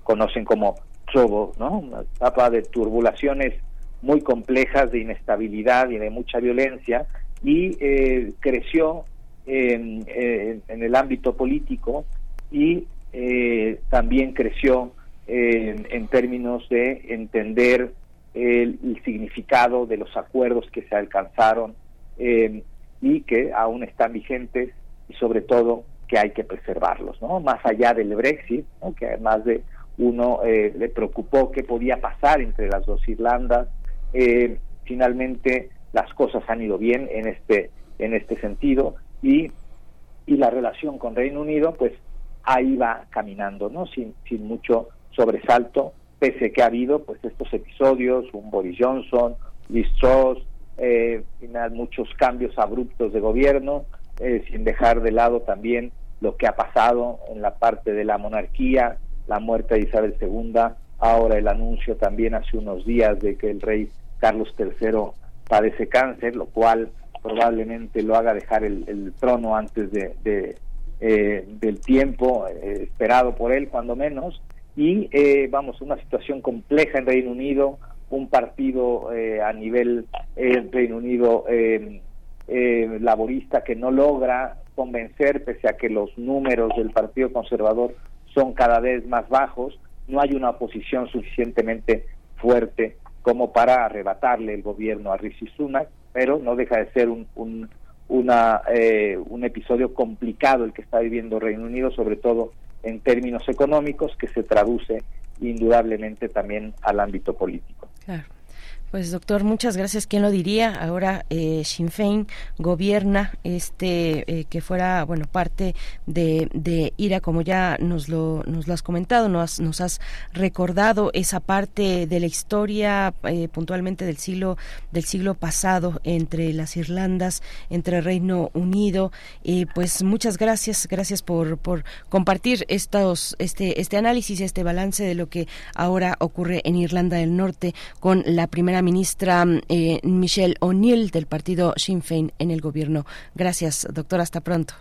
conocen como trouble, ¿no? Una etapa de turbulaciones muy complejas, de inestabilidad y de mucha violencia, y eh, creció en, en, el ámbito político y eh, también creció en términos de entender el, significado de los acuerdos que se alcanzaron y que aún están vigentes y sobre todo que hay que preservarlos, ¿no? Más allá del Brexit, ¿no? que además de uno eh, le preocupó qué podía pasar entre las dos Irlandas, eh, finalmente las cosas han ido bien en este en este sentido y, y la relación con Reino Unido pues ahí va caminando, ¿no? Sin, sin mucho sobresalto, pese que ha habido pues estos episodios, un Boris Johnson, Liz Truss, eh, muchos cambios abruptos de gobierno, eh, sin dejar de lado también lo que ha pasado en la parte de la monarquía, la muerte de Isabel II, ahora el anuncio también hace unos días de que el rey Carlos III padece cáncer, lo cual probablemente lo haga dejar el, trono antes de, eh, del tiempo eh, esperado por él, cuando menos, y eh, vamos, una situación compleja en Reino Unido, un partido eh, a nivel eh, Reino Unido eh, eh, laborista que no logra convencer, pese a que los números del Partido Conservador son cada vez más bajos, no hay una oposición suficientemente fuerte como para arrebatarle el gobierno a Rishi Sunak, pero no deja de ser un, un, una, eh, un episodio complicado el que está viviendo Reino Unido, sobre todo en términos económicos, que se traduce indudablemente también al ámbito político. Claro. Pues doctor, muchas gracias. ¿Quién lo diría? Ahora eh, Sinn Féin gobierna este eh, que fuera bueno parte de, de, IRA, como ya nos lo nos lo has comentado, nos, nos has recordado esa parte de la historia eh, puntualmente del siglo del siglo pasado entre las Irlandas, entre Reino Unido. y pues muchas gracias, gracias por por compartir estos este este análisis, este balance de lo que ahora ocurre en Irlanda del Norte con la primera ministra eh, Michelle O'Neill del partido Sinn Féin en el gobierno. Gracias, doctor. Hasta pronto.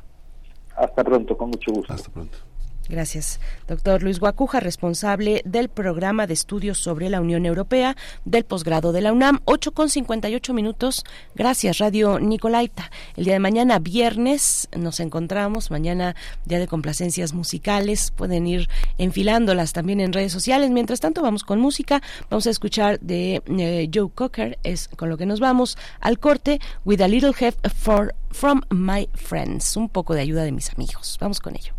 Hasta pronto, con mucho gusto. Hasta pronto. Gracias. Doctor Luis Guacuja, responsable del programa de estudios sobre la Unión Europea del posgrado de la UNAM. 8 con 58 minutos. Gracias, Radio Nicolaita. El día de mañana, viernes, nos encontramos. Mañana, día de complacencias musicales. Pueden ir enfilándolas también en redes sociales. Mientras tanto, vamos con música. Vamos a escuchar de eh, Joe Cocker. Es con lo que nos vamos al corte. With a little help for, from my friends. Un poco de ayuda de mis amigos. Vamos con ello.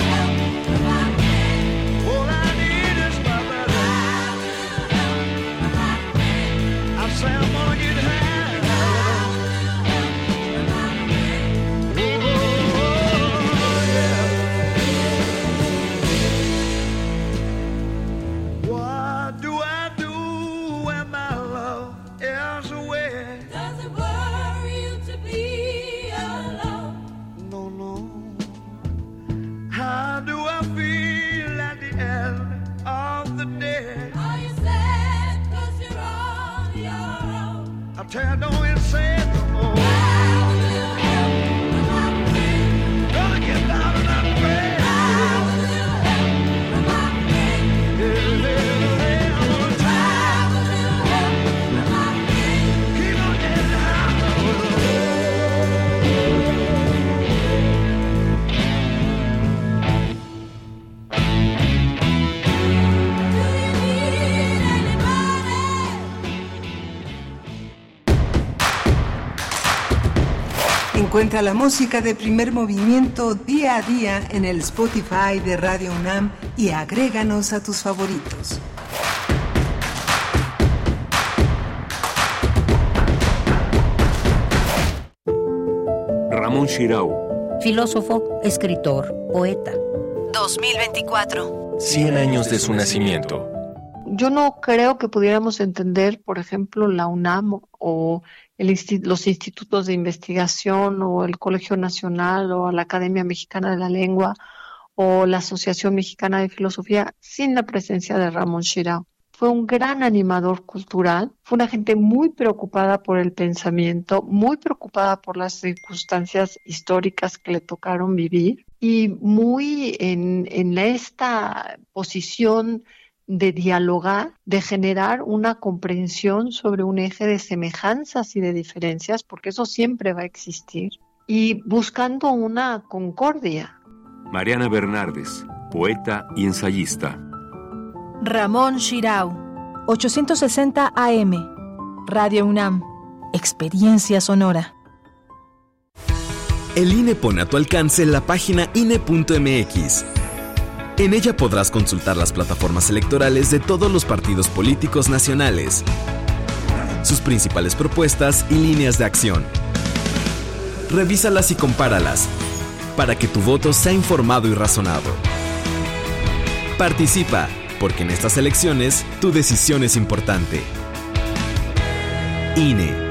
tear down Encuentra la música de primer movimiento día a día en el Spotify de Radio UNAM y agréganos a tus favoritos. Ramón Shirau. Filósofo, escritor, poeta. 2024. 100 años de su nacimiento. Yo no creo que pudiéramos entender, por ejemplo, la UNAM o el los institutos de investigación o el Colegio Nacional o la Academia Mexicana de la Lengua o la Asociación Mexicana de Filosofía sin la presencia de Ramón Shirao. Fue un gran animador cultural, fue una gente muy preocupada por el pensamiento, muy preocupada por las circunstancias históricas que le tocaron vivir y muy en esta posición de dialogar, de generar una comprensión sobre un eje de semejanzas y de diferencias, porque eso siempre va a existir, y buscando una concordia. Mariana Bernardes, poeta y ensayista. Ramón Shirau, 860 AM, Radio UNAM, Experiencia Sonora. El INE pone a tu alcance la página INE.mx. En ella podrás consultar las plataformas electorales de todos los partidos políticos nacionales, sus principales propuestas y líneas de acción. Revísalas y compáralas para que tu voto sea informado y razonado. Participa, porque en estas elecciones tu decisión es importante. INE.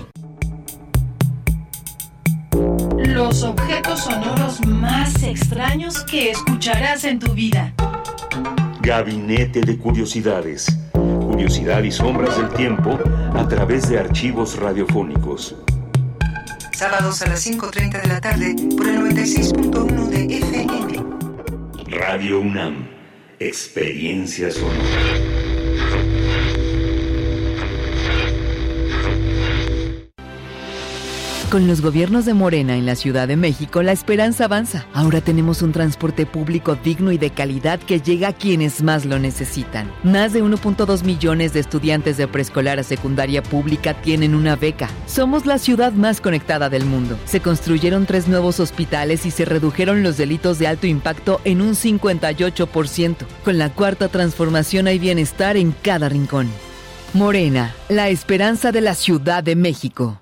Los objetos sonoros más extraños que escucharás en tu vida. Gabinete de Curiosidades. Curiosidad y sombras del tiempo a través de archivos radiofónicos. Sábados a las 5.30 de la tarde por el 96.1 de FM. Radio UNAM. Experiencia sonora. Con los gobiernos de Morena en la Ciudad de México, la esperanza avanza. Ahora tenemos un transporte público digno y de calidad que llega a quienes más lo necesitan. Más de 1.2 millones de estudiantes de preescolar a secundaria pública tienen una beca. Somos la ciudad más conectada del mundo. Se construyeron tres nuevos hospitales y se redujeron los delitos de alto impacto en un 58%. Con la cuarta transformación hay bienestar en cada rincón. Morena, la esperanza de la Ciudad de México.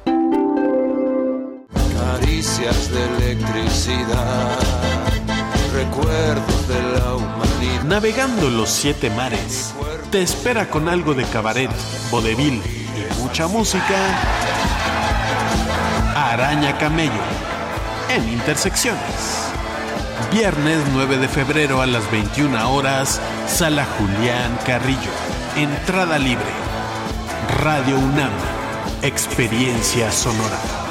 Caricias de electricidad, recuerdos de la humanidad. Navegando los siete mares, te espera con algo de cabaret, vodevil y mucha música. Araña Camello, en Intersecciones. Viernes 9 de febrero a las 21 horas, Sala Julián Carrillo. Entrada libre. Radio UNAM. Experiencia sonora.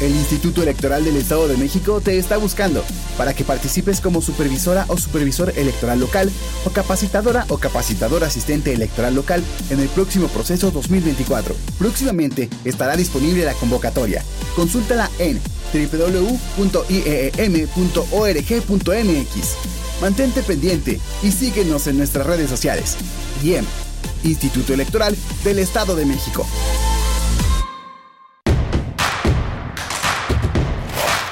El Instituto Electoral del Estado de México te está buscando para que participes como supervisora o supervisor electoral local o capacitadora o capacitador asistente electoral local en el próximo proceso 2024. Próximamente estará disponible la convocatoria. Consúltala en www.ieem.org.mx. Mantente pendiente y síguenos en nuestras redes sociales. IEM, Instituto Electoral del Estado de México.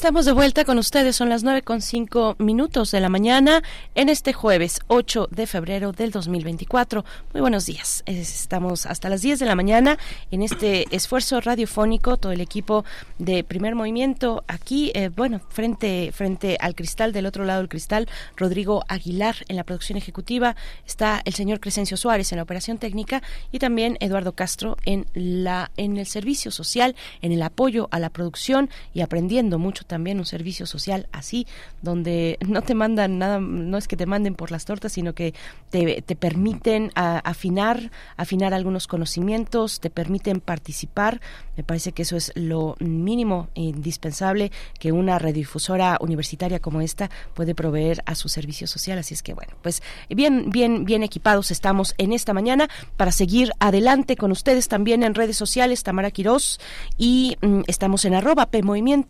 Estamos de vuelta con ustedes, son las nueve con cinco minutos de la mañana en este jueves 8 de febrero del 2024. Muy buenos días. Estamos hasta las 10 de la mañana en este esfuerzo radiofónico, todo el equipo de Primer Movimiento aquí, eh, bueno, frente, frente al cristal, del otro lado del cristal, Rodrigo Aguilar en la producción ejecutiva, está el señor Crescencio Suárez en la operación técnica y también Eduardo Castro en, la, en el servicio social, en el apoyo a la producción y aprendiendo mucho también un servicio social así, donde no te mandan nada, no es que te manden por las tortas, sino que te, te permiten afinar, afinar algunos conocimientos, te permiten participar. Me parece que eso es lo mínimo e indispensable que una radiodifusora universitaria como esta puede proveer a su servicio social. Así es que bueno, pues bien, bien, bien equipados estamos en esta mañana para seguir adelante con ustedes también en redes sociales, Tamara Quirós, y mm, estamos en arroba P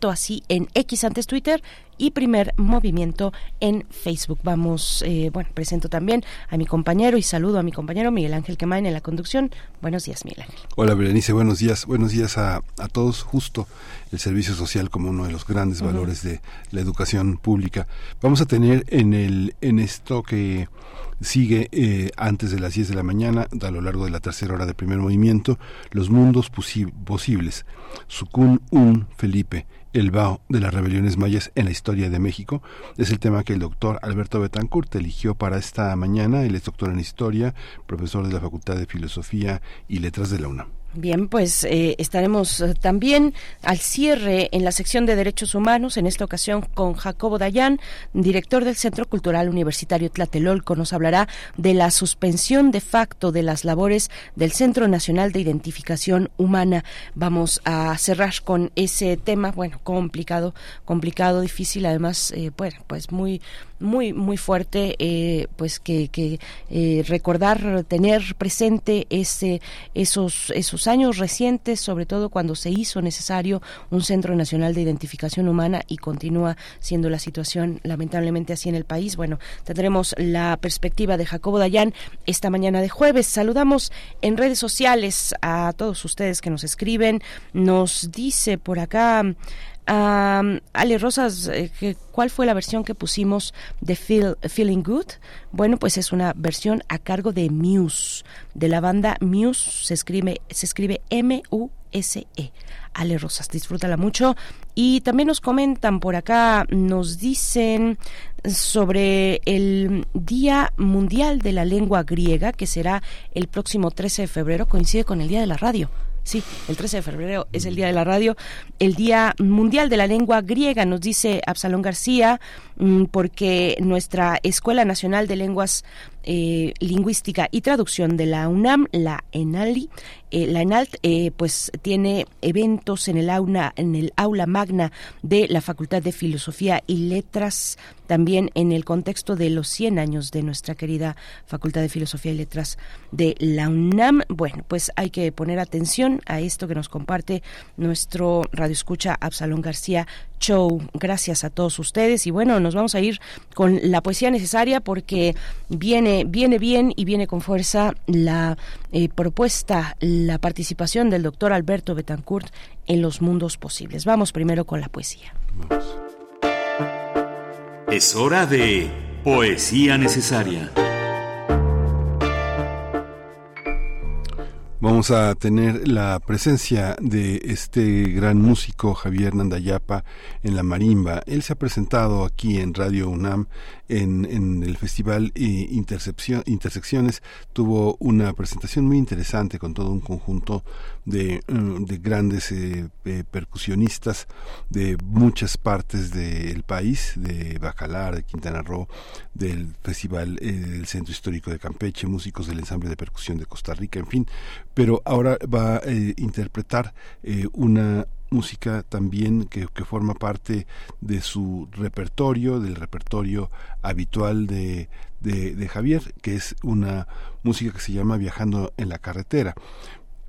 así en X antes Twitter y primer movimiento en Facebook. Vamos, eh, bueno, presento también a mi compañero y saludo a mi compañero Miguel Ángel Quemain en la conducción. Buenos días, Miguel Ángel. Hola, Berenice, buenos días. Buenos días a, a todos. Justo el servicio social como uno de los grandes valores de la educación pública. Vamos a tener en, el, en esto que sigue eh, antes de las 10 de la mañana, a lo largo de la tercera hora de primer movimiento, los mundos posibles. Sukun Un Felipe, el Bao de las rebeliones mayas en la historia de México. Es el tema que el doctor Alberto Betancourt eligió para esta mañana. Él es doctor en historia, profesor de la Facultad de Filosofía y Letras de la UNAM. Bien, pues eh, estaremos eh, también al cierre en la sección de Derechos Humanos, en esta ocasión con Jacobo Dayan, director del Centro Cultural Universitario Tlatelolco. Nos hablará de la suspensión de facto de las labores del Centro Nacional de Identificación Humana. Vamos a cerrar con ese tema, bueno, complicado, complicado, difícil, además, eh, bueno, pues muy muy muy fuerte eh, pues que, que eh, recordar tener presente ese esos esos años recientes sobre todo cuando se hizo necesario un centro nacional de identificación humana y continúa siendo la situación lamentablemente así en el país. Bueno tendremos la perspectiva de Jacobo Dayan esta mañana de jueves. Saludamos en redes sociales a todos ustedes que nos escriben. Nos dice por acá Ale Rosas, eh, ¿cuál fue la versión que pusimos de Feel, Feeling Good? Bueno, pues es una versión a cargo de Muse, de la banda Muse, se escribe, se escribe M-U-S-E. Ale Rosas, disfrútala mucho. Y también nos comentan por acá, nos dicen sobre el Día Mundial de la Lengua Griega, que será el próximo 13 de febrero, coincide con el Día de la Radio. Sí, el 13 de febrero es el Día de la Radio, el Día Mundial de la Lengua Griega, nos dice Absalón García, porque nuestra Escuela Nacional de Lenguas eh, Lingüística y Traducción de la UNAM, la ENALI, eh, la ENALT, eh, pues tiene eventos en el aula, en el aula magna de la Facultad de Filosofía y Letras, también en el contexto de los 100 años de nuestra querida Facultad de Filosofía y Letras de la UNAM. Bueno, pues hay que poner atención a esto que nos comparte nuestro radioescucha Absalón García Show. Gracias a todos ustedes y bueno, nos vamos a ir con la poesía necesaria porque viene viene bien y viene con fuerza la eh, propuesta, la participación del doctor Alberto Betancourt en los mundos posibles. Vamos primero con la poesía. Es hora de poesía necesaria. Vamos a tener la presencia de este gran músico Javier Nandayapa en la marimba. Él se ha presentado aquí en Radio UNAM en, el festival eh, Intersecciones. Tuvo una presentación muy interesante con todo un conjunto de, mm, grandes eh, eh, percusionistas de muchas partes del país, de Bacalar, de Quintana Roo, del Festival del Centro Histórico de Campeche, músicos del ensamble de percusión de Costa Rica, en fin, pero ahora va a eh, interpretar eh, una música también que, forma parte de su repertorio, del repertorio habitual de, de, Javier, que es una música que se llama Viajando en la carretera.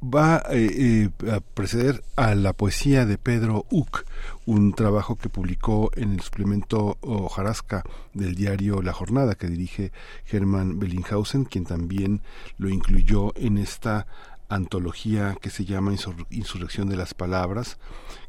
Va eh, a preceder a la poesía de Pedro Uc, un trabajo que publicó en el suplemento Ojarasca del diario La Jornada, que dirige Germán Bellinghausen, quien también lo incluyó en esta antología que se llama Insurrección de las Palabras,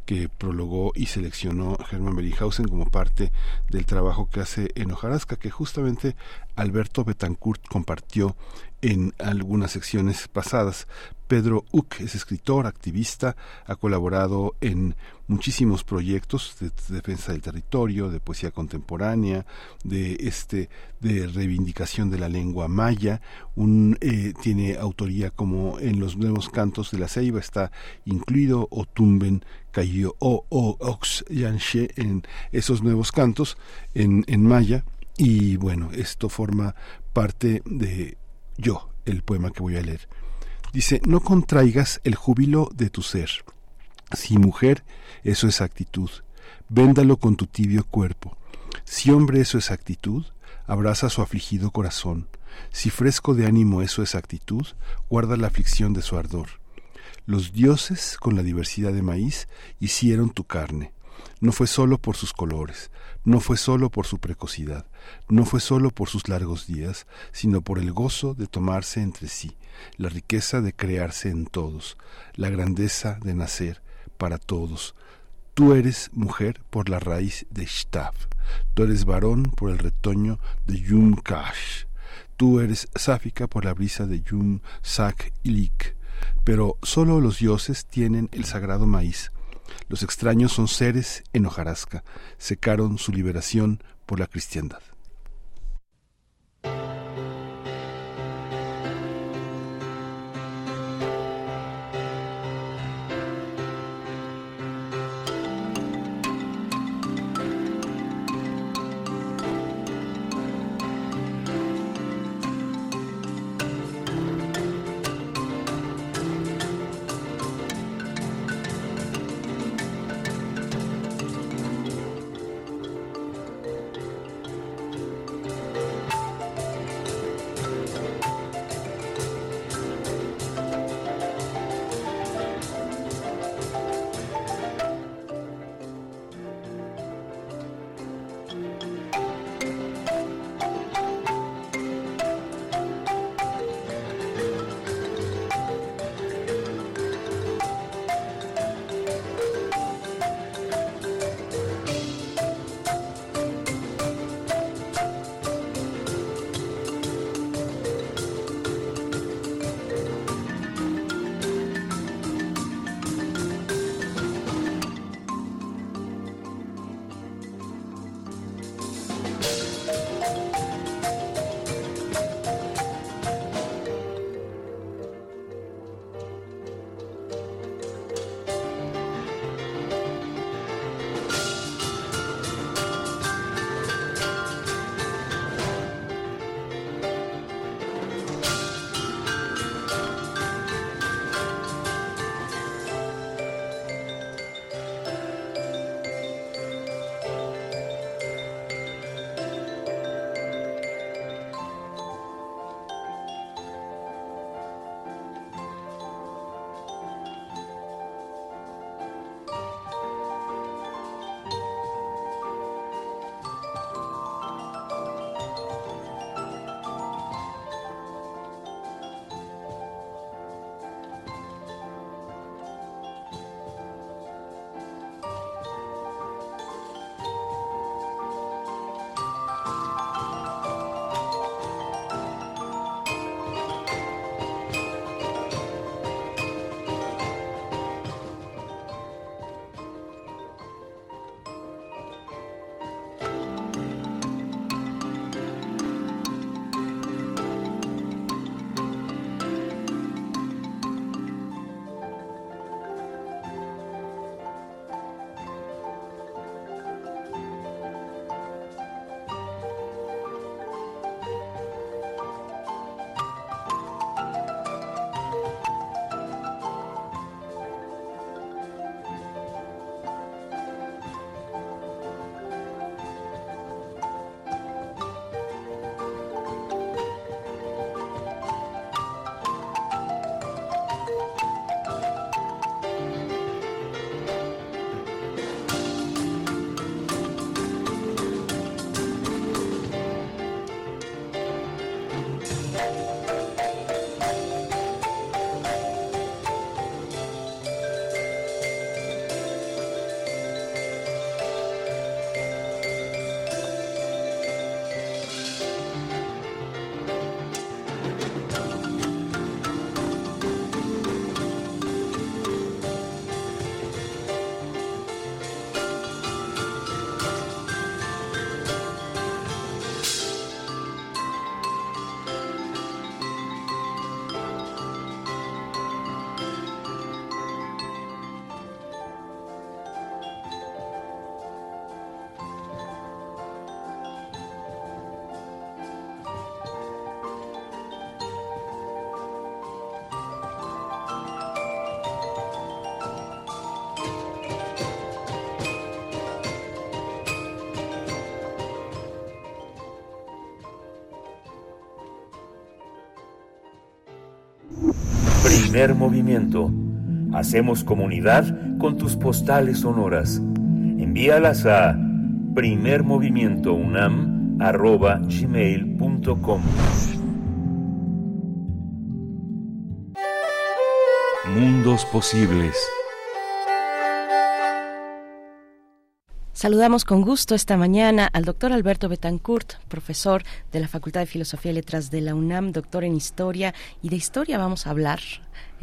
que prologó y seleccionó Germán Bellinghausen como parte del trabajo que hace en Hojarasca, que justamente Alberto Betancourt compartió en algunas secciones pasadas. Pedro Uck es escritor, activista, ha colaborado en muchísimos proyectos de, defensa del territorio, de poesía contemporánea, de este de reivindicación de la lengua maya. Un, eh, tiene autoría como en los nuevos cantos de la Ceiba está incluido Otumben Cayo o Ox Yanshe en esos nuevos cantos en maya y bueno esto forma parte de yo el poema que voy a leer. Dice, no contraigas el júbilo de tu ser. Si mujer, eso es actitud. Véndalo con tu tibio cuerpo. Si hombre, eso es actitud, abraza su afligido corazón. Si fresco de ánimo eso es actitud, guarda la aflicción de su ardor. Los dioses, con la diversidad de maíz, hicieron tu carne. No fue solo por sus colores, no fue solo por su precocidad, no fue solo por sus largos días, sino por el gozo de tomarse entre sí, la riqueza de crearse en todos, la grandeza de nacer para todos. Tú eres mujer por la raíz de Shtav, tú eres varón por el retoño de Yum Kash, tú eres sáfica por la brisa de Yum Sak Ilik, pero solo los dioses tienen el sagrado maíz. Los extraños son seres en hojarasca, secaron su liberación por la cristiandad. Primer movimiento. Hacemos comunidad con tus postales sonoras. Envíalas a primermovimientounam.gmail.com Mundos posibles. Saludamos con gusto esta mañana al doctor Alberto Betancourt, profesor de la Facultad de Filosofía y Letras de la UNAM, doctor en Historia. Y de Historia vamos a hablar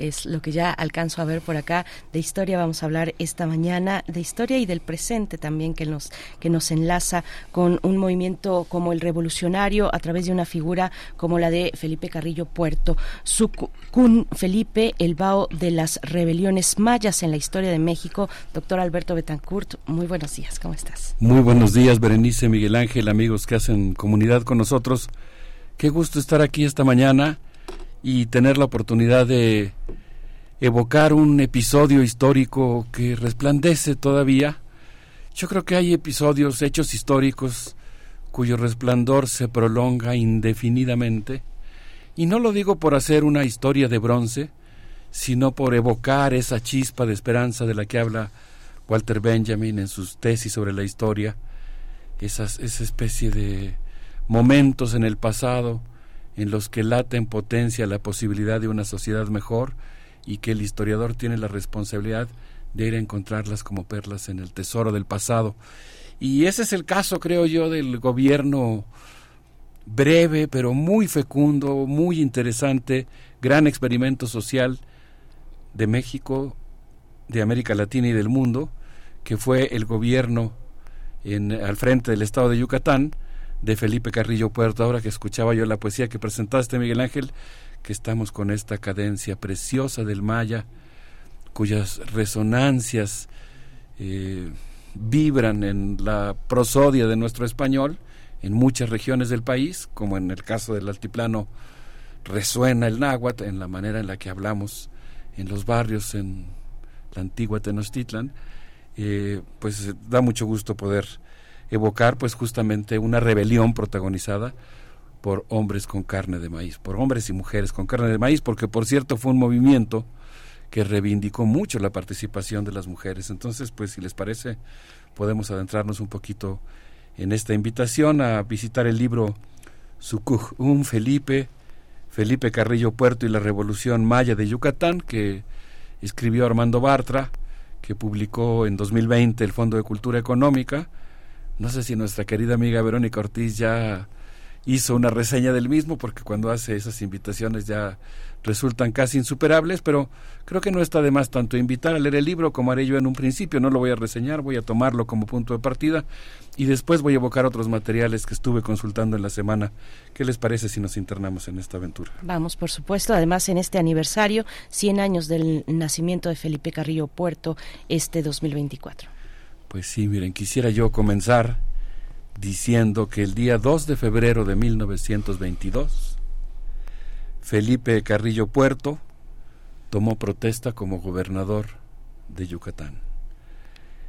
es lo que ya alcanzo a ver por acá. De historia vamos a hablar esta mañana, de historia y del presente también que nos, que nos enlaza con un movimiento como el revolucionario a través de una figura como la de Felipe Carrillo Puerto. Sucun Felipe, el bao de las rebeliones mayas en la historia de México. Doctor Alberto Betancourt, muy buenos días, ¿cómo estás? Muy buenos días, Berenice, Miguel Ángel, amigos que hacen comunidad con nosotros. Qué gusto estar aquí esta mañana y tener la oportunidad de evocar un episodio histórico que resplandece todavía. Yo creo que hay episodios, hechos históricos, cuyo resplandor se prolonga indefinidamente, y no lo digo por hacer una historia de bronce, sino por evocar esa chispa de esperanza de la que habla Walter Benjamin en sus tesis sobre la historia, esas, esa especie de momentos en el pasado en los que late en potencia la posibilidad de una sociedad mejor y que el historiador tiene la responsabilidad de ir a encontrarlas como perlas en el tesoro del pasado. Y ese es el caso, creo yo, del gobierno breve, pero muy fecundo, muy interesante, gran experimento social de México, de América Latina y del mundo, que fue el gobierno al frente del estado de Yucatán, de Felipe Carrillo Puerto. Ahora que escuchaba yo la poesía que presentaste, Miguel Ángel, que estamos con esta cadencia preciosa del maya, cuyas resonancias eh, vibran en la prosodia de nuestro español, en muchas regiones del país, como en el caso del altiplano, resuena el náhuatl en la manera en la que hablamos en los barrios en la antigua Tenochtitlan, eh, pues da mucho gusto poder evocar pues justamente una rebelión protagonizada por hombres con carne de maíz, por hombres y mujeres con carne de maíz, porque por cierto fue un movimiento que reivindicó mucho la participación de las mujeres. Entonces, pues si les parece, podemos adentrarnos un poquito en esta invitación a visitar el libro Sucuj un Felipe, Felipe Carrillo Puerto y la Revolución Maya de Yucatán, que escribió Armando Bartra, que publicó en 2020 el Fondo de Cultura Económica. No sé si nuestra querida amiga Verónica Ortiz ya hizo una reseña del mismo, porque cuando hace esas invitaciones ya resultan casi insuperables, pero creo que no está de más tanto invitar a leer el libro como haré yo en un principio, no lo voy a reseñar, voy a tomarlo como punto de partida y después voy a evocar otros materiales que estuve consultando en la semana. ¿Qué les parece si nos internamos en esta aventura? Vamos, por supuesto, además en este aniversario, 100 años del nacimiento de Felipe Carrillo Puerto, este 2024. Pues sí, miren, quisiera yo comenzar diciendo que el día 2 de febrero de 1922, Felipe Carrillo Puerto tomó protesta como gobernador de Yucatán.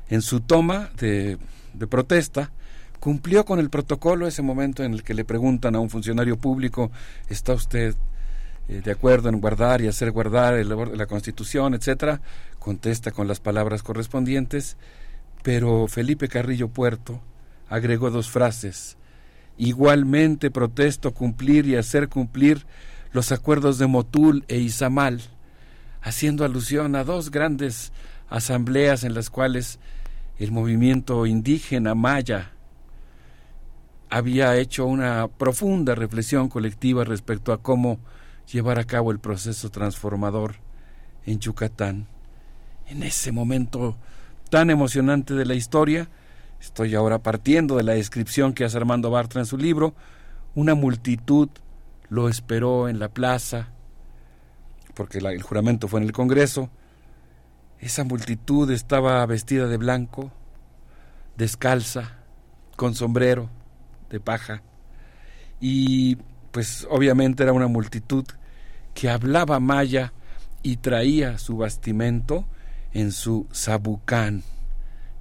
En su toma de, protesta, cumplió con el protocolo ese momento en el que le preguntan a un funcionario público, ¿está usted eh, de acuerdo en guardar y hacer guardar el, la Constitución, etcétera? Contesta con las palabras correspondientes, pero Felipe Carrillo Puerto agregó dos frases. Igualmente protesto cumplir y hacer cumplir los acuerdos de Motul e Izamal, haciendo alusión a dos grandes asambleas en las cuales el movimiento indígena maya había hecho una profunda reflexión colectiva respecto a cómo llevar a cabo el proceso transformador en Yucatán. En ese momento tan emocionante de la historia, Estoy ahora partiendo de la descripción que hace Armando Bartra en su libro. Una multitud lo esperó en la plaza, porque el juramento fue en el Congreso. Esa multitud estaba vestida de blanco, descalza, con sombrero de paja. Y pues obviamente era una multitud que hablaba maya y traía su bastimento en su sabucán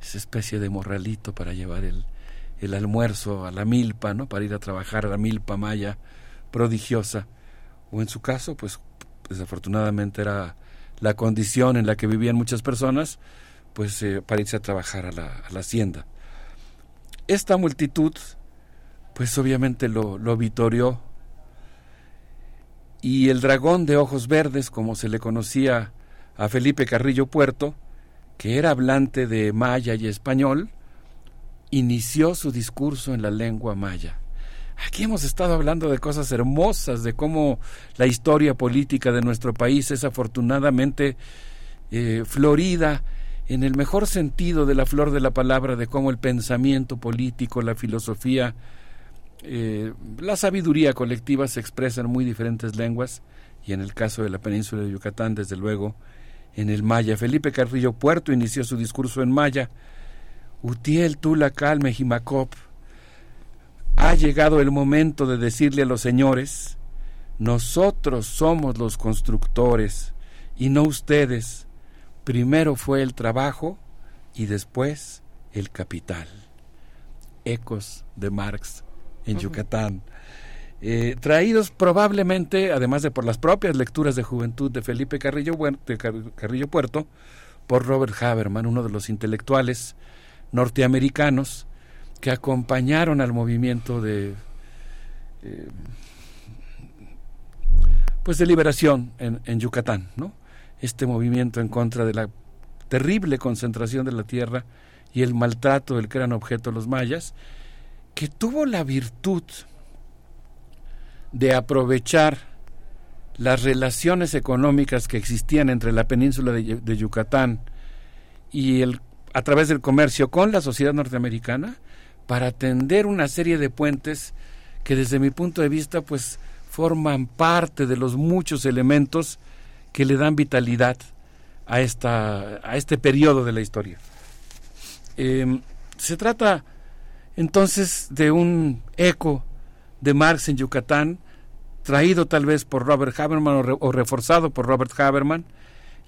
esa especie de morralito para llevar el, el almuerzo a la milpa, ¿no? Para ir a trabajar a la milpa maya prodigiosa. O en su caso, pues desafortunadamente era la condición en la que vivían muchas personas, pues eh, para irse a trabajar a la, a la, hacienda. Esta multitud, pues obviamente lo, lo vitorió y el dragón de ojos verdes, como se le conocía a Felipe Carrillo Puerto, que era hablante de maya y español, inició su discurso en la lengua maya. Aquí hemos estado hablando de cosas hermosas, de cómo la historia política de nuestro país es afortunadamente eh, florida en el mejor sentido de la flor de la palabra, de cómo el pensamiento político, la filosofía, eh, la sabiduría colectiva se expresa en muy diferentes lenguas y en el caso de la península de Yucatán, desde luego, en el maya. Felipe Carrillo Puerto inició su discurso en maya. Utiel Tula Calme Jimacop ha llegado el momento de decirle a los señores, nosotros somos los constructores y no ustedes. Primero fue el trabajo y después el capital. Ecos de Marx en Yucatán. Eh, traídos probablemente, además de por las propias lecturas de juventud de Felipe Carrillo, Puerto, por Robert Haberman, uno de los intelectuales norteamericanos que acompañaron al movimiento de eh, pues de liberación en, en, Yucatán, ¿no? Este movimiento en contra de la terrible concentración de la tierra y el maltrato del que eran objeto los mayas, que tuvo la virtud de aprovechar las relaciones económicas que existían entre la península de, Yucatán y el a través del comercio con la sociedad norteamericana para tender una serie de puentes que desde mi punto de vista pues forman parte de los muchos elementos que le dan vitalidad a, esta, a este periodo de la historia. Eh, se trata entonces de un eco de Marx en Yucatán, traído tal vez por Robert Haberman o, re, o reforzado por Robert Haberman,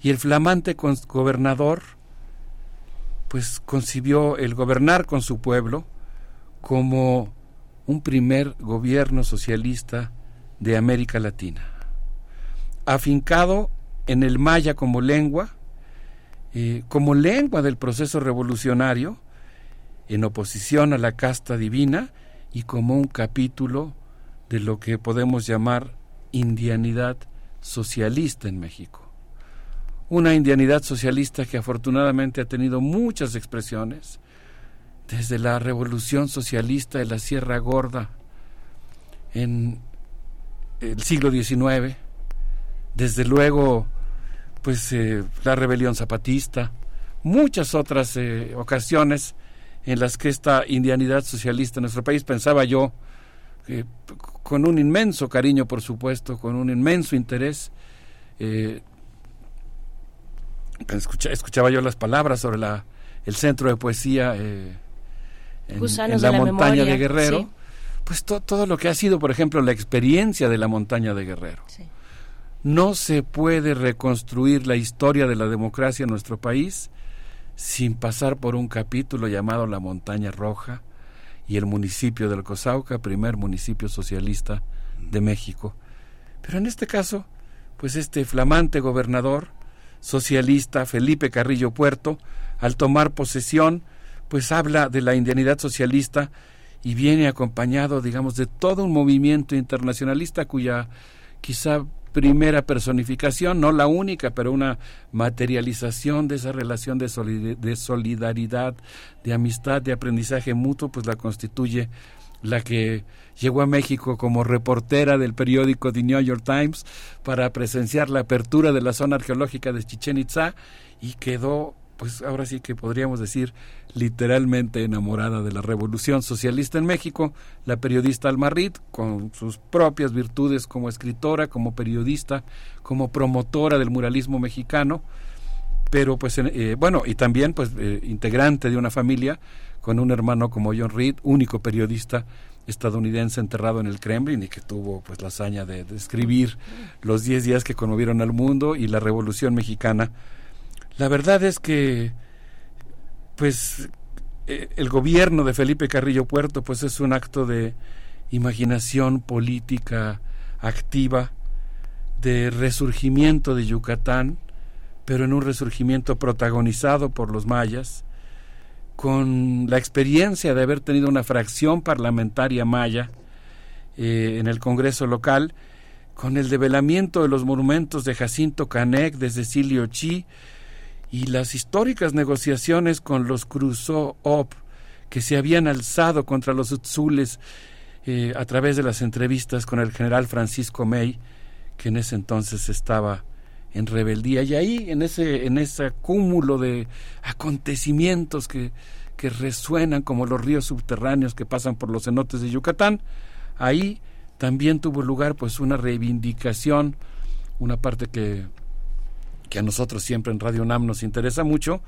y el flamante gobernador pues concibió el gobernar con su pueblo como un primer gobierno socialista de América Latina, afincado en el maya como lengua, eh, como lengua del proceso revolucionario, en oposición a la casta divina y como un capítulo de lo que podemos llamar indianidad socialista en México. Una indianidad socialista que afortunadamente ha tenido muchas expresiones, desde la revolución socialista de la Sierra Gorda en el siglo XIX, desde luego pues eh, la rebelión zapatista, muchas otras eh, ocasiones en las que esta indianidad socialista en nuestro país pensaba yo eh, con un inmenso cariño por supuesto, con un inmenso interés escucha, escuchaba yo las palabras sobre la, el centro de poesía en, en, la, la montaña memoria, de Guerrero, sí. pues to, todo lo que ha sido, por ejemplo, la experiencia de la montaña de Guerrero. Sí. No se puede reconstruir la historia de la democracia en nuestro país sin pasar por un capítulo llamado La Montaña Roja y el municipio del Cosauca, primer municipio socialista de México. Pero en este caso, pues este flamante gobernador socialista Felipe Carrillo Puerto, al tomar posesión, pues habla de la indianidad socialista y viene acompañado, digamos, de todo un movimiento internacionalista cuya quizá primera personificación, no la única, pero una materialización de esa relación de, solid de solidaridad, de amistad, de aprendizaje mutuo, pues la constituye la que llegó a México como reportera del periódico The New York Times para presenciar la apertura de la zona arqueológica de Chichen Itza y quedó pues ahora sí que podríamos decir literalmente enamorada de la revolución socialista en México, la periodista Almarit, con sus propias virtudes como escritora, como periodista, como promotora del muralismo mexicano, pero pues eh, bueno, y también pues eh, integrante de una familia con un hermano como John Reed, único periodista estadounidense enterrado en el Kremlin y que tuvo pues la hazaña de, de escribir los 10 días que conmovieron al mundo y la revolución mexicana la verdad es que, pues, eh, el gobierno de Felipe Carrillo Puerto, pues, es un acto de imaginación política activa, de resurgimiento de Yucatán, pero en un resurgimiento protagonizado por los mayas, con la experiencia de haber tenido una fracción parlamentaria maya eh, en el Congreso local, con el develamiento de los monumentos de Jacinto Canec, de Cecilio Chi, y las históricas negociaciones con los Crusoe Op, que se habían alzado contra los Utzules eh, a través de las entrevistas con el general Francisco May, que en ese entonces estaba en rebeldía. Y ahí, en ese, en ese cúmulo de acontecimientos que, que resuenan como los ríos subterráneos que pasan por los cenotes de Yucatán, ahí también tuvo lugar pues una reivindicación, una parte que, que a nosotros siempre en Radio NAM nos interesa mucho,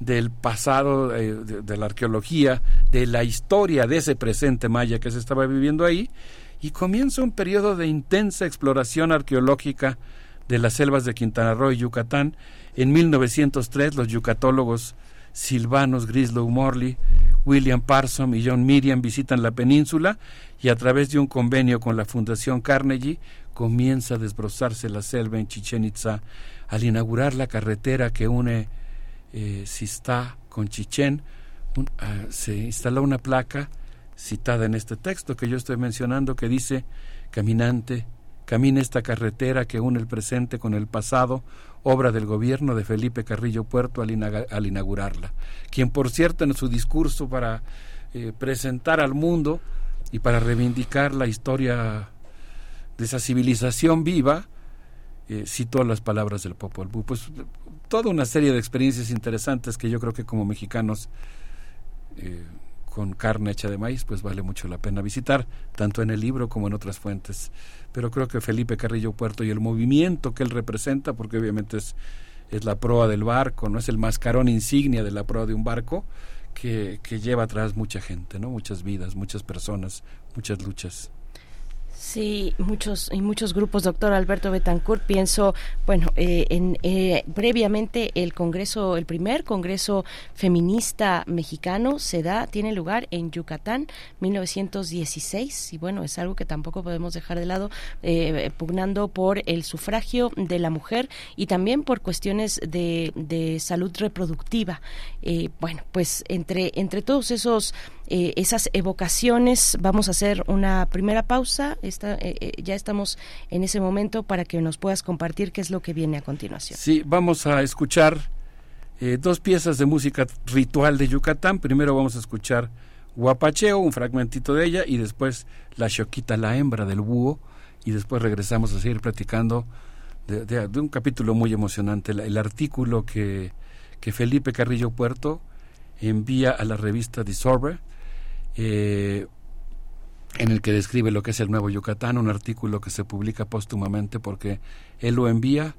del pasado, eh, de, la arqueología, de la historia de ese presente maya que se estaba viviendo ahí, y comienza un periodo de intensa exploración arqueológica de las selvas de Quintana Roo y Yucatán. En 1903 los yucatólogos Silvanos Grislow Morley, William Parson y John Miriam visitan la península y a través de un convenio con la Fundación Carnegie comienza a desbrozarse la selva en Chichen Itza al inaugurar la carretera que une eh, Sistá con Chichen, ah, se instaló una placa citada en este texto que yo estoy mencionando que dice, caminante, camina esta carretera que une el presente con el pasado, obra del gobierno de Felipe Carrillo Puerto al, inaugurarla, quien por cierto en su discurso para eh, presentar al mundo y para reivindicar la historia de esa civilización viva, eh, citó las palabras del Popol Vuh. Pues toda una serie de experiencias interesantes que yo creo que como mexicanos eh, con carne hecha de maíz, pues vale mucho la pena visitar, tanto en el libro como en otras fuentes. Pero creo que Felipe Carrillo Puerto y el movimiento que él representa, porque obviamente es, es la proa del barco, no es el mascarón insignia de la proa de un barco, que, que lleva atrás mucha gente, ¿no? muchas vidas, muchas personas, muchas luchas. Sí, muchos y muchos grupos, doctor Alberto Betancourt. Pienso, bueno, eh, en, eh, previamente el Congreso, el primer Congreso Feminista Mexicano se da, tiene lugar en Yucatán, 1916, y bueno, es algo que tampoco podemos dejar de lado, eh, pugnando por el sufragio de la mujer y también por cuestiones de, de salud reproductiva. bueno, pues entre, entre todos esos eh, esas evocaciones. Vamos a hacer una primera pausa. Está, eh, eh, ya estamos en ese momento para que nos puedas compartir qué es lo que viene a continuación. Sí, vamos a escuchar dos piezas de música ritual de Yucatán. Primero vamos a escuchar Guapacheo, un fragmentito de ella, y después La Choquita, la hembra del búho, y después regresamos a seguir platicando de, un capítulo muy emocionante, el, artículo que, que Felipe Carrillo Puerto envía a la revista Disorder eh, en el que describe lo que es el Nuevo Yucatán, un artículo que se publica póstumamente porque él lo envía,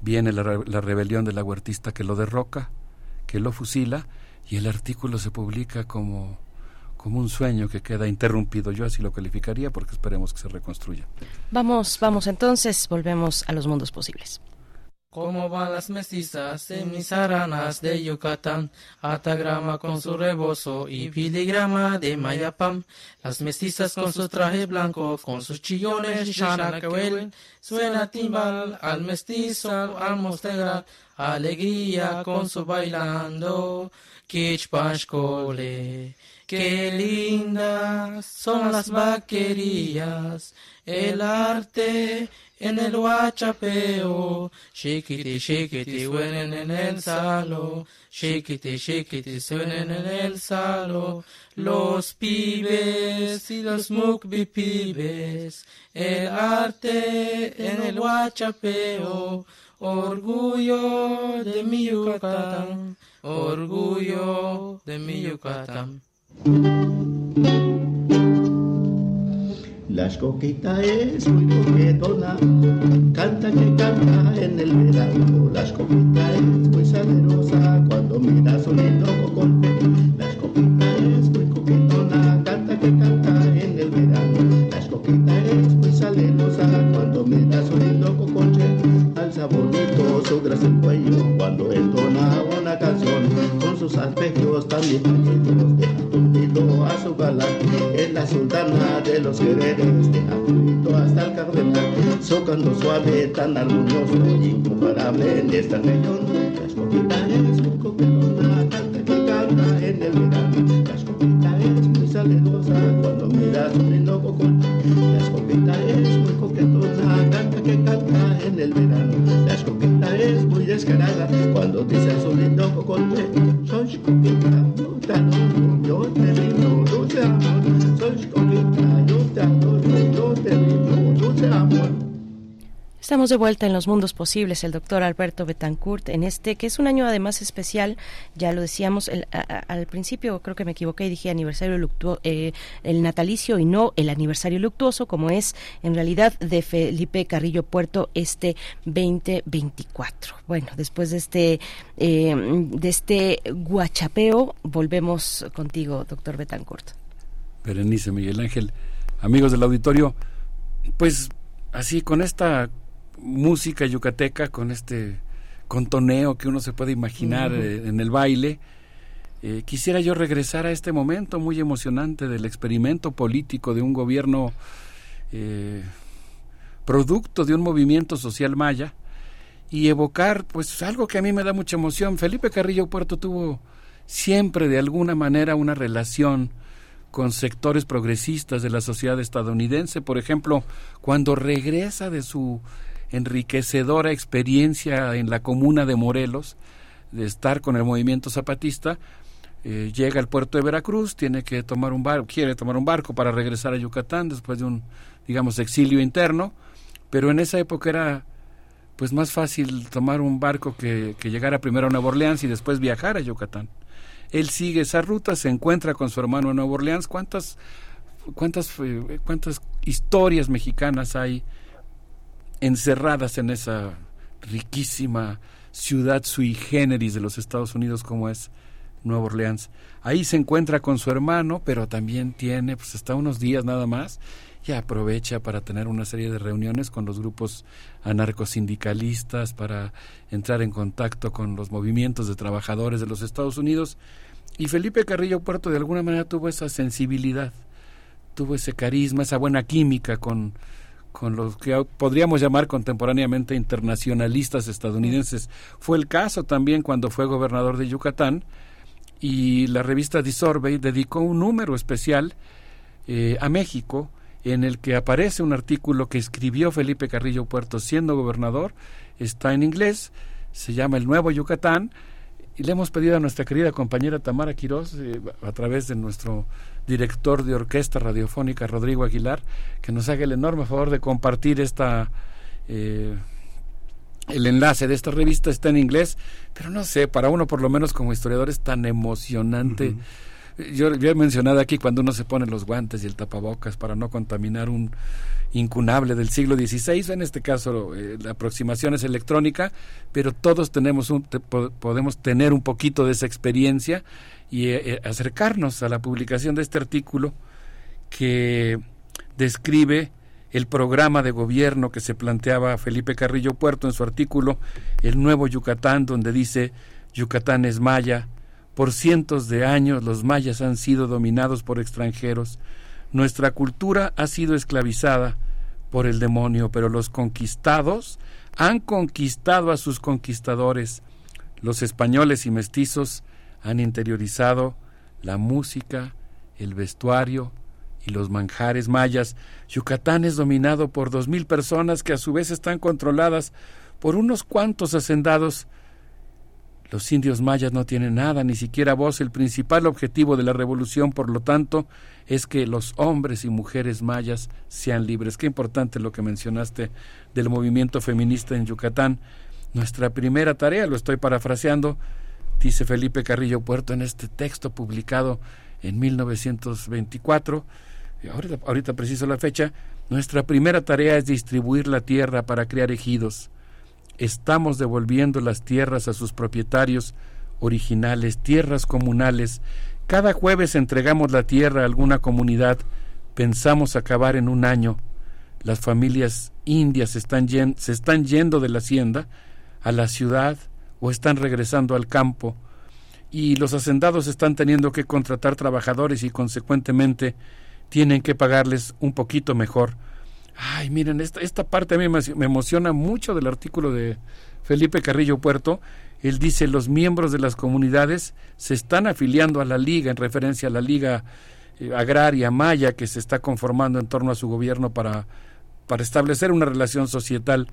viene la, rebelión de la huertista que lo derroca, que lo fusila, y el artículo se publica como, como un sueño que queda interrumpido. Yo así lo calificaría porque esperemos que se reconstruya. Vamos, vamos entonces, volvemos a los mundos posibles. Como van las mestizas en mis aranas de Yucatán, atagrama con su rebozo y filigrama de Mayapam, las mestizas con su traje blanco, con sus chillones y suena timbal al mestizo, al mostrar alegría con su bailando. Qué lindas son las vaquerías, el arte en el huachapeo, chiquiti, chiquiti, suenen en el salo, chiquiti, chiquiti, suenen en el salo, los pibes y los mukbi pibes, el arte en el huachapeo, orgullo de mi Yucatán, orgullo de mi Yucatán. La escoquita es muy coquetona, canta que canta en el verano. La escoquita es muy salerosa cuando mira su lindo es muy salerosa cuando mira su lindo cocoche. Alza bonito su grasa el cuello cuando entona una canción. Con sus arpegios también fallidos deja tundido a su galán. Es la sultana de los quereres de Afrito hasta el cardenal. Socando suave, tan armonioso incomparable en esta región. Es muy coquetona, canta que canta en el verano. Escopeta cuando miras un lindo cocón. La escopeta es muy coquetona, canta que canta en el verano. La escopeta es muy descarada cuando dice su lindo cocón. Soy te adoro, yo te rindo, dulce amor. Soy coqueta, Estamos de vuelta en los mundos posibles, el doctor Alberto Betancourt, en este que es un año además especial, ya lo decíamos al principio, creo que me equivoqué dije aniversario luctuoso, eh, el natalicio y no el aniversario luctuoso, como es en realidad de Felipe Carrillo Puerto este 2024. Bueno, después de este, eh, de este guachapeo, volvemos contigo, doctor Betancourt. Berenice Miguel Ángel, amigos del auditorio, pues así con esta música yucateca, con este contoneo que uno se puede imaginar uh -huh. eh, en el baile. Eh, quisiera yo regresar a este momento muy emocionante del experimento político de un gobierno eh, producto de un movimiento social maya y evocar pues algo que a mí me da mucha emoción. Felipe Carrillo Puerto tuvo siempre de alguna manera una relación con sectores progresistas de la sociedad estadounidense, por ejemplo, cuando regresa de su enriquecedora experiencia en la comuna de Morelos, de estar con el movimiento zapatista, eh, llega al puerto de Veracruz, tiene que tomar un barco, quiere tomar un barco para regresar a Yucatán después de un, digamos, exilio interno, pero en esa época era pues más fácil tomar un barco que, que llegara primero a Nueva Orleans y después viajar a Yucatán. Él sigue esa ruta, se encuentra con su hermano en Nueva Orleans. ¿Cuántas, cuántas, eh, cuántas historias mexicanas hay encerradas en esa riquísima ciudad sui generis de los Estados Unidos como es Nueva Orleans. Ahí se encuentra con su hermano, pero también tiene, pues hasta unos días nada más, y aprovecha para tener una serie de reuniones con los grupos anarcosindicalistas, para entrar en contacto con los movimientos de trabajadores de los Estados Unidos. Y Felipe Carrillo Puerto de alguna manera tuvo esa sensibilidad, tuvo ese carisma, esa buena química con, con los que podríamos llamar contemporáneamente internacionalistas estadounidenses. Fue el caso también cuando fue gobernador de Yucatán y la revista Disorbey dedicó un número especial eh, a México en el que aparece un artículo que escribió Felipe Carrillo Puerto siendo gobernador, está en inglés, se llama El Nuevo Yucatán, y le hemos pedido a nuestra querida compañera Tamara Quirós, eh, a través de nuestro director de orquesta radiofónica Rodrigo Aguilar, que nos haga el enorme favor de compartir esta eh, el enlace de esta revista está en inglés, pero no sé, para uno por lo menos como historiador es tan emocionante. Yo, yo he mencionado aquí cuando uno se pone los guantes y el tapabocas para no contaminar un incunable del siglo XVI, en este caso eh, la aproximación es electrónica, pero todos tenemos un, podemos tener un poquito de esa experiencia y eh, acercarnos a la publicación de este artículo que describe el programa de gobierno que se planteaba Felipe Carrillo Puerto en su artículo El Nuevo Yucatán, donde dice Yucatán es maya, por cientos de años los mayas han sido dominados por extranjeros, nuestra cultura ha sido esclavizada por el demonio, pero los conquistados han conquistado a sus conquistadores, los españoles y mestizos han interiorizado la música, el vestuario, y los manjares mayas. Yucatán es dominado por dos mil personas que a su vez están controladas por unos cuantos hacendados. Los indios mayas no tienen nada, ni siquiera voz. El principal objetivo de la revolución, por lo tanto, es que los hombres y mujeres mayas sean libres. Qué importante lo que mencionaste del movimiento feminista en Yucatán. Nuestra primera tarea, lo estoy parafraseando, dice Felipe Carrillo Puerto en este texto publicado en 1924, ahorita, ahorita preciso la fecha, nuestra primera tarea es distribuir la tierra para crear ejidos. Estamos devolviendo las tierras a sus propietarios originales, tierras comunales. Cada jueves entregamos la tierra a alguna comunidad. Pensamos acabar en un año. Las familias indias se están yendo de la hacienda a la ciudad o están regresando al campo y los hacendados están teniendo que contratar trabajadores y consecuentemente tienen que pagarles un poquito mejor. Ay, miren, esta, esta parte a mí me emociona mucho del artículo de Felipe Carrillo Puerto. Él dice, los miembros de las comunidades se están afiliando a la liga, en referencia a la liga eh, agraria maya que se está conformando en torno a su gobierno para, para establecer una relación societal.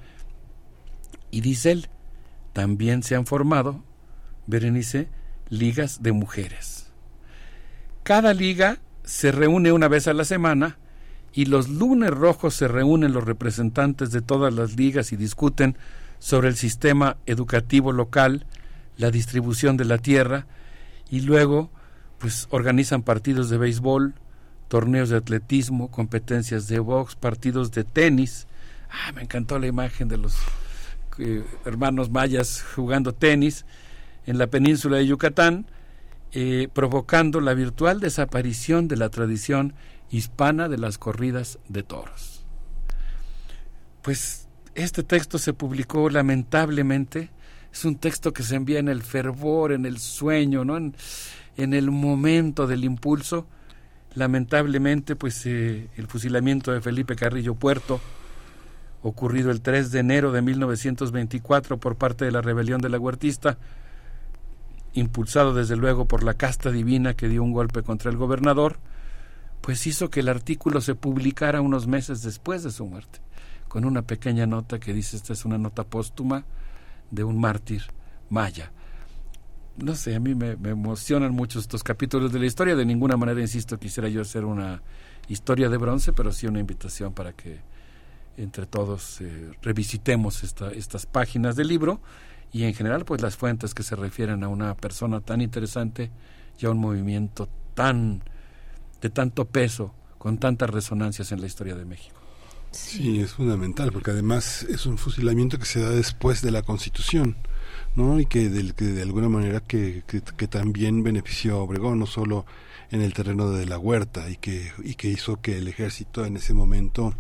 Y dice él, también se han formado, Berenice, ligas de mujeres. Cada liga se reúne una vez a la semana y los lunes rojos se reúnen los representantes de todas las ligas y discuten sobre el sistema educativo local, la distribución de la tierra y luego pues organizan partidos de béisbol, torneos de atletismo, competencias de box, partidos de tenis. Ah, me encantó la imagen de los eh, hermanos mayas jugando tenis en la península de Yucatán, eh, provocando la virtual desaparición de la tradición hispana de las corridas de toros. Pues este texto se publicó lamentablemente, es un texto que se envía en el fervor, en el sueño, ¿no? en, el momento del impulso. Lamentablemente, pues eh, el fusilamiento de Felipe Carrillo Puerto, ocurrido el 3 de enero de 1924 por parte de la rebelión de la Huertista, impulsado desde luego por la casta divina que dio un golpe contra el gobernador, pues hizo que el artículo se publicara unos meses después de su muerte, con una pequeña nota que dice esta es una nota póstuma de un mártir maya. No sé, a mí me, emocionan mucho estos capítulos de la historia. De ninguna manera, insisto, quisiera yo hacer una historia de bronce, pero sí una invitación para que entre todos eh, revisitemos esta, estas páginas del libro y en general pues las fuentes que se refieren a una persona tan interesante y a un movimiento tan de tanto peso, con tantas resonancias en la historia de México. Sí. es fundamental, porque además es un fusilamiento que se da después de la Constitución, ¿no? Y que de, que de alguna manera que, que, que, también benefició a Obregón, no solo en el terreno de la huerta, y que, y que hizo que el ejército en ese momento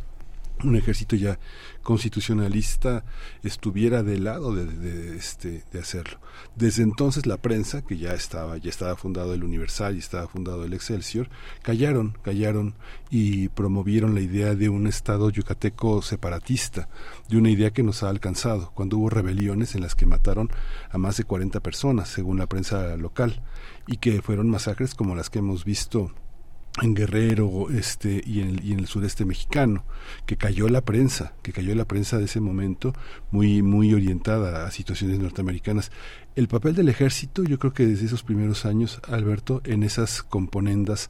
un ejército ya constitucionalista estuviera del lado de, este de hacerlo. Desde entonces la prensa que ya estaba ya estaba fundado el Universal y estaba fundado el Excelsior callaron callaron y promovieron la idea de un estado yucateco separatista de una idea que nos ha alcanzado cuando hubo rebeliones en las que mataron a más de 40 personas según la prensa local y que fueron masacres como las que hemos visto en Guerrero este y en, el, y en el sureste mexicano que cayó la prensa que cayó la prensa de ese momento muy muy orientada a situaciones norteamericanas. El papel del ejército yo creo que desde esos primeros años Alberto en esas componendas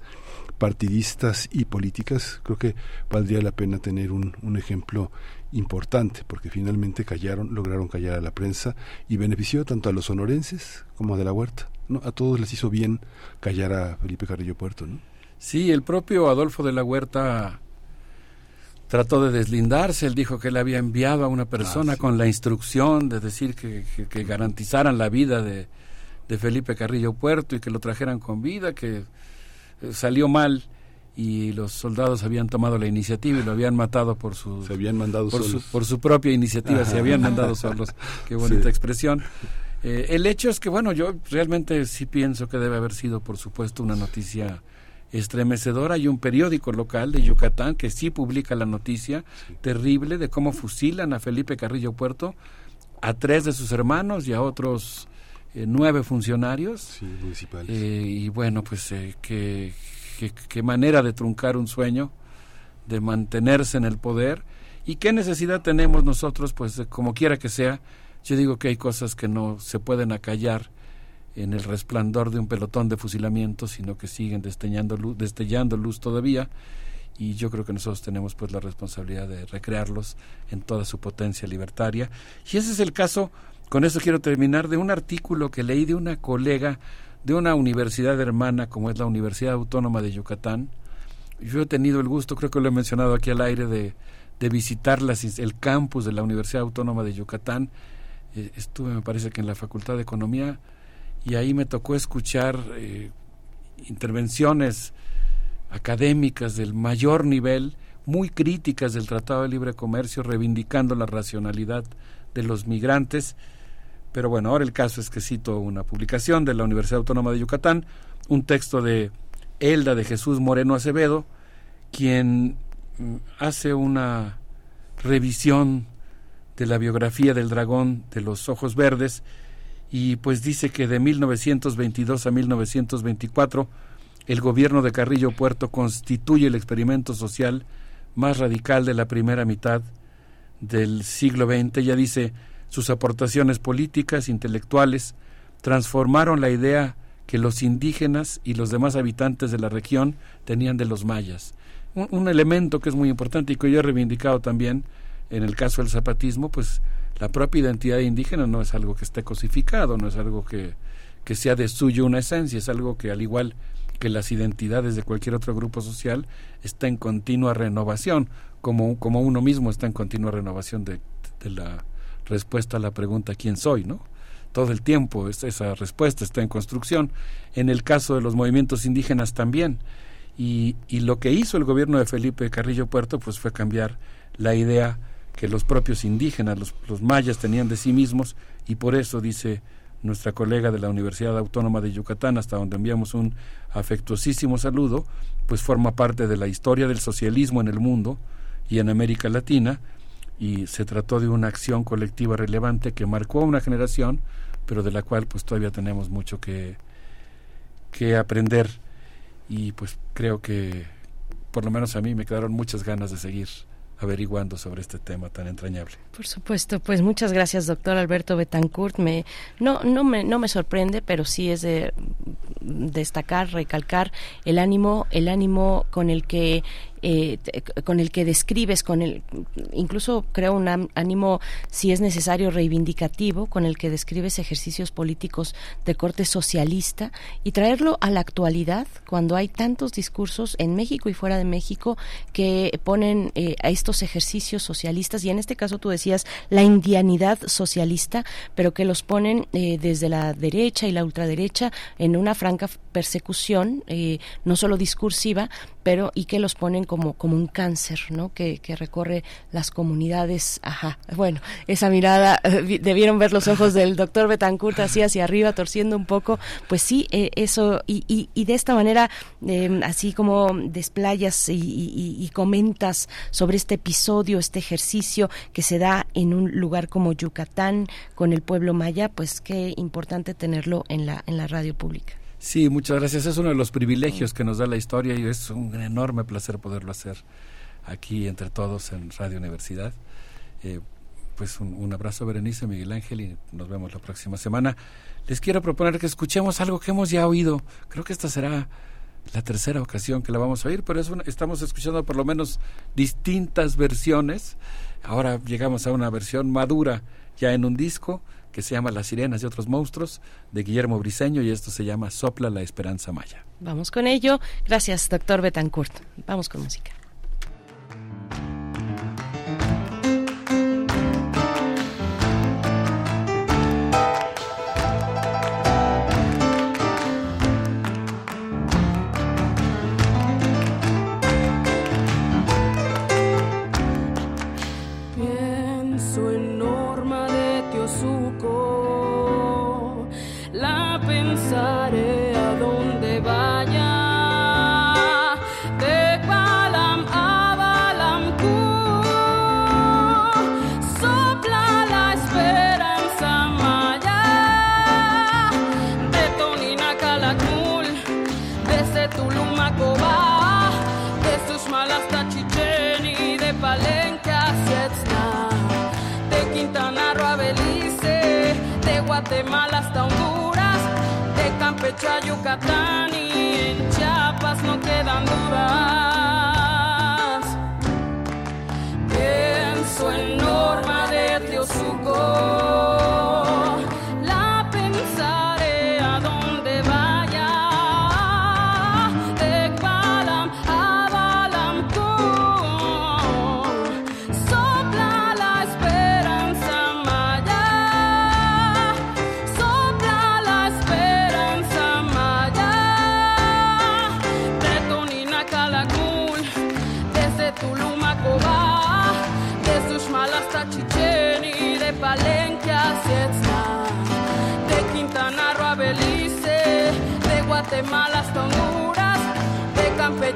partidistas y políticas creo que valdría la pena tener un, un ejemplo importante porque finalmente callaron lograron callar a la prensa y benefició tanto a los sonorenses como a de la huerta no a todos les hizo bien callar a Felipe Carrillo Puerto no Sí, el propio Adolfo de la Huerta trató de deslindarse. Él dijo que le había enviado a una persona ah, con la instrucción de decir que, garantizaran la vida de, Felipe Carrillo Puerto y que lo trajeran con vida, que eh, salió mal y los soldados habían tomado la iniciativa y lo habían matado por su se habían mandado por Su, por su propia iniciativa se habían mandado solos. Qué bonita expresión. Eh, el hecho es que bueno yo realmente sí pienso que debe haber sido por supuesto una noticia estremecedora. Hay un periódico local de Yucatán que sí publica la noticia terrible de cómo fusilan a Felipe Carrillo Puerto, a tres de sus hermanos y a otros eh, nueve funcionarios. municipales. Eh, y bueno, pues eh, qué, qué, manera de truncar un sueño, de mantenerse en el poder. ¿Y qué necesidad tenemos nosotros? Pues como quiera que sea, yo digo que hay cosas que no se pueden acallar en el resplandor de un pelotón de fusilamiento, sino que siguen destellando luz, destellando luz todavía y yo creo que nosotros tenemos pues la responsabilidad de recrearlos en toda su potencia libertaria. Y ese es el caso, con eso quiero terminar, de un artículo que leí de una colega de una universidad hermana como es la Universidad Autónoma de Yucatán. Yo he tenido el gusto, creo que lo he mencionado aquí al aire, de, de visitar las, el campus de la Universidad Autónoma de Yucatán. Eh, estuve, me parece que en la Facultad de Economía, y ahí me tocó escuchar eh, intervenciones académicas del mayor nivel, muy críticas del Tratado de Libre Comercio, reivindicando la racionalidad de los migrantes. Pero bueno, ahora el caso es que cito una publicación de la Universidad Autónoma de Yucatán, un texto de Elda de Jesús Moreno Acevedo, quien mm, hace una revisión de la biografía del dragón de los ojos verdes y pues dice que de 1922 a 1924 el gobierno de Carrillo Puerto constituye el experimento social más radical de la primera mitad del siglo XX. Ya dice, sus aportaciones políticas, intelectuales, transformaron la idea que los indígenas y los demás habitantes de la región tenían de los mayas. Un, un, elemento que es muy importante y que yo he reivindicado también en el caso del zapatismo, pues la propia identidad indígena no es algo que esté cosificado, no es algo que, que sea de suyo una esencia, es algo que al igual que las identidades de cualquier otro grupo social está en continua renovación, como, como uno mismo está en continua renovación de, de la respuesta a la pregunta ¿quién soy? ¿no? Todo el tiempo esa respuesta está en construcción. En el caso de los movimientos indígenas también. Y, y lo que hizo el gobierno de Felipe Carrillo Puerto pues fue cambiar la idea que los propios indígenas, los, mayas tenían de sí mismos y por eso dice nuestra colega de la Universidad Autónoma de Yucatán, hasta donde enviamos un afectuosísimo saludo, pues forma parte de la historia del socialismo en el mundo y en América Latina, y se trató de una acción colectiva relevante que marcó a una generación, pero de la cual pues todavía tenemos mucho que, que aprender. Y pues creo que por lo menos a mí me quedaron muchas ganas de seguir averiguando sobre este tema tan entrañable. Por supuesto, pues muchas gracias, doctor Alberto Betancourt. Me, no, no, me, no me sorprende, pero sí es de destacar, recalcar el ánimo, el ánimo con el que eh, con el que describes, con el, incluso creo un ánimo, si es necesario, reivindicativo, con el que describes ejercicios políticos de corte socialista y traerlo a la actualidad cuando hay tantos discursos en México y fuera de México que ponen eh, a estos ejercicios socialistas y en este caso tú decías la indianidad socialista, pero que los ponen eh, desde la derecha y la ultraderecha en una franca persecución, no solo discursiva, pero y que los ponen como, como un cáncer, ¿no? Que, que recorre las comunidades. Ajá. Bueno, esa mirada, eh, debieron ver los ojos del doctor Betancourt así hacia arriba, torciendo un poco. Pues sí, eh, eso, y, y, y, de esta manera, eh, así como desplayas y, y, comentas sobre este episodio, este ejercicio que se da en un lugar como Yucatán, con el pueblo maya, pues qué importante tenerlo en la, en la radio pública. Sí, muchas gracias. Es uno de los privilegios que nos da la historia y es un enorme placer poderlo hacer aquí entre todos en Radio Universidad. Eh, pues un, abrazo, Berenice, Miguel Ángel, y nos vemos la próxima semana. Les quiero proponer que escuchemos algo que hemos ya oído. Creo que esta será la tercera ocasión que la vamos a oír, pero es una, estamos escuchando por lo menos distintas versiones. Ahora llegamos a una versión madura ya en un disco que se llama Las sirenas y otros monstruos de Guillermo Briseño y esto se llama Sopla la esperanza maya. Vamos con ello. Gracias, doctor Betancourt. Vamos con música. De Campeche a Yucatán y en Chiapas no quedan dudas.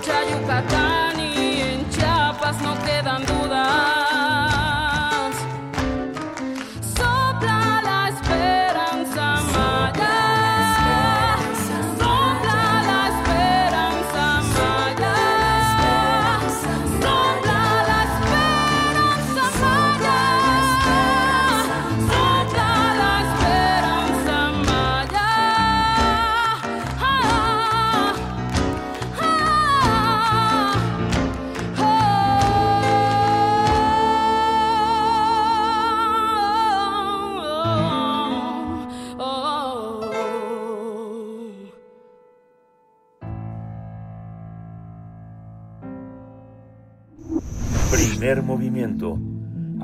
De Campeche a Yucatán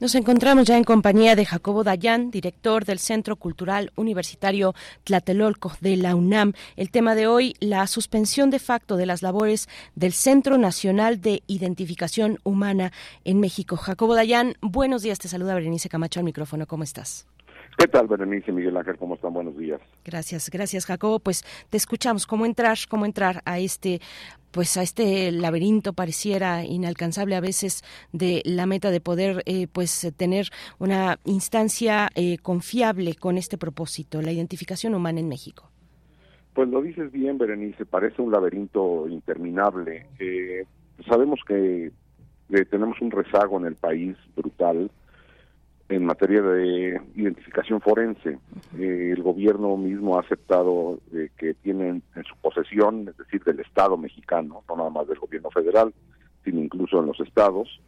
Nos encontramos ya en compañía de Jacobo Dayan, director del Centro Cultural Universitario Tlatelolco de la UNAM. El tema de hoy, la suspensión de facto de las labores del Centro Nacional de Identificación Humana en México. Jacobo Dayan, buenos días. Te saluda Berenice Camacho al micrófono. ¿Cómo estás? ¿Qué tal, Berenice Miguel Ángel? ¿Cómo están? Buenos días. Gracias, gracias, Jacobo. Pues te escuchamos. ¿Cómo entrar, cómo entrar a este pues a este laberinto pareciera inalcanzable a veces de la meta de poder eh, pues tener una instancia eh, confiable con este propósito, la identificación humana en México. Pues lo dices bien, Berenice, parece un laberinto interminable. Eh, sabemos que tenemos un rezago en el país brutal en materia de identificación forense. Eh, el gobierno mismo ha aceptado eh, que tienen en su posesión, es decir, del Estado mexicano, no nada más del gobierno federal, sino incluso en los estados,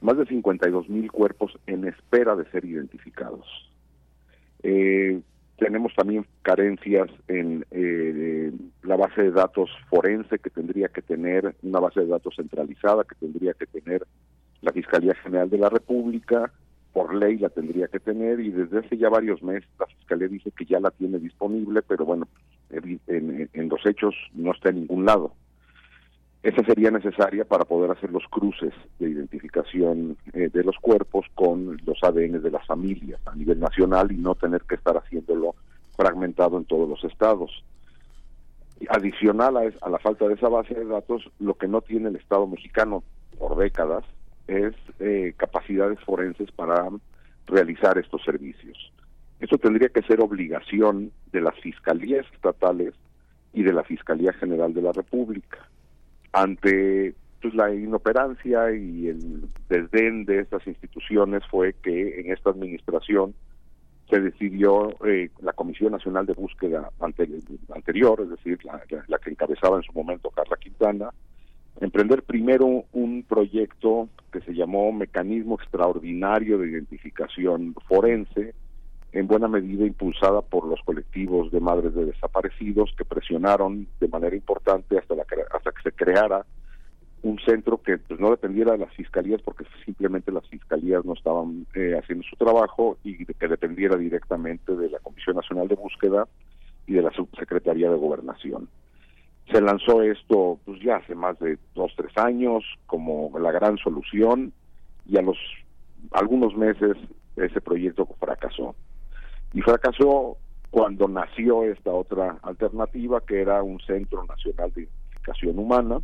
más de 52 mil cuerpos en espera de ser identificados. Eh, tenemos también carencias en eh, la base de datos forense que tendría que tener, una base de datos centralizada que tendría que tener la Fiscalía General de la República, por ley la tendría que tener y desde hace ya varios meses la Fiscalía dice que ya la tiene disponible, pero bueno, en, en, los hechos no está en ningún lado. Esa sería necesaria para poder hacer los cruces de identificación eh, de los cuerpos con los ADN de las familias a nivel nacional y no tener que estar haciéndolo fragmentado en todos los estados. Adicional a, a la falta de esa base de datos, lo que no tiene el Estado mexicano por décadas es eh, capacidades forenses para realizar estos servicios. Esto tendría que ser obligación de las fiscalías estatales y de la Fiscalía General de la República. Ante pues, la inoperancia y el desdén de estas instituciones fue que en esta administración se decidió eh, la Comisión Nacional de Búsqueda ante- anterior, es decir, la que encabezaba en su momento Carla Quintana, emprender primero un proyecto que se llamó Mecanismo Extraordinario de Identificación Forense, en buena medida impulsada por los colectivos de madres de desaparecidos que presionaron de manera importante hasta, la, hasta que se creara un centro que pues, no dependiera de las fiscalías porque simplemente las fiscalías no estaban eh, haciendo su trabajo y que dependiera directamente de la Comisión Nacional de Búsqueda y de la Subsecretaría de Gobernación. Se lanzó esto pues ya hace más de dos, tres años como la gran solución y a los algunos meses ese proyecto fracasó. Y fracasó cuando nació esta otra alternativa que era un Centro Nacional de Identificación Humana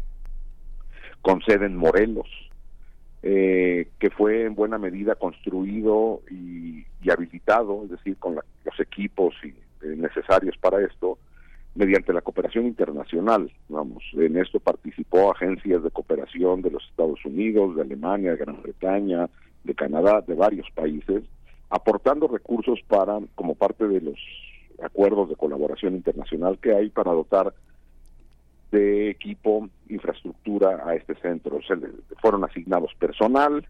con sede en Morelos, eh, que fue en buena medida construido y, habilitado, es decir, con la- los equipos y, eh, necesarios para esto, mediante la cooperación internacional. Vamos, en esto participó agencias de cooperación de los Estados Unidos, de Alemania, de Gran Bretaña, de Canadá, de varios países, aportando recursos para, como parte de los acuerdos de colaboración internacional que hay para dotar de equipo, infraestructura a este centro. Se le fueron asignados personal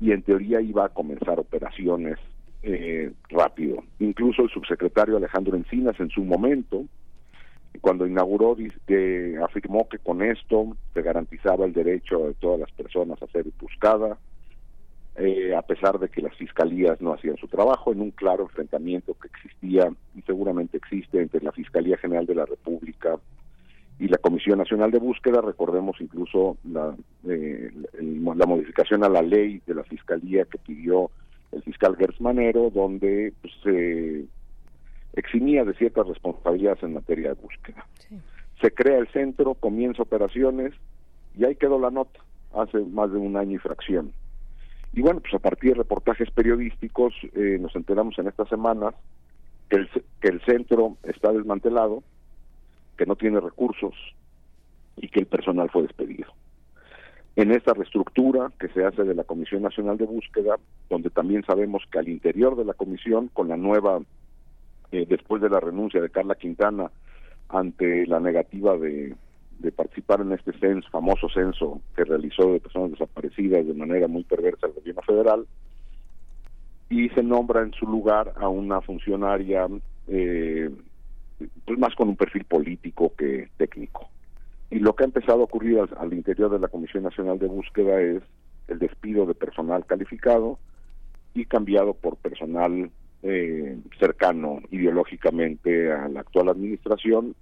y en teoría iba a comenzar operaciones eh, rápido. Incluso el subsecretario Alejandro Encinas en su momento, cuando inauguró, afirmó que con esto se garantizaba el derecho de todas las personas a ser buscada, eh, a pesar de que las fiscalías no hacían su trabajo, en un claro enfrentamiento que existía y seguramente existe entre la Fiscalía General de la República y la Comisión Nacional de Búsqueda. Recordemos incluso la, eh, la modificación a la ley de la Fiscalía que pidió el fiscal Gertz Manero, donde pues, se eximía de ciertas responsabilidades en materia de búsqueda. Se crea el centro, comienza operaciones y ahí quedó la nota, hace más de un año y fracción. Y bueno, pues a partir de reportajes periodísticos eh, nos enteramos en estas semanas que el, ce- que el centro está desmantelado, que no tiene recursos y que el personal fue despedido. En esta reestructura que se hace de la Comisión Nacional de Búsqueda, donde también sabemos que al interior de la comisión, con la nueva, después de la renuncia de Carla Quintana, ante la negativa de, participar en este censo, famoso censo que realizó de personas desaparecidas de manera muy perversa el gobierno federal, y se nombra en su lugar a una funcionaria eh, pues más con un perfil político que técnico. Y lo que ha empezado a ocurrir al interior de la Comisión Nacional de Búsqueda es el despido de personal calificado y cambiado por personal eh, cercano ideológicamente a la actual administración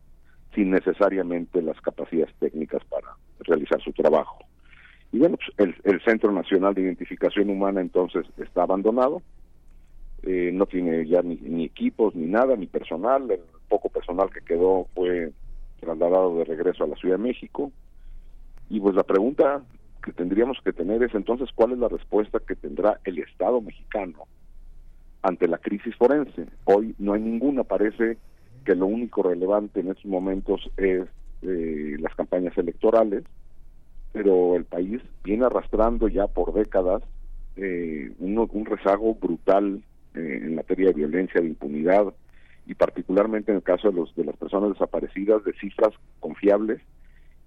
sin necesariamente las capacidades técnicas para realizar su trabajo. Y bueno, pues, el, el Centro Nacional de Identificación Humana entonces está abandonado, eh, no tiene ya ni, ni equipos ni nada, ni personal, el poco personal que quedó fue trasladado de regreso a la Ciudad de México. Y pues la pregunta que tendríamos que tener es entonces cuál es la respuesta que tendrá el Estado mexicano ante la crisis forense. Hoy no hay ninguna, parece que lo único relevante en estos momentos es eh, las campañas electorales, pero el país viene arrastrando ya por décadas eh, un, un rezago brutal eh, en materia de violencia, de impunidad y particularmente en el caso de, los, de las personas desaparecidas de cifras confiables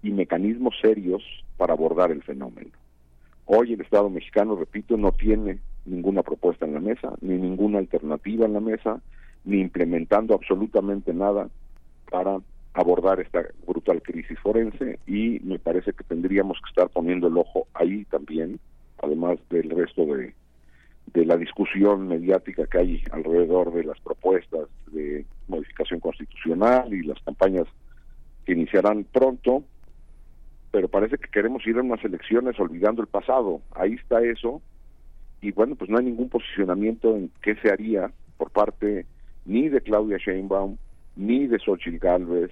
y mecanismos serios para abordar el fenómeno. Hoy el Estado mexicano, repito, no tiene ninguna propuesta en la mesa, ni ninguna alternativa en la mesa, ni implementando absolutamente nada para abordar esta brutal crisis forense. Y me parece que tendríamos que estar poniendo el ojo ahí también, además del resto de, de la discusión mediática que hay alrededor de las propuestas de modificación constitucional y las campañas que iniciarán pronto, pero parece que queremos ir a unas elecciones olvidando el pasado. Ahí está eso, y bueno, pues no hay ningún posicionamiento en qué se haría por parte ni de Claudia Sheinbaum, ni de Xochitl Galvez,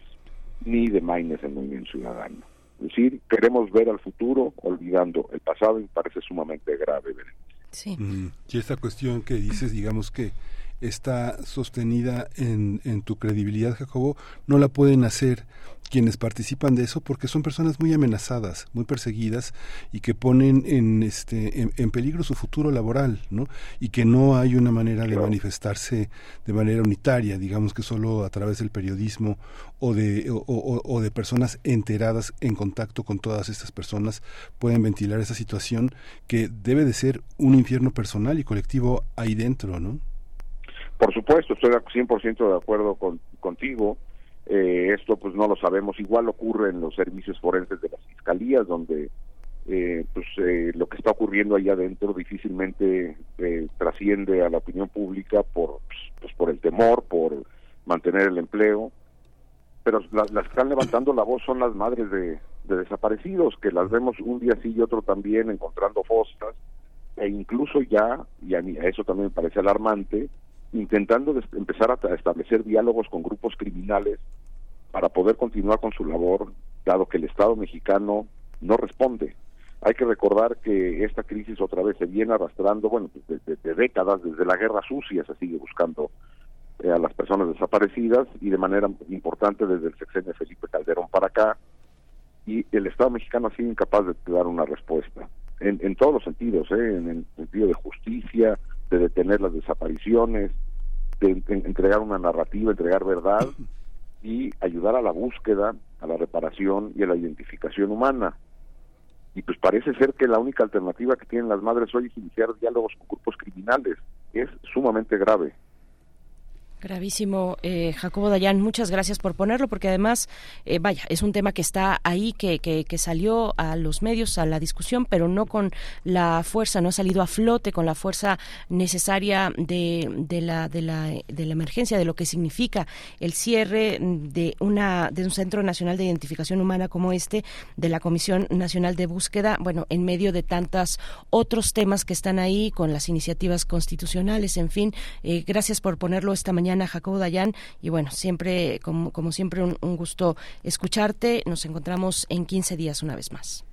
ni de Maynes en Movimiento Ciudadano. Es decir, queremos ver al futuro olvidando el pasado y parece sumamente grave. Sí. Mm, y esta cuestión que dices, digamos que está sostenida en, en tu credibilidad, Jacobo, no la pueden hacer quienes participan de eso porque son personas muy amenazadas, muy perseguidas y que ponen en este en, en peligro su futuro laboral, ¿no? Y que no hay una manera de manifestarse de manera unitaria, digamos que solo a través del periodismo o de o, o- o de personas enteradas en contacto con todas estas personas pueden ventilar esa situación que debe de ser un infierno personal y colectivo ahí dentro, ¿no? Por supuesto, estoy de 100% de acuerdo con, contigo. Eh, esto pues no lo sabemos. Igual ocurre en los servicios forenses de las fiscalías, donde eh, pues eh, lo que está ocurriendo ahí adentro difícilmente eh, trasciende a la opinión pública por pues, por el temor, por mantener el empleo. Pero las, que están levantando la voz son las madres de, de desaparecidos, que las vemos un día sí y otro también encontrando fosas, e incluso ya, y a, mí, a eso también me parece alarmante, intentando empezar a, establecer diálogos con grupos criminales para poder continuar con su labor, dado que el Estado mexicano no responde. Hay que recordar que esta crisis otra vez se viene arrastrando, bueno, pues, de, de- de décadas, desde la guerra sucia se sigue buscando eh, a las personas desaparecidas y de manera importante desde el sexenio de Felipe Calderón para acá, y el Estado mexicano ha sido incapaz de dar una respuesta, en, en todos los sentidos, ¿eh? en el sentido de justicia, de detener las desapariciones, de en- en- entregar una narrativa, entregar verdad y ayudar a la búsqueda, a la reparación y a la identificación humana. Y pues parece ser que la única alternativa que tienen las madres hoy es iniciar diálogos con grupos criminales. Es sumamente grave. Gravísimo, eh, Jacobo Dayan, muchas gracias por ponerlo, porque además, eh, vaya, es un tema que está ahí, que, que, que salió a los medios, a la discusión, pero no con la fuerza, no ha salido a flote con la fuerza necesaria de, de, la, de, la, de la emergencia, de lo que significa el cierre de, una, de un Centro Nacional de Identificación Humana como este, de la Comisión Nacional de Búsqueda, bueno, en medio de tantos otros temas que están ahí, con las iniciativas constitucionales, en fin, eh, gracias por ponerlo esta mañana, Jacobo Dayan, y bueno, siempre, como, como siempre, un, un gusto escucharte. Nos encontramos en 15 días una vez más.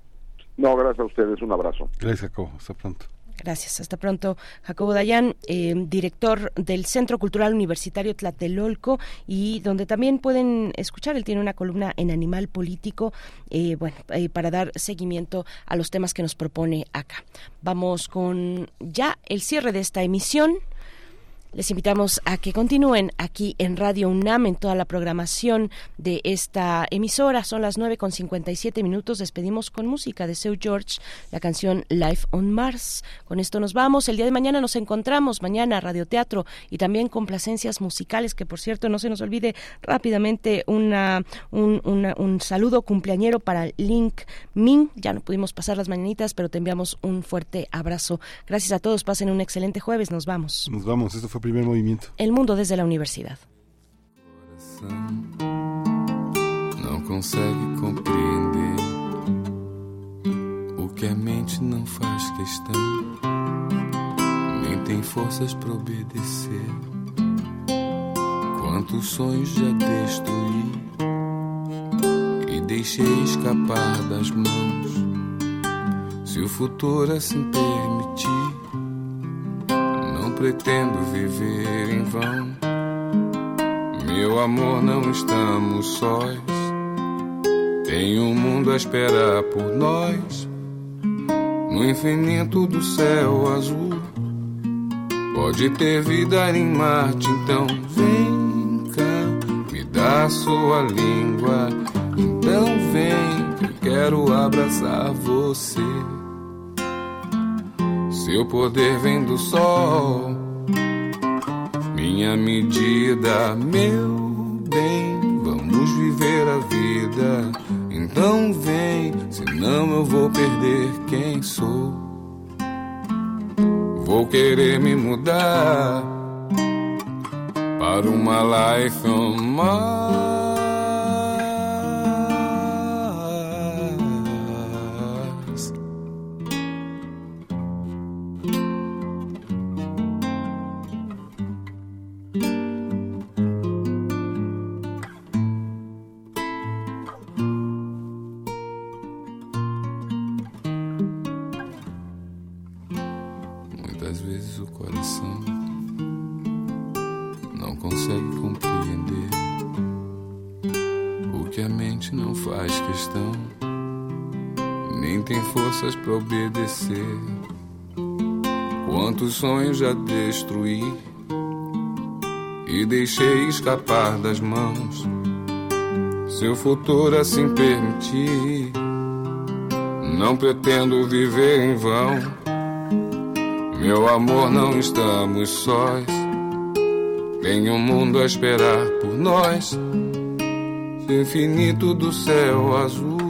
No, gracias a ustedes. Un abrazo. Gracias, Jacobo. Hasta pronto. Gracias. Hasta pronto, Jacobo Dayan, eh, director del Centro Cultural Universitario Tlatelolco y donde también pueden escuchar, él tiene una columna en Animal Político, eh, bueno, eh, para dar seguimiento a los temas que nos propone acá. Vamos con ya el cierre de esta emisión. Les invitamos a que continúen aquí en Radio UNAM en toda la programación de esta emisora. Son las 9 con 57 minutos. Despedimos con música de Seu George, la canción Life on Mars. Con esto nos vamos. El día de mañana nos encontramos. Mañana radioteatro y también complacencias musicales. Que por cierto, no se nos olvide rápidamente una, un, un saludo cumpleañero para Link Min. Ya no pudimos pasar las mañanitas, pero te enviamos un fuerte abrazo. Gracias a todos. Pasen un excelente jueves. Nos vamos. Nos vamos, esto fue primer movimiento. El mundo desde la universidad. não consegue compreender o que a mente não faz questão, nem tem forças para obedecer. Quantos sonhos já destruí e deixei escapar das mãos. Se o futuro assim permitir, pretendo viver em vão. Meu amor, não estamos sós. Tem um mundo a esperar por nós. No infinito do céu azul. Pode ter vida em Marte, então vem cá, me dá sua língua. Então vem, eu quero abraçar você. Seu poder vem do sol minha medida, meu bem. Vamos viver a vida. Então vem, senão eu vou perder quem sou. Vou querer me mudar para uma life on Mars. Para obedecer. Quantos sonhos já destruí e deixei escapar das mãos. Se o futuro assim permitir, não pretendo viver em vão. Meu amor, não estamos sós. Tem um mundo a esperar por nós. Infinito do céu azul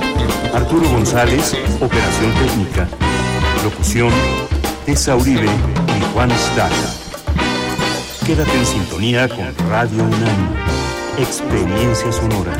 Arturo González, operación técnica. Locución, Tessa Uribe y Juan Staca. Quédate en sintonía con Radio UNAM. Experiencia sonora.